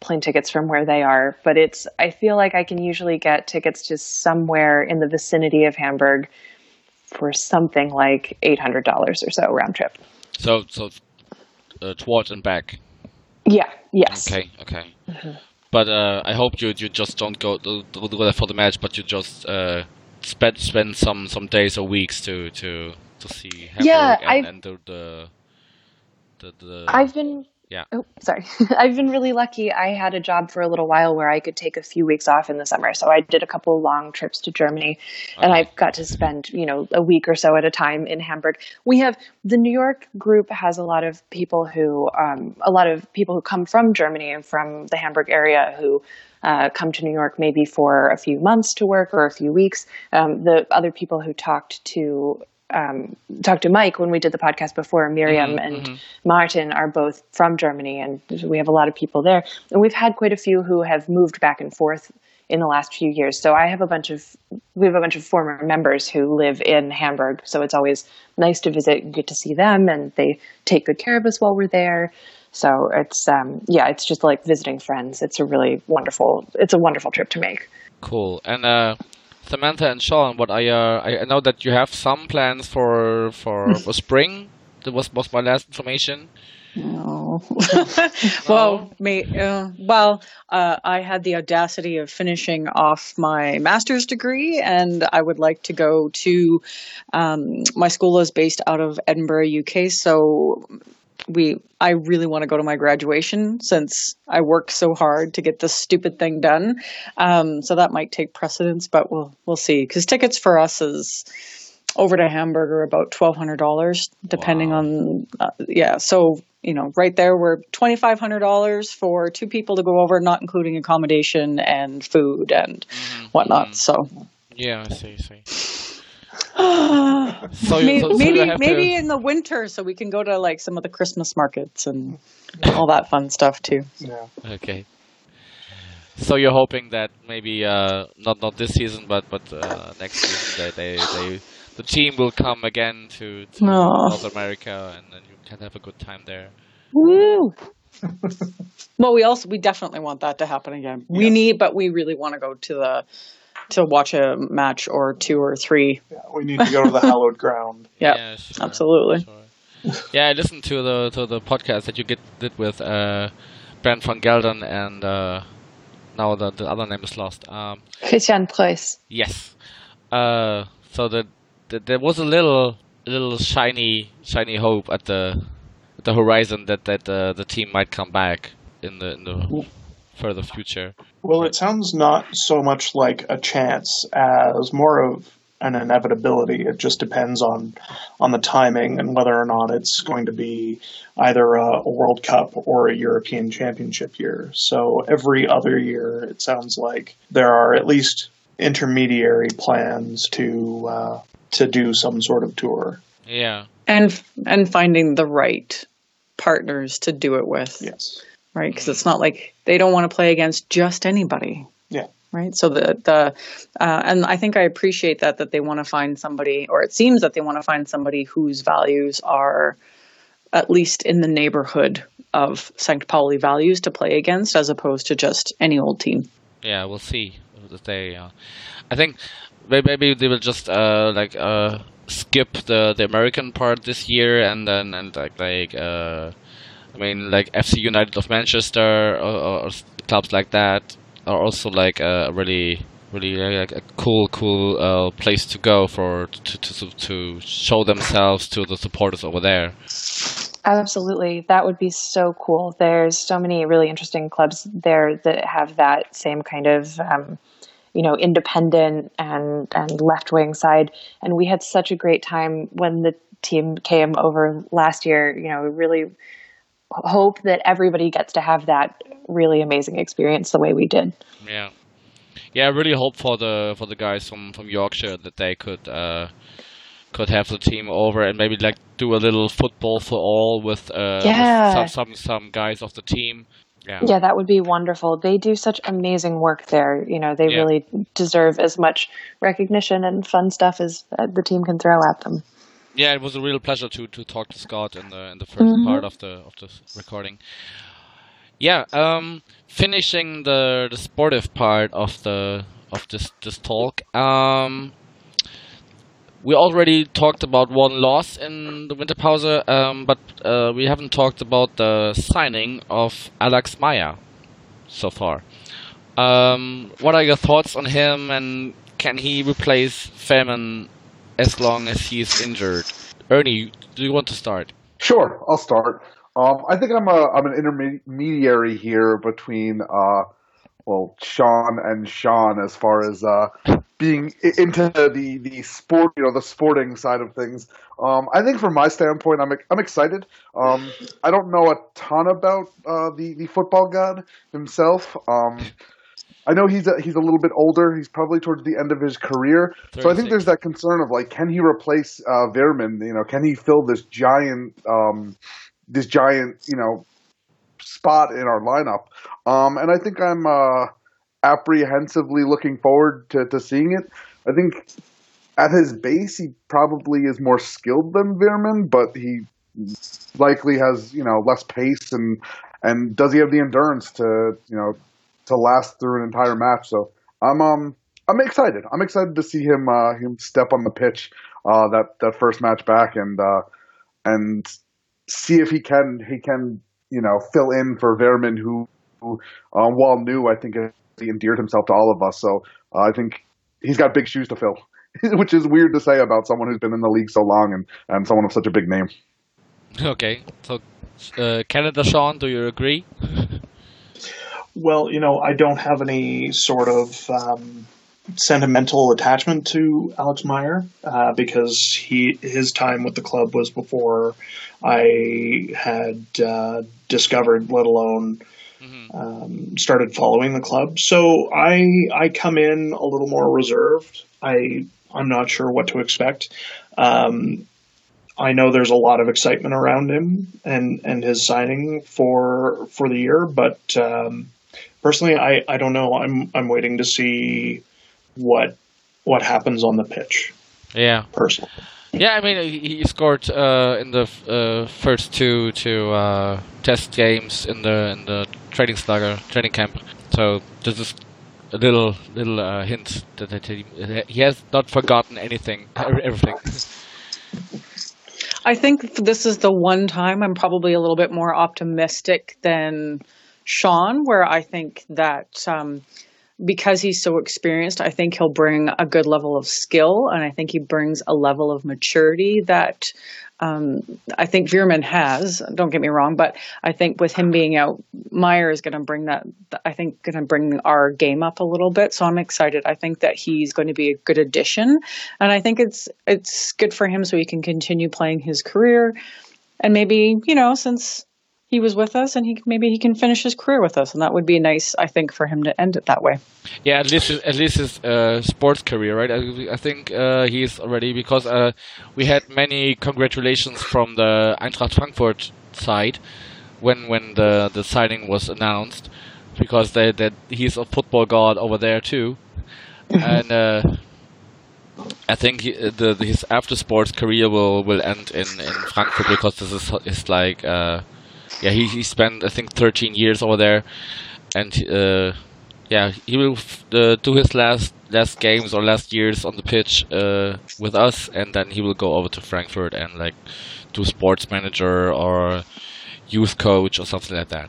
plane tickets from where they are, but it's. I feel like I can usually get tickets to somewhere in the vicinity of Hamburg for something like eight hundred dollars or so round trip. So so uh, towards and back. Yeah. Yes. Okay. Okay. But uh, I hope you you just don't go that for the match, but you just uh, spend spend some some days or weeks to to to see Hamburg Yeah, and, I've- and the, the the the I've been yeah. Oh, sorry. I've been really lucky. I had a job for a little while where I could take a few weeks off in the summer. So I did a couple long trips to Germany and I got to spend, you know, a week or so at a time in Hamburg. We have the New York group has a lot of people who, um, a lot of people who come from Germany and from the Hamburg area who uh, come to New York maybe for a few months to work or a few weeks. Um, the other people who talked to um, talked to Mike when we did the podcast before, Miriam and Martin are both from Germany, and we have a lot of people there. And we've had quite a few who have moved back and forth in the last few years. So I have a bunch of we have a bunch of former members who live in Hamburg. So it's always nice to visit and get to see them, and they take good care of us while we're there. So it's um, yeah, it's just like visiting friends. It's a really wonderful. It's a wonderful trip to make. Cool. And uh, Samantha and Sean, what I uh, I know that you have some plans for for, for spring. That was was my last information. No. well, may, uh, well, uh, I had the audacity of finishing off my master's degree, and I would like to go to. Um, my school is based out of Edinburgh, UK, so we. I really want to go to my graduation since I worked so hard to get this stupid thing done. Um, so that might take precedence, but we'll we'll see. Because tickets for us is over to Hamburg are about twelve hundred dollars, depending on uh, yeah. So you know, right there we're twenty five hundred dollars for two people to go over, not including accommodation and food and whatnot. So Yeah, I see. I see. so So maybe so- so you maybe, to- in the winter, so we can go to like some of the Christmas markets and all that fun stuff too. Yeah. Okay. So you're hoping that maybe uh, not not this season, but but uh, next season they, they they the team will come again to, to Aw. North America, and then you can have a good time there. Woo! well, we also we definitely want that to happen again. We need, but we really want to go to the to watch a match or two or three. Yeah, we need to go to the hallowed ground. Yep, Yeah, sure, absolutely. Yeah, I listened to the to the podcast that you get, did with uh, Bernd von Geldern and uh, now the the other name is lost. Um, Christian Preuss. Yes. Uh, so the, the there was a little little shiny shiny hope at the at the horizon that that uh, the team might come back in the in the further future. Well, it sounds not so much like a chance as more of an inevitability. It just depends on on the timing and whether or not it's going to be either a, a World Cup or a European Championship year. So every other year, it sounds like there are at least intermediary plans to uh, to do some sort of tour. Yeah. and and finding the right partners to do it with. Yes. Right, because it's not like they don't want to play against just anybody. Yeah. Right. So the the uh, and I think I appreciate that that they want to find somebody, or it seems that they want to find somebody whose values are at least in the neighborhood of St. Pauli values to play against, as opposed to just any old team. Yeah, we'll see. If They, uh, I think maybe they will just uh, like uh, skip the the American part this year, and then and like like uh, I mean like FC United of Manchester or, or, clubs like that are also like a really really like a cool cool uh, place to go for to to to show themselves to the supporters over there. Absolutely. That would be so cool. There's so many really interesting clubs there that have that same kind of um, you know, independent and and left wing side. And we had such a great time when the team came over last year. You know, really hope that everybody gets to have that really amazing experience the way we did. Yeah, yeah. I really hope for the for the guys from from Yorkshire that they could. Uh, could have the team over and maybe like do a little football for all with, uh, Yeah. with some, some some guys of the team. Yeah. Yeah, that would be wonderful. They do such amazing work there. You know, they Yeah. really deserve as much recognition and fun stuff as uh, the team can throw at them. Yeah, it was a real pleasure to, to talk to Scott in the in the 1st Mhm. part of the of the recording. Yeah, um, finishing the the sportive part of the of this this talk. Um, we already talked about one loss in the winter pause, um, but uh, we haven't talked about the signing of Alex Meier so far. Um, what are your thoughts on him, and can he replace Veerman as long as he is injured? Ernie, do you want to start? Sure, I'll start. Um, I think I'm a I'm an intermediary here between uh, well Sean and Sean as far as uh, being into the the sport you know the sporting side of things. Um, I think from my standpoint, I'm I'm excited. Um, I don't know a ton about uh, the the football god himself. I know he's a, he's a little bit older. He's probably towards the end of his career. So I think there's that concern of like, can he replace uh, Veerman? You know, can he fill this giant um, this giant you know spot in our lineup? Um, and I think I'm uh, apprehensively looking forward to, to seeing it. I think at his base, he probably is more skilled than Veerman, but he likely has you know less pace and and does he have the endurance to you know to last through an entire match? So I'm um I'm excited. I'm excited to see him uh, him step on the pitch uh, that that first match back and uh, and see if he can he can you know fill in for Veerman who, who uh, while new I think he endeared himself to all of us. So uh, I think he's got big shoes to fill. Which is weird to say about someone who's been in the league so long and, and someone of such a big name. Okay, so uh, Canada, Sean, do you agree? Well, you know, I don't have any sort of um, sentimental attachment to Alex Meier uh, because he his time with the club was before I had uh, discovered, let alone um, started following the club. So I I come in a little more reserved. I I'm not sure what to expect. Um, I know there's a lot of excitement around him and, and his signing for for the year, but um, personally, I, I don't know. I'm I'm waiting to see what what happens on the pitch. Yeah. Personally. Yeah, I mean, he he scored uh, in the f- uh, first two two uh, test games in the in the Trainingslager training camp. So this is a little little uh, hint that, that he, he has not forgotten anything, everything. I think this is the one time I'm probably a little bit more optimistic than Sean, where I think that um, because he's so experienced, I think he'll bring a good level of skill, and I think he brings a level of maturity that um, I think Veerman has. Don't get me wrong, but I think with him being out, Meier is going to bring that. I think going to bring our game up a little bit. So I'm excited. I think that he's going to be a good addition, and I think it's it's good for him so he can continue playing his career, and maybe you know since he was with us and he maybe he can finish his career with us, and that would be nice. I think for him to end it that way. Yeah, at least at least his uh, sports career, right? I, I think uh, he's already because uh, we had many congratulations from the Eintracht Frankfurt side when when the the signing was announced, because they that he's a football god over there too, and uh, I think he, the his after sports career will will end in in Frankfurt because this is is like uh, yeah he he spent I think 13 years over there, and uh, yeah, he will uh, do his last last games or last years on the pitch uh, with us, and then he will go over to Frankfurt and like do sports manager or youth coach or something like that.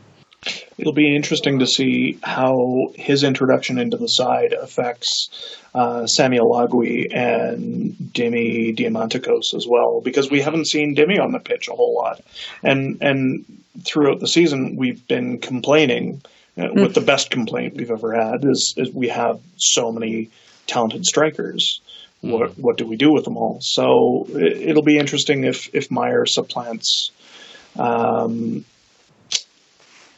It'll be interesting to see how his introduction into the side affects uh, Sami Allagui and Dimi Diamantakos as well, because we haven't seen Dimi on the pitch a whole lot, and and throughout the season we've been complaining uh, with the best complaint we've ever had is, is we have so many talented strikers. What what do we do with them all? So it, it'll be interesting if if Meier supplants um,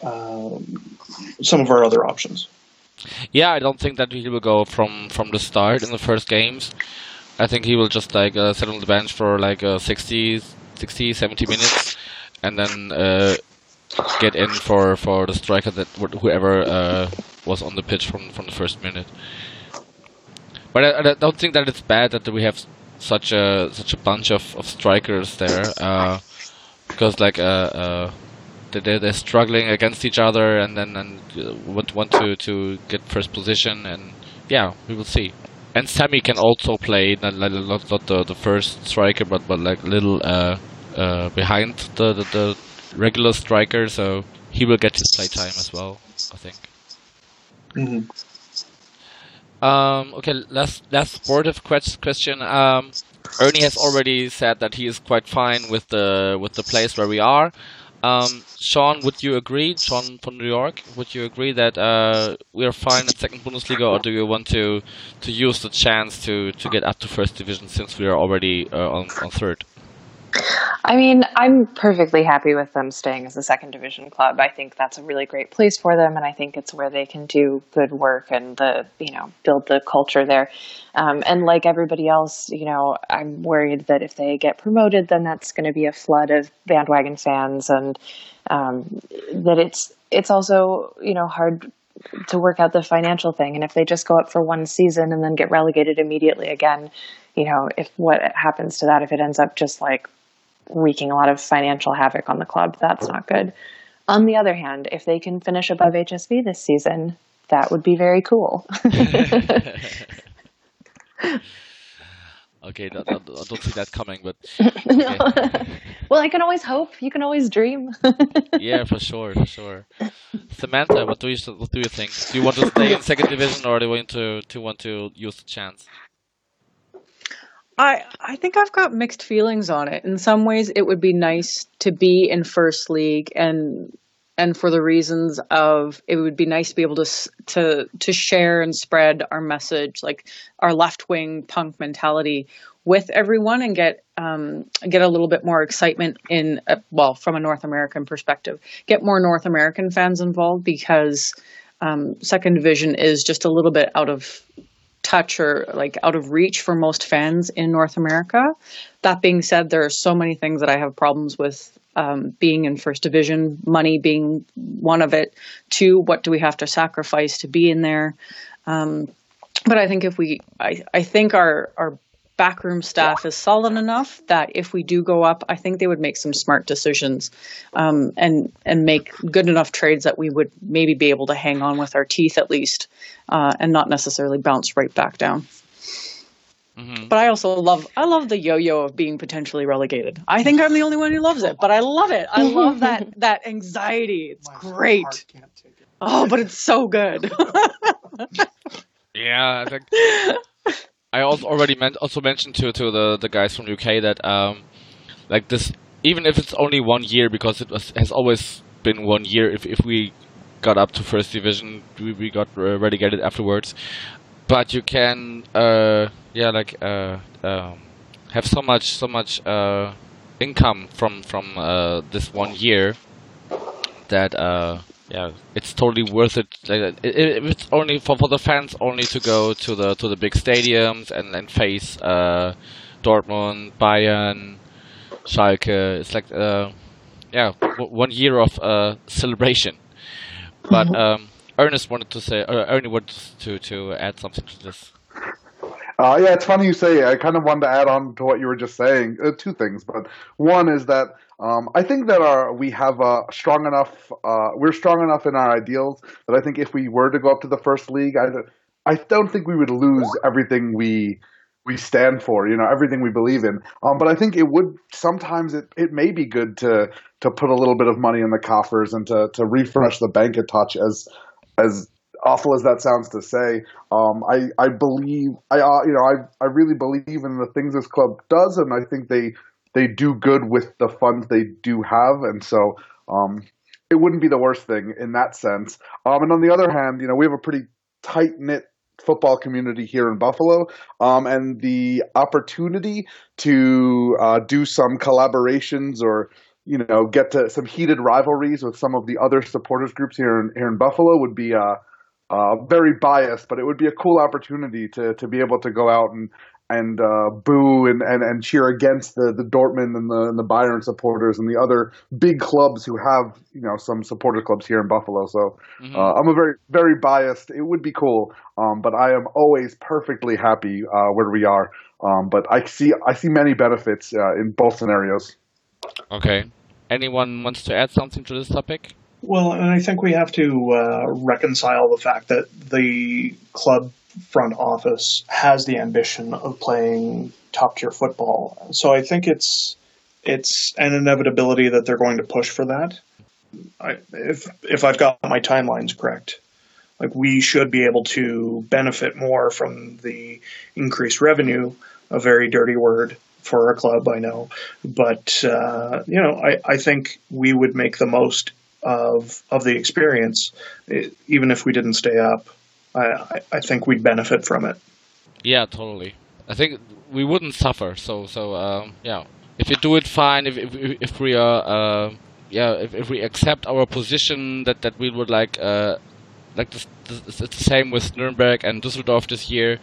um, some of our other options. Yeah, I don't think that he will go from from the start in the first games. I think he will just like uh, sit on the bench for like uh, 60, 60, 70 minutes, and then uh, get in for, for the striker that whoever uh, was on the pitch from from the first minute. But I, I, don't think that it's bad that we have such a such a bunch of, of strikers there, uh, because like uh, uh, they're, they're struggling against each other and then and would want to to get first position and yeah we will see. And Sammy can also play not not, not the, the first striker but but like little uh, uh, behind the, the, the regular striker so he will get his play time as well I think. Mm-hmm. Um, okay, last last sportive question. Um, Ernie has already said that he is quite fine with the with the place where we are. Um, Sean, would you agree? Sean from New York, would you agree that uh, we are fine at second Bundesliga, or do you want to to use the chance to to get up to first division since we are already uh, on on third? I mean, I'm perfectly happy with them staying as a second division club. I think that's a really great place for them, and I think it's where they can do good work and the you know build the culture there. Um, and like everybody else, you know, I'm worried that if they get promoted, then that's going to be a flood of bandwagon fans, and um, that it's it's also you know hard to work out the financial thing. And if they just go up for one season and then get relegated immediately again, you know, if what happens to that, if it ends up just like wreaking a lot of financial havoc on the club. That's not good. On the other hand, if they can finish above HSV this season, that would be very cool. okay, I don't, see that coming, but no. well, I can always hope. You can always dream. yeah, for sure, for sure. Samantha, what do you what do you think? Do you want to stay in second division, or do you want to to want to use the chance? I I think I've got mixed feelings on it. In some ways, it would be nice to be in first league, and and for the reasons of it would be nice to be able to to to share and spread our message, like our left wing punk mentality, with everyone, and get um, get a little bit more excitement in uh, well from a North American perspective, get more North American fans involved because um, second division is just a little bit out of touch or like out of reach for most fans in North America. That being said, there are so many things that I have problems with um, being in first division, money being one of it. Two, what do we have to sacrifice to be in there? Um, but I think if we, I, I think our, our backroom staff is solid enough that if we do go up, I think they would make some smart decisions um, and and make good enough trades that we would maybe be able to hang on with our teeth at least, uh, and not necessarily bounce right back down. Mm-hmm. But I also love I love the yo-yo of being potentially relegated. I think I'm the only one who loves it, but I love it. I love that that anxiety. It's My great. It. Oh, but it's so good. yeah, I think I also already also mentioned to to the the guys from UK that um like this even if it's only one year because it was has always been one year if if we got up to first division we, we got uh, relegated afterwards. But you can uh yeah like uh um, have so much so much uh income from from uh this one year that uh yeah, it's totally worth it. Like, if it's only for, for the fans, only to go to the to the big stadiums and and face uh, Dortmund, Bayern, Schalke. It's like uh, yeah, one year of uh, celebration. But um, Ernest wanted to say, uh, Ernie wanted to to add something to this. Uh, yeah, it's funny you say. I kind of wanted to add on to what you were just saying. Uh, two things, but one is that um, I think that our we have a strong enough. Uh, we're strong enough in our ideals that I think if we were to go up to the first league, I, I don't think we would lose everything we we stand for. You know, everything we believe in. Um, but I think it would sometimes it, it may be good to to put a little bit of money in the coffers and to to refresh the bank a touch as as awful as that sounds to say, um, I I believe I uh, you know I I really believe in the things this club does, and I think they they do good with the funds they do have, and so um, it wouldn't be the worst thing in that sense. Um, and on the other hand, you know, we have a pretty tight knit football community here in Buffalo, um, and the opportunity to uh, do some collaborations or you know get to some heated rivalries with some of the other supporters groups here in here in Buffalo would be uh, uh, very biased, but it would be a cool opportunity to to be able to go out and and uh, boo and, and, and cheer against the, the Dortmund and the, and the Bayern supporters and the other big clubs who have you know some supporter clubs here in Buffalo. So Mhm. uh, I'm a very very biased. It would be cool, um, but I am always perfectly happy uh, where we are. Um, but I see I see many benefits uh, in both scenarios. Okay. Anyone wants to add something to this topic? Well, and I think we have to uh, reconcile the fact that the club front office has the ambition of playing top tier football. So I think it's it's an inevitability that they're going to push for that. I, if if I've got my timelines correct, like we should be able to benefit more from the increased revenue. A very dirty word for a club, I know, but uh, you know, I, I think we would make the most of of the experience, even if we didn't stay up. I, I- think we'd benefit from it. Yeah, totally. I think we wouldn't suffer. So, so um, yeah. If you do it, fine. If if, if we are, uh, yeah, if, if we accept our position that, that we would like, uh, like it's the same with Nuremberg and Düsseldorf this year.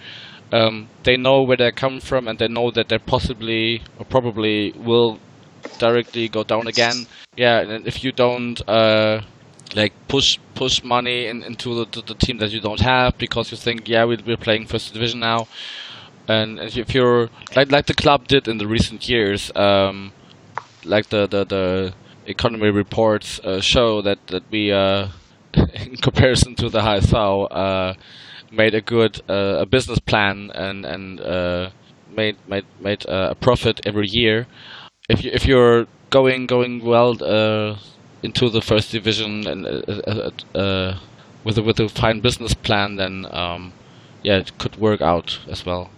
Um, they know where they come from, and they know that they possibly or probably will directly go down again. Yeah, and if you don't uh, like push push money in, into the, the, team that you don't have because you think yeah we, we're playing first division now, and if you're like like the club did in the recent years, um, like the the, the economy reports uh, show that that we uh, in comparison to the HSV uh, made a good uh, a business plan and and uh, made made made uh, a profit every year. If you if you're going going well into the first division and uh, uh, uh, with a, with a fine business plan, then um, yeah, it could work out as well.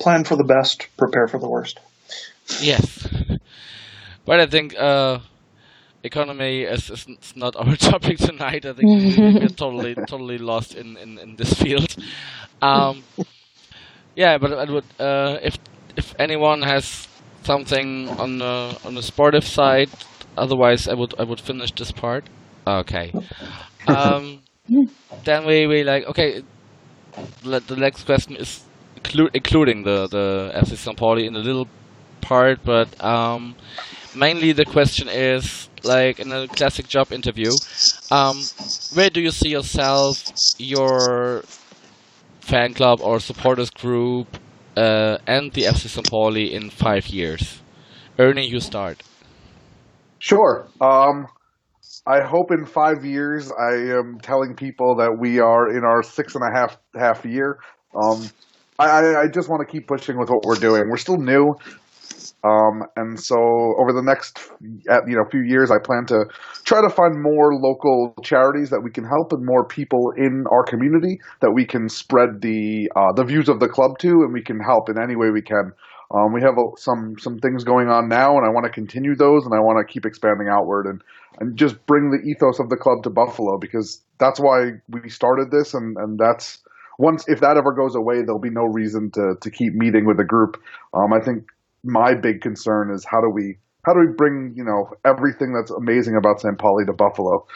Plan for the best, prepare for the worst. Yes, but I think uh, economy is, is not our topic tonight. I think we- we're totally totally lost in, in, in this field. Um, yeah, but I would uh, if if anyone has something on the on the sportive side, otherwise I would I would finish this part. Okay. Um, then we, we like okay. The next question is inclu- including the the FC St. Pauli in a little part, but um, mainly the question is like in a classic job interview, um, where do you see yourself, your fan club or supporters group, uh, and the FC St. Pauli in five years? Ernie, you start. Sure. Um, I hope in five years I am telling people that we are in our six and a half half year. Um, I, I, just want to keep pushing with what we're doing. We're still new, um, and so over the next you know few years, I plan to try to find more local charities that we can help and more people in our community that we can spread the uh, the views of the club to, and we can help in any way we can. Um, we have some some things going on now, and I want to continue those, and I want to keep expanding outward and and just bring the ethos of the club to Buffalo because that's why we started this, and and that's once if that ever goes away, there'll be no reason to to keep meeting with the group. Um, I think my big concern is how do we how do we bring you know everything that's amazing about St. Pauli to Buffalo?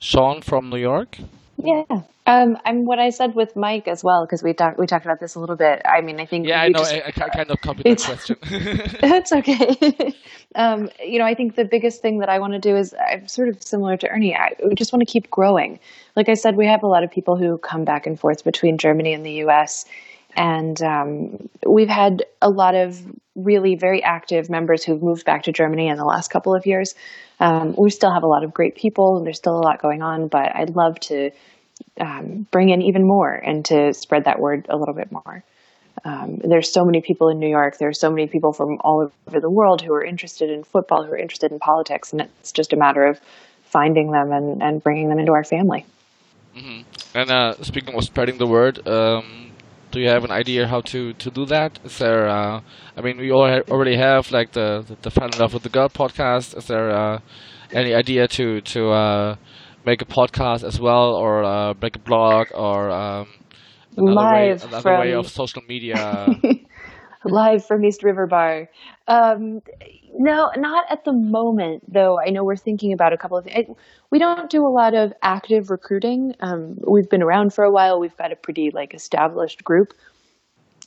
Sean from New York. Yeah. Um, I'm what I said with Mike as well because we talked we talked about this a little bit. I mean, I think Yeah, I know. just- I, I kind of copied that question. That's okay. um, you know, I think the biggest thing that I want to do is I'm sort of similar to Ernie. I we just want to keep growing. Like I said, we have a lot of people who come back and forth between Germany and the U.S. And um, we've had a lot of really very active members who've moved back to Germany in the last couple of years. Um, we still have a lot of great people, and there's still a lot going on. But I'd love to um, bring in even more and to spread that word a little bit more. Um, there's so many people in New York. There's so many people from all over the world who are interested in football, who are interested in politics, and it's just a matter of finding them and, and bringing them into our family. hmm And uh, speaking of spreading the word, um, do you have an idea how to, to do that? Is there? Uh, I mean, we all already have like the the, the Love with the Girl podcast. Is there uh, any idea to to uh, make a podcast as well, or uh, make a blog, or um, another way, Live another from way of social media? live from East River Bar. Um, no, not at the moment, though. I know we're thinking about a couple of. I, we don't do a lot of active recruiting. Um, we've been around for a while. We've got a pretty like established group,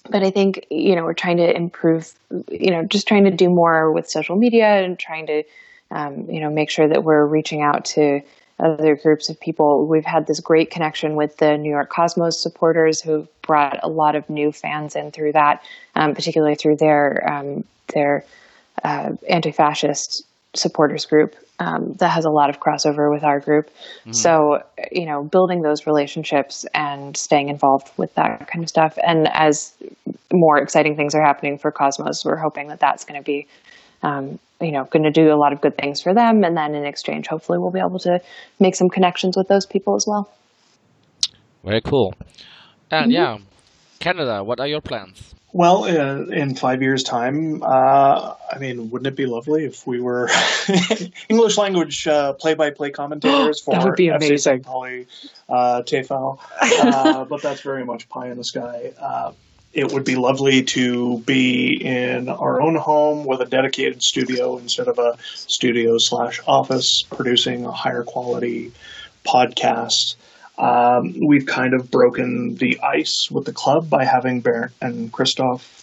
but I think you know we're trying to improve. You know, just trying to do more with social media and trying to um, you know make sure that we're reaching out to other groups of people. We've had this great connection with the New York Cosmos supporters who've brought a lot of new fans in through that, um, particularly through their um, their uh, anti-fascist supporters group um, that has a lot of crossover with our group. So you know, building those relationships and staying involved with that kind of stuff. And as more exciting things are happening for Cosmos, we're hoping that that's going to be um, you know, going to do a lot of good things for them. And then in exchange, hopefully we'll be able to make some connections with those people as well. Very cool. And yeah, Canada, what are your plans? Well, in, in five years' time, uh, I mean, wouldn't it be lovely if we were English language uh, play-by-play commentators for That would be FC amazing. St. Pauli, uh, TFL? Uh, but that's very much pie in the sky. Uh, it would be lovely to be in our own home with a dedicated studio instead of a studio slash office, producing a higher quality podcast. Um, we've kind of broken the ice with the club by having Bernd and Christoph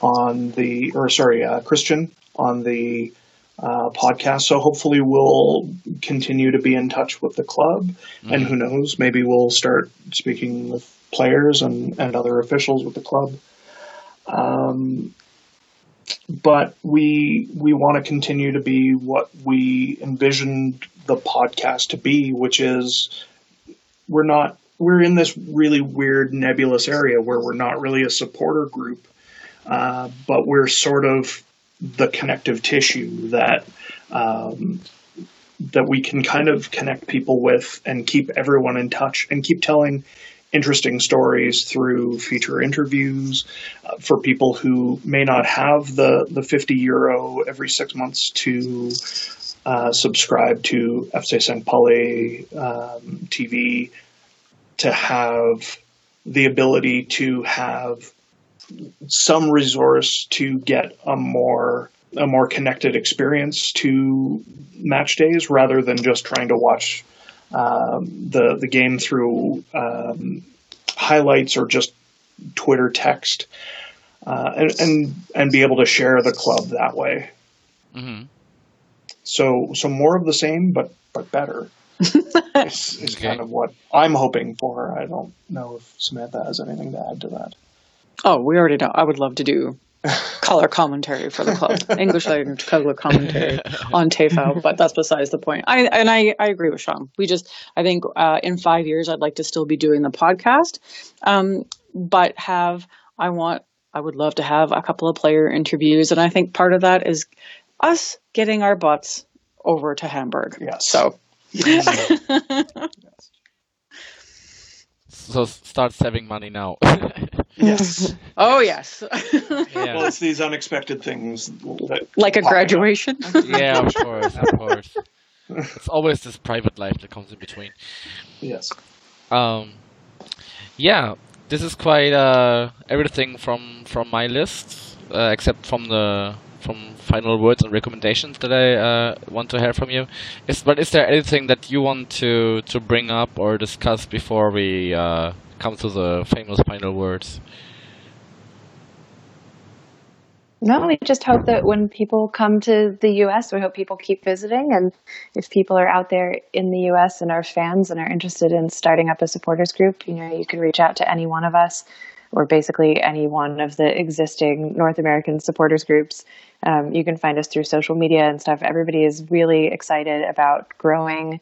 on the, or sorry, uh, Christian on the uh, podcast. So hopefully we'll continue to be in touch with the club, and who knows, maybe we'll start speaking with players and, and other officials with the club. Um, but we we want to continue to be what we envisioned the podcast to be, which is we're not we're in this really weird nebulous area where we're not really a supporter group, uh, but we're sort of the connective tissue that um, that we can kind of connect people with and keep everyone in touch and keep telling interesting stories through feature interviews uh, for people who may not have the the 50 euro every six months to uh, subscribe to FC St. Pauli um, TV to have the ability to have some resource to get a more a more connected experience to match days rather than just trying to watch um, the the game through um, highlights or just Twitter text, uh, and, and and be able to share the club that way. hmm So so more of the same, but but better. is, is Okay. kind of what I'm hoping for. I don't know if Samantha has anything to add to that. Oh, we already know. I would love to do color commentary for the club, English language color commentary on TAFO, but that's besides the point. I and I, I agree with Sean. We just, I think, uh, in five years, I'd like to still be doing the podcast, um, but have I want, I would love to have a couple of player interviews, and I think part of that is us getting our butts over to Hamburg. Yes. So. So start saving money now. Yes. oh yes, Well, it's these unexpected things that like a graduation. yeah, of course, of course. It's always this private life that comes in between. Yes. Um, yeah, this is quite uh, everything from from my list, uh, except from the from final words and recommendations that I uh, want to hear from you. Is but is there anything that you want to to bring up or discuss before we uh, come to the famous final words? No, we just hope that when people come to the US, we hope people keep visiting. And if people are out there in the US and are fans and are interested in starting up a supporters group, you know, you can reach out to any one of us or basically any one of the existing North American supporters groups. Um, you can find us through social media and stuff. Everybody is really excited about growing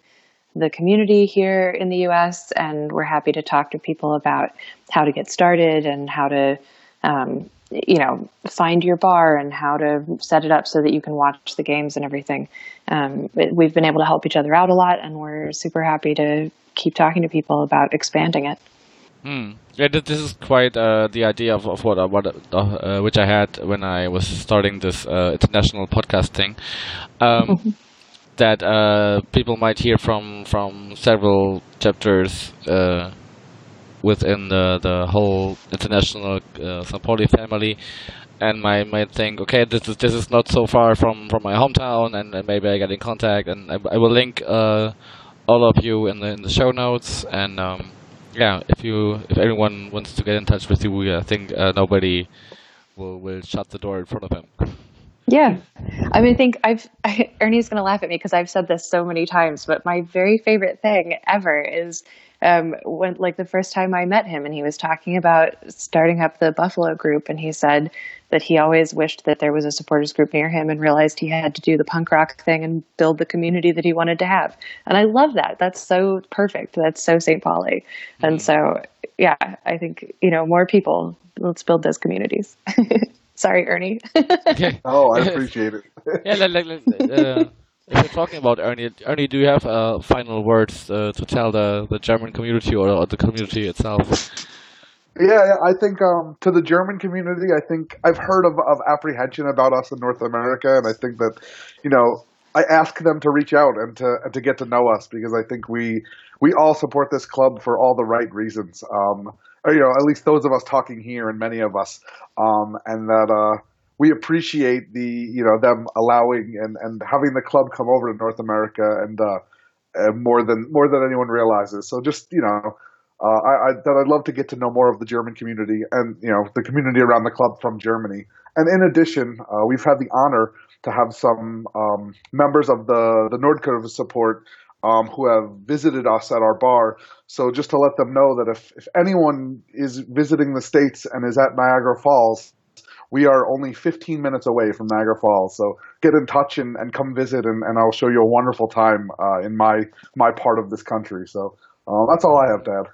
the community here in the US, and we're happy to talk to people about how to get started and how to, um, you know, find your bar and how to set it up so that you can watch the games and everything. Um, we've been able to help each other out a lot, and we're super happy to keep talking to people about expanding it. Hmm. Yeah, th- this is quite uh, the idea of, of what I- what uh, uh, which I had when I was starting this uh, international podcast thing. Um, that uh, people might hear from from several chapters uh, within the the whole international uh, St. Pauli family, and might might think, okay, this is this is not so far from from my hometown, and, and maybe I get in contact, and I, I will link uh, all of you in the in the show notes, and um, yeah, if you if anyone wants to get in touch with you, I think uh, nobody will will shut the door in front of him. Yeah. I mean, I think I've, I, Ernie's going to laugh at me because I've said this so many times, but my very favorite thing ever is um, when, like, the first time I met him and he was talking about starting up the Buffalo group, and he said that he always wished that there was a supporters group near him and realized he had to do the punk rock thing and build the community that he wanted to have. And I love that. That's so perfect. That's so St. Pauli. And so, yeah, I think, you know, more people, let's build those communities. Sorry, Ernie. Oh, I appreciate it. yeah, like, like, like, uh, if you're talking about Ernie, Ernie, do you have uh, final words uh, to tell the, the German community or, or the community itself? Yeah, I think um, to the German community, I think I've heard of, of apprehension about us in North America, and I think that, you know, I ask them to reach out and to and to get to know us because I think we we all support this club for all the right reasons. Um, or, you know, at least those of us talking here, and many of us, um, and that uh, we appreciate the you know them allowing and, and having the club come over to North America and uh, uh, more than more than anyone realizes. So just you know. Uh, I, I, that I'd love to get to know more of the German community and you know the community around the club from Germany. And in addition, uh, we've had the honor to have some um, members of the the Nordkurve support um, who have visited us at our bar. So just to let them know that if, if anyone is visiting the States and is at Niagara Falls, we are only 15 minutes away from Niagara Falls. So get in touch and, and come visit, and, and I'll show you a wonderful time uh, in my my part of this country. So uh, that's all I have to add.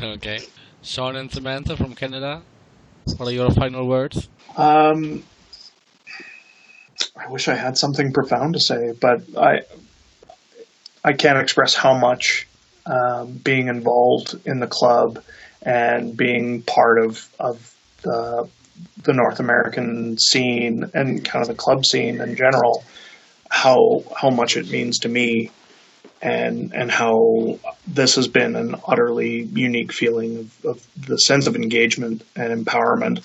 Okay. Sean and Samantha from Canada, what are your final words? Um, I wish I had something profound to say, but I I can't express how much um, being involved in the club and being part of of the the North American scene and kind of the club scene in general, how how much it means to me, and and how this has been an utterly unique feeling of, of the sense of engagement and empowerment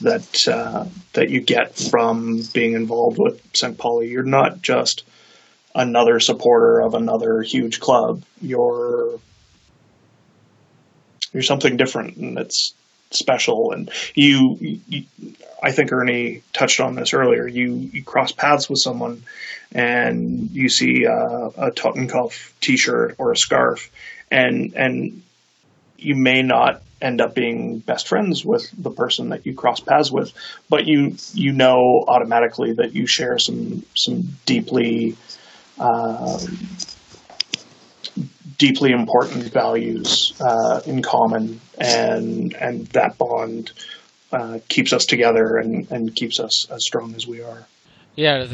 that uh, that you get from being involved with St. Pauli. You're not just another supporter of another huge club. You're you're something different, and it's special. And you, you I think Ernie touched on this earlier. You you cross paths with someone, and you see uh, a Totenkopf T-shirt or a scarf, and and you may not end up being best friends with the person that you cross paths with, but you you know automatically that you share some some deeply uh, deeply important values uh, in common, and and that bond uh, keeps us together and, and keeps us as strong as we are. Yeah,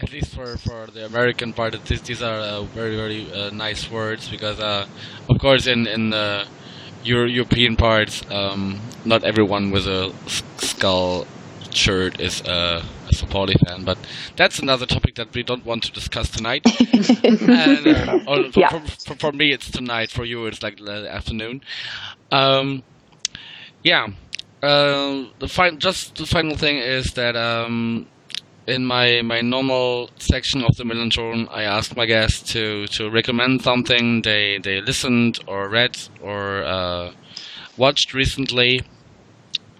at least for, for the American part, of this, these are uh, very very uh, nice words because, uh, of course, in in the Euro- European parts, um, not everyone with a skull shirt is a, a St. Pauli fan, but that's another topic that we don't want to discuss tonight. and, uh, for, Yeah. for, for, for me, it's tonight. For you, it's like the afternoon. Um, yeah. Uh, the fin- just the final thing is that um, in my, my normal section of the MillernTon, I ask my guests to, to recommend something they, they listened or read or uh, watched recently.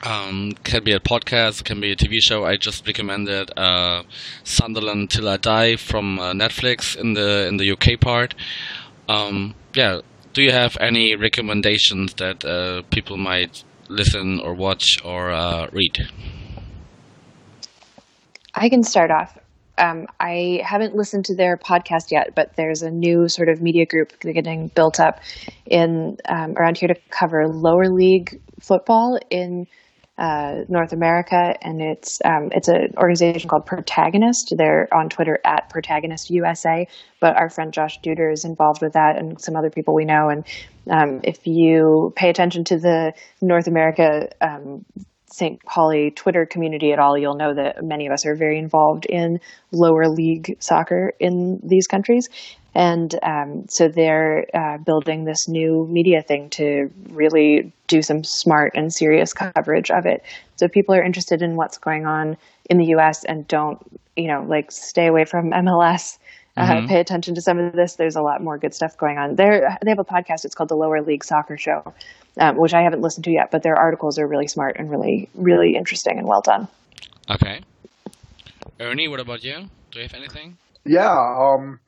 Um, can be a podcast, can be a TV show. I just recommended uh, Sunderland Till I Die from uh, Netflix in the in the UK part. Um, yeah, do you have any recommendations that uh, people might listen or watch or uh, read? I can start off. Um, I haven't listened to their podcast yet, but there's a new sort of media group getting built up in um, around here to cover lower league football in uh, North America, and it's um, it's an organization called Protagonist. They're on Twitter at Protagonist USA, but our friend Josh Duder is involved with that, and some other people we know. And um, if you pay attention to the North America um, St. Pauli Twitter community at all, you'll know that many of us are very involved in lower league soccer in these countries. And um, so they're uh, building this new media thing to really do some smart and serious coverage of it. So people are interested in what's going on in the U.S. and don't, you know, like stay away from MLS. Uh, Mhm. Pay attention to some of this. There's a lot more good stuff going on. They're, they have a podcast. It's called the Lower League Soccer Show, um, which I haven't listened to yet. But their articles are really smart and really, really interesting and well done. Okay. Ernie, what about you? Do you have anything? Yeah. Um,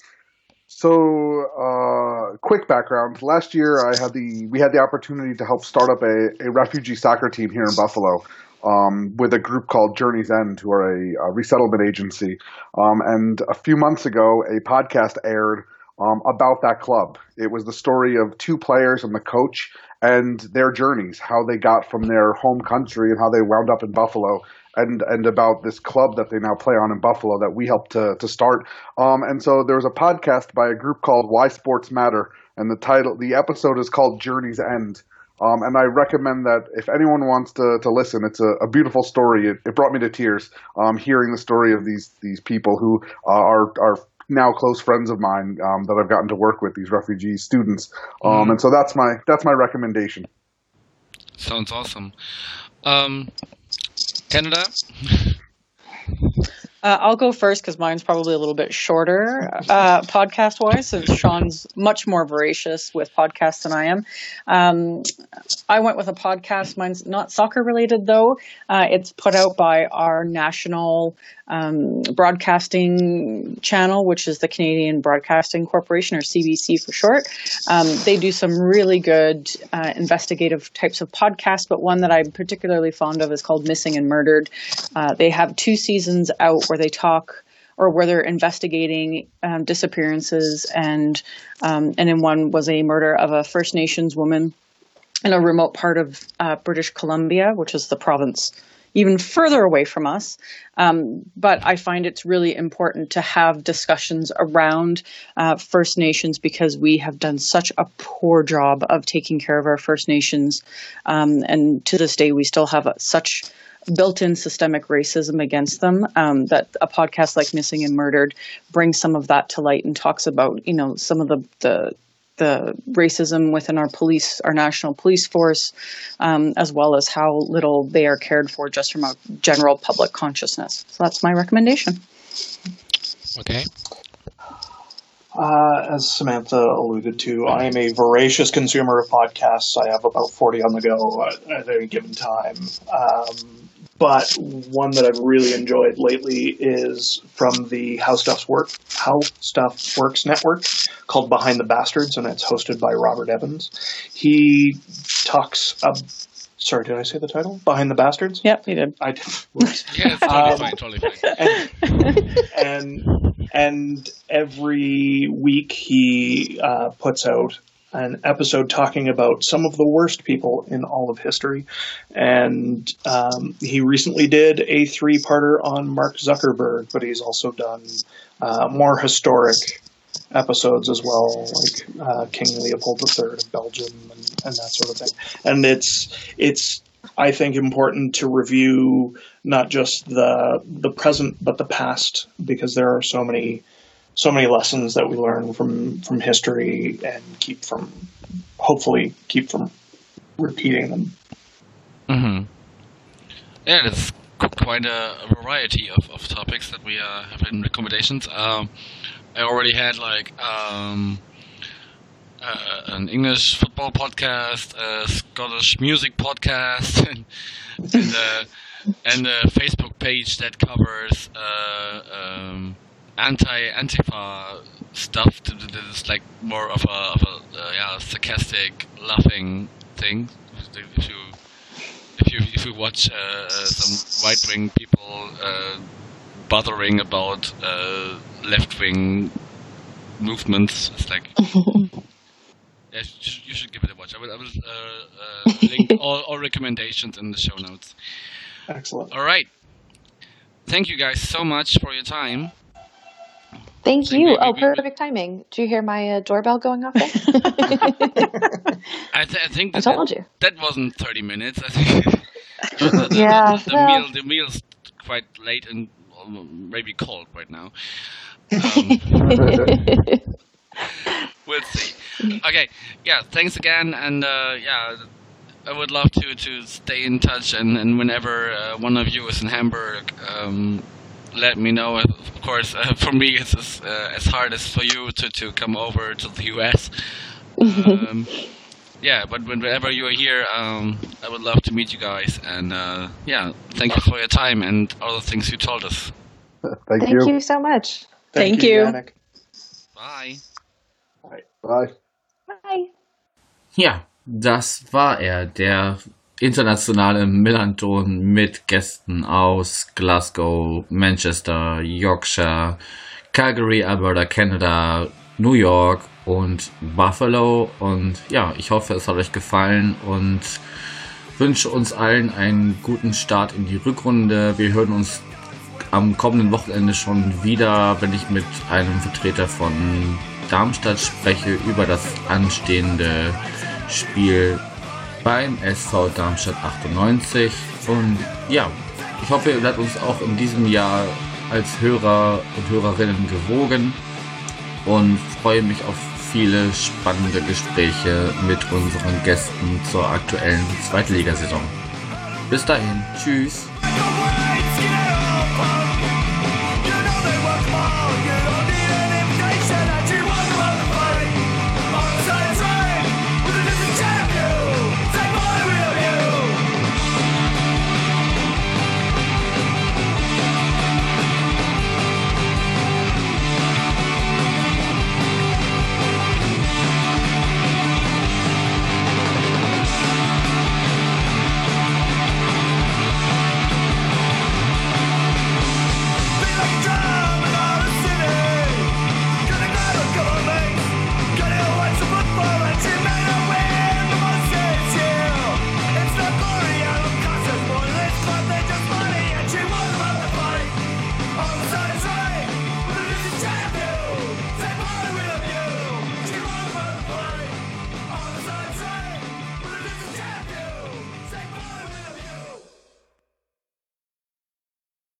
so, uh, quick background. Last year, I had the we had the opportunity to help start up a, a refugee soccer team here in Buffalo um, with a group called Journey's End, who are a, a resettlement agency. Um, and a few months ago, a podcast aired um, about that club. It was the story of two players and the coach and their journeys, how they got from their home country and how they wound up in Buffalo. And, and about this club that they now play on in Buffalo that we helped to, to start. Um, and so there was a podcast by a group called Why Sports Matter, and the title, the episode is called Journey's End. Um, and I recommend that if anyone wants to, to listen, it's a, a beautiful story. It, it brought me to tears um, hearing the story of these these people who uh, are are now close friends of mine um, that I've gotten to work with these refugee students. Um, Mhm. And so that's my that's my recommendation. Sounds awesome. Canada? Uh, I'll go first because mine's probably a little bit shorter uh, podcast wise, since Sean's much more voracious with podcasts than I am. Um, I went with a podcast. Mine's not soccer related, though. Uh, it's put out by our national um, broadcasting channel, which is the Canadian Broadcasting Corporation, or CBC for short. Um, they do some really good uh, investigative types of podcasts, but one that I'm particularly fond of is called Missing and Murdered. Uh, they have two seasons out where they talk or where they're investigating um, disappearances, and um, and in one was a murder of a First Nations woman in a remote part of uh, British Columbia, which is the province even further away from us. Um, but I find it's really important to have discussions around uh, First Nations because we have done such a poor job of taking care of our First Nations. Um, and to this day, we still have a, such built-in systemic racism against them um, that a podcast like Missing and Murdered brings some of that to light and talks about, you know, some of the, the the racism within our police, our national police force, um, as well as how little they are cared for just from a general public consciousness. So that's my recommendation. Okay. Uh, as Samantha alluded to, I am a voracious consumer of podcasts. I have about 40 on the go at, at any given time. Um, but one that I've really enjoyed lately is from the How Stuff Works How Stuff Works network called Behind the Bastards, and it's hosted by Robert Evans. He talks. Ab- Sorry, did I say the title? Behind the Bastards. Yep, you did. I did. Whoops. Yeah, it's totally Um, fine, totally fine. and, and and every week he uh, puts out an episode talking about some of the worst people in all of history. And um, he recently did a three-parter on Mark Zuckerberg, but he's also done uh, more historic episodes as well, like uh, King Leopold III of Belgium and, and that sort of thing. And it's it's I think important to review not just the the present but the past because there are so many so many lessons that we learn from from history and keep from hopefully keep from repeating them. hmm Yeah, there's quite a, a variety of, of topics that we uh, have in recommendations. Um, I already had like um, uh, an English football podcast, a Scottish music podcast, and and, uh, and a Facebook page that covers uh, um, anti-Antifa stuff. To do this like more of a, of a uh, yeah sarcastic, laughing thing. If you if you if you watch uh, uh, some right wing people uh, bothering about uh, left wing movements, it's like yeah, you should, you should give it a watch. I will, I will uh, uh, link all, all recommendations in the show notes. Excellent. All right. Thank you guys so much for your time. Thank you. Oh, we- we- perfect timing. Do you hear my uh, doorbell going off there? I, th- I think I that, told you. that wasn't 30 minutes. I think Yeah, the, well- meal the meal's quite late and um, maybe cold right now. Um, we'll see. Okay, yeah, thanks again, and uh, yeah, I would love to to stay in touch, and, and whenever uh, one of you is in Hamburg, um, let me know. Of course, uh, for me, it's as, uh, as hard as for you to, to come over to the US. Um, yeah, but whenever you are here, um, I would love to meet you guys, and uh, yeah, thank you for your time and all the things you told us. Thank, Thank you so much. Thank you. Yannick. Bye. Bye. Bye. Ja, das war er, der internationale Millanton mit Gästen aus Glasgow, Manchester, Yorkshire, Calgary, Alberta, Canada, New York und Buffalo. Und ja, ich hoffe, es hat euch gefallen und wünsche uns allen einen guten Start in die Rückrunde. Wir hören uns am kommenden Wochenende schon wieder, wenn ich mit einem Vertreter von Darmstadt spreche über das anstehende Spiel beim SV Darmstadt 98. Und ja, ich hoffe, ihr bleibt uns auch in diesem Jahr als Hörer und Hörerinnen gewogen und freue mich auf viele spannende Gespräche mit unseren Gästen zur aktuellen Zweitligasaison. Bis dahin, tschüss.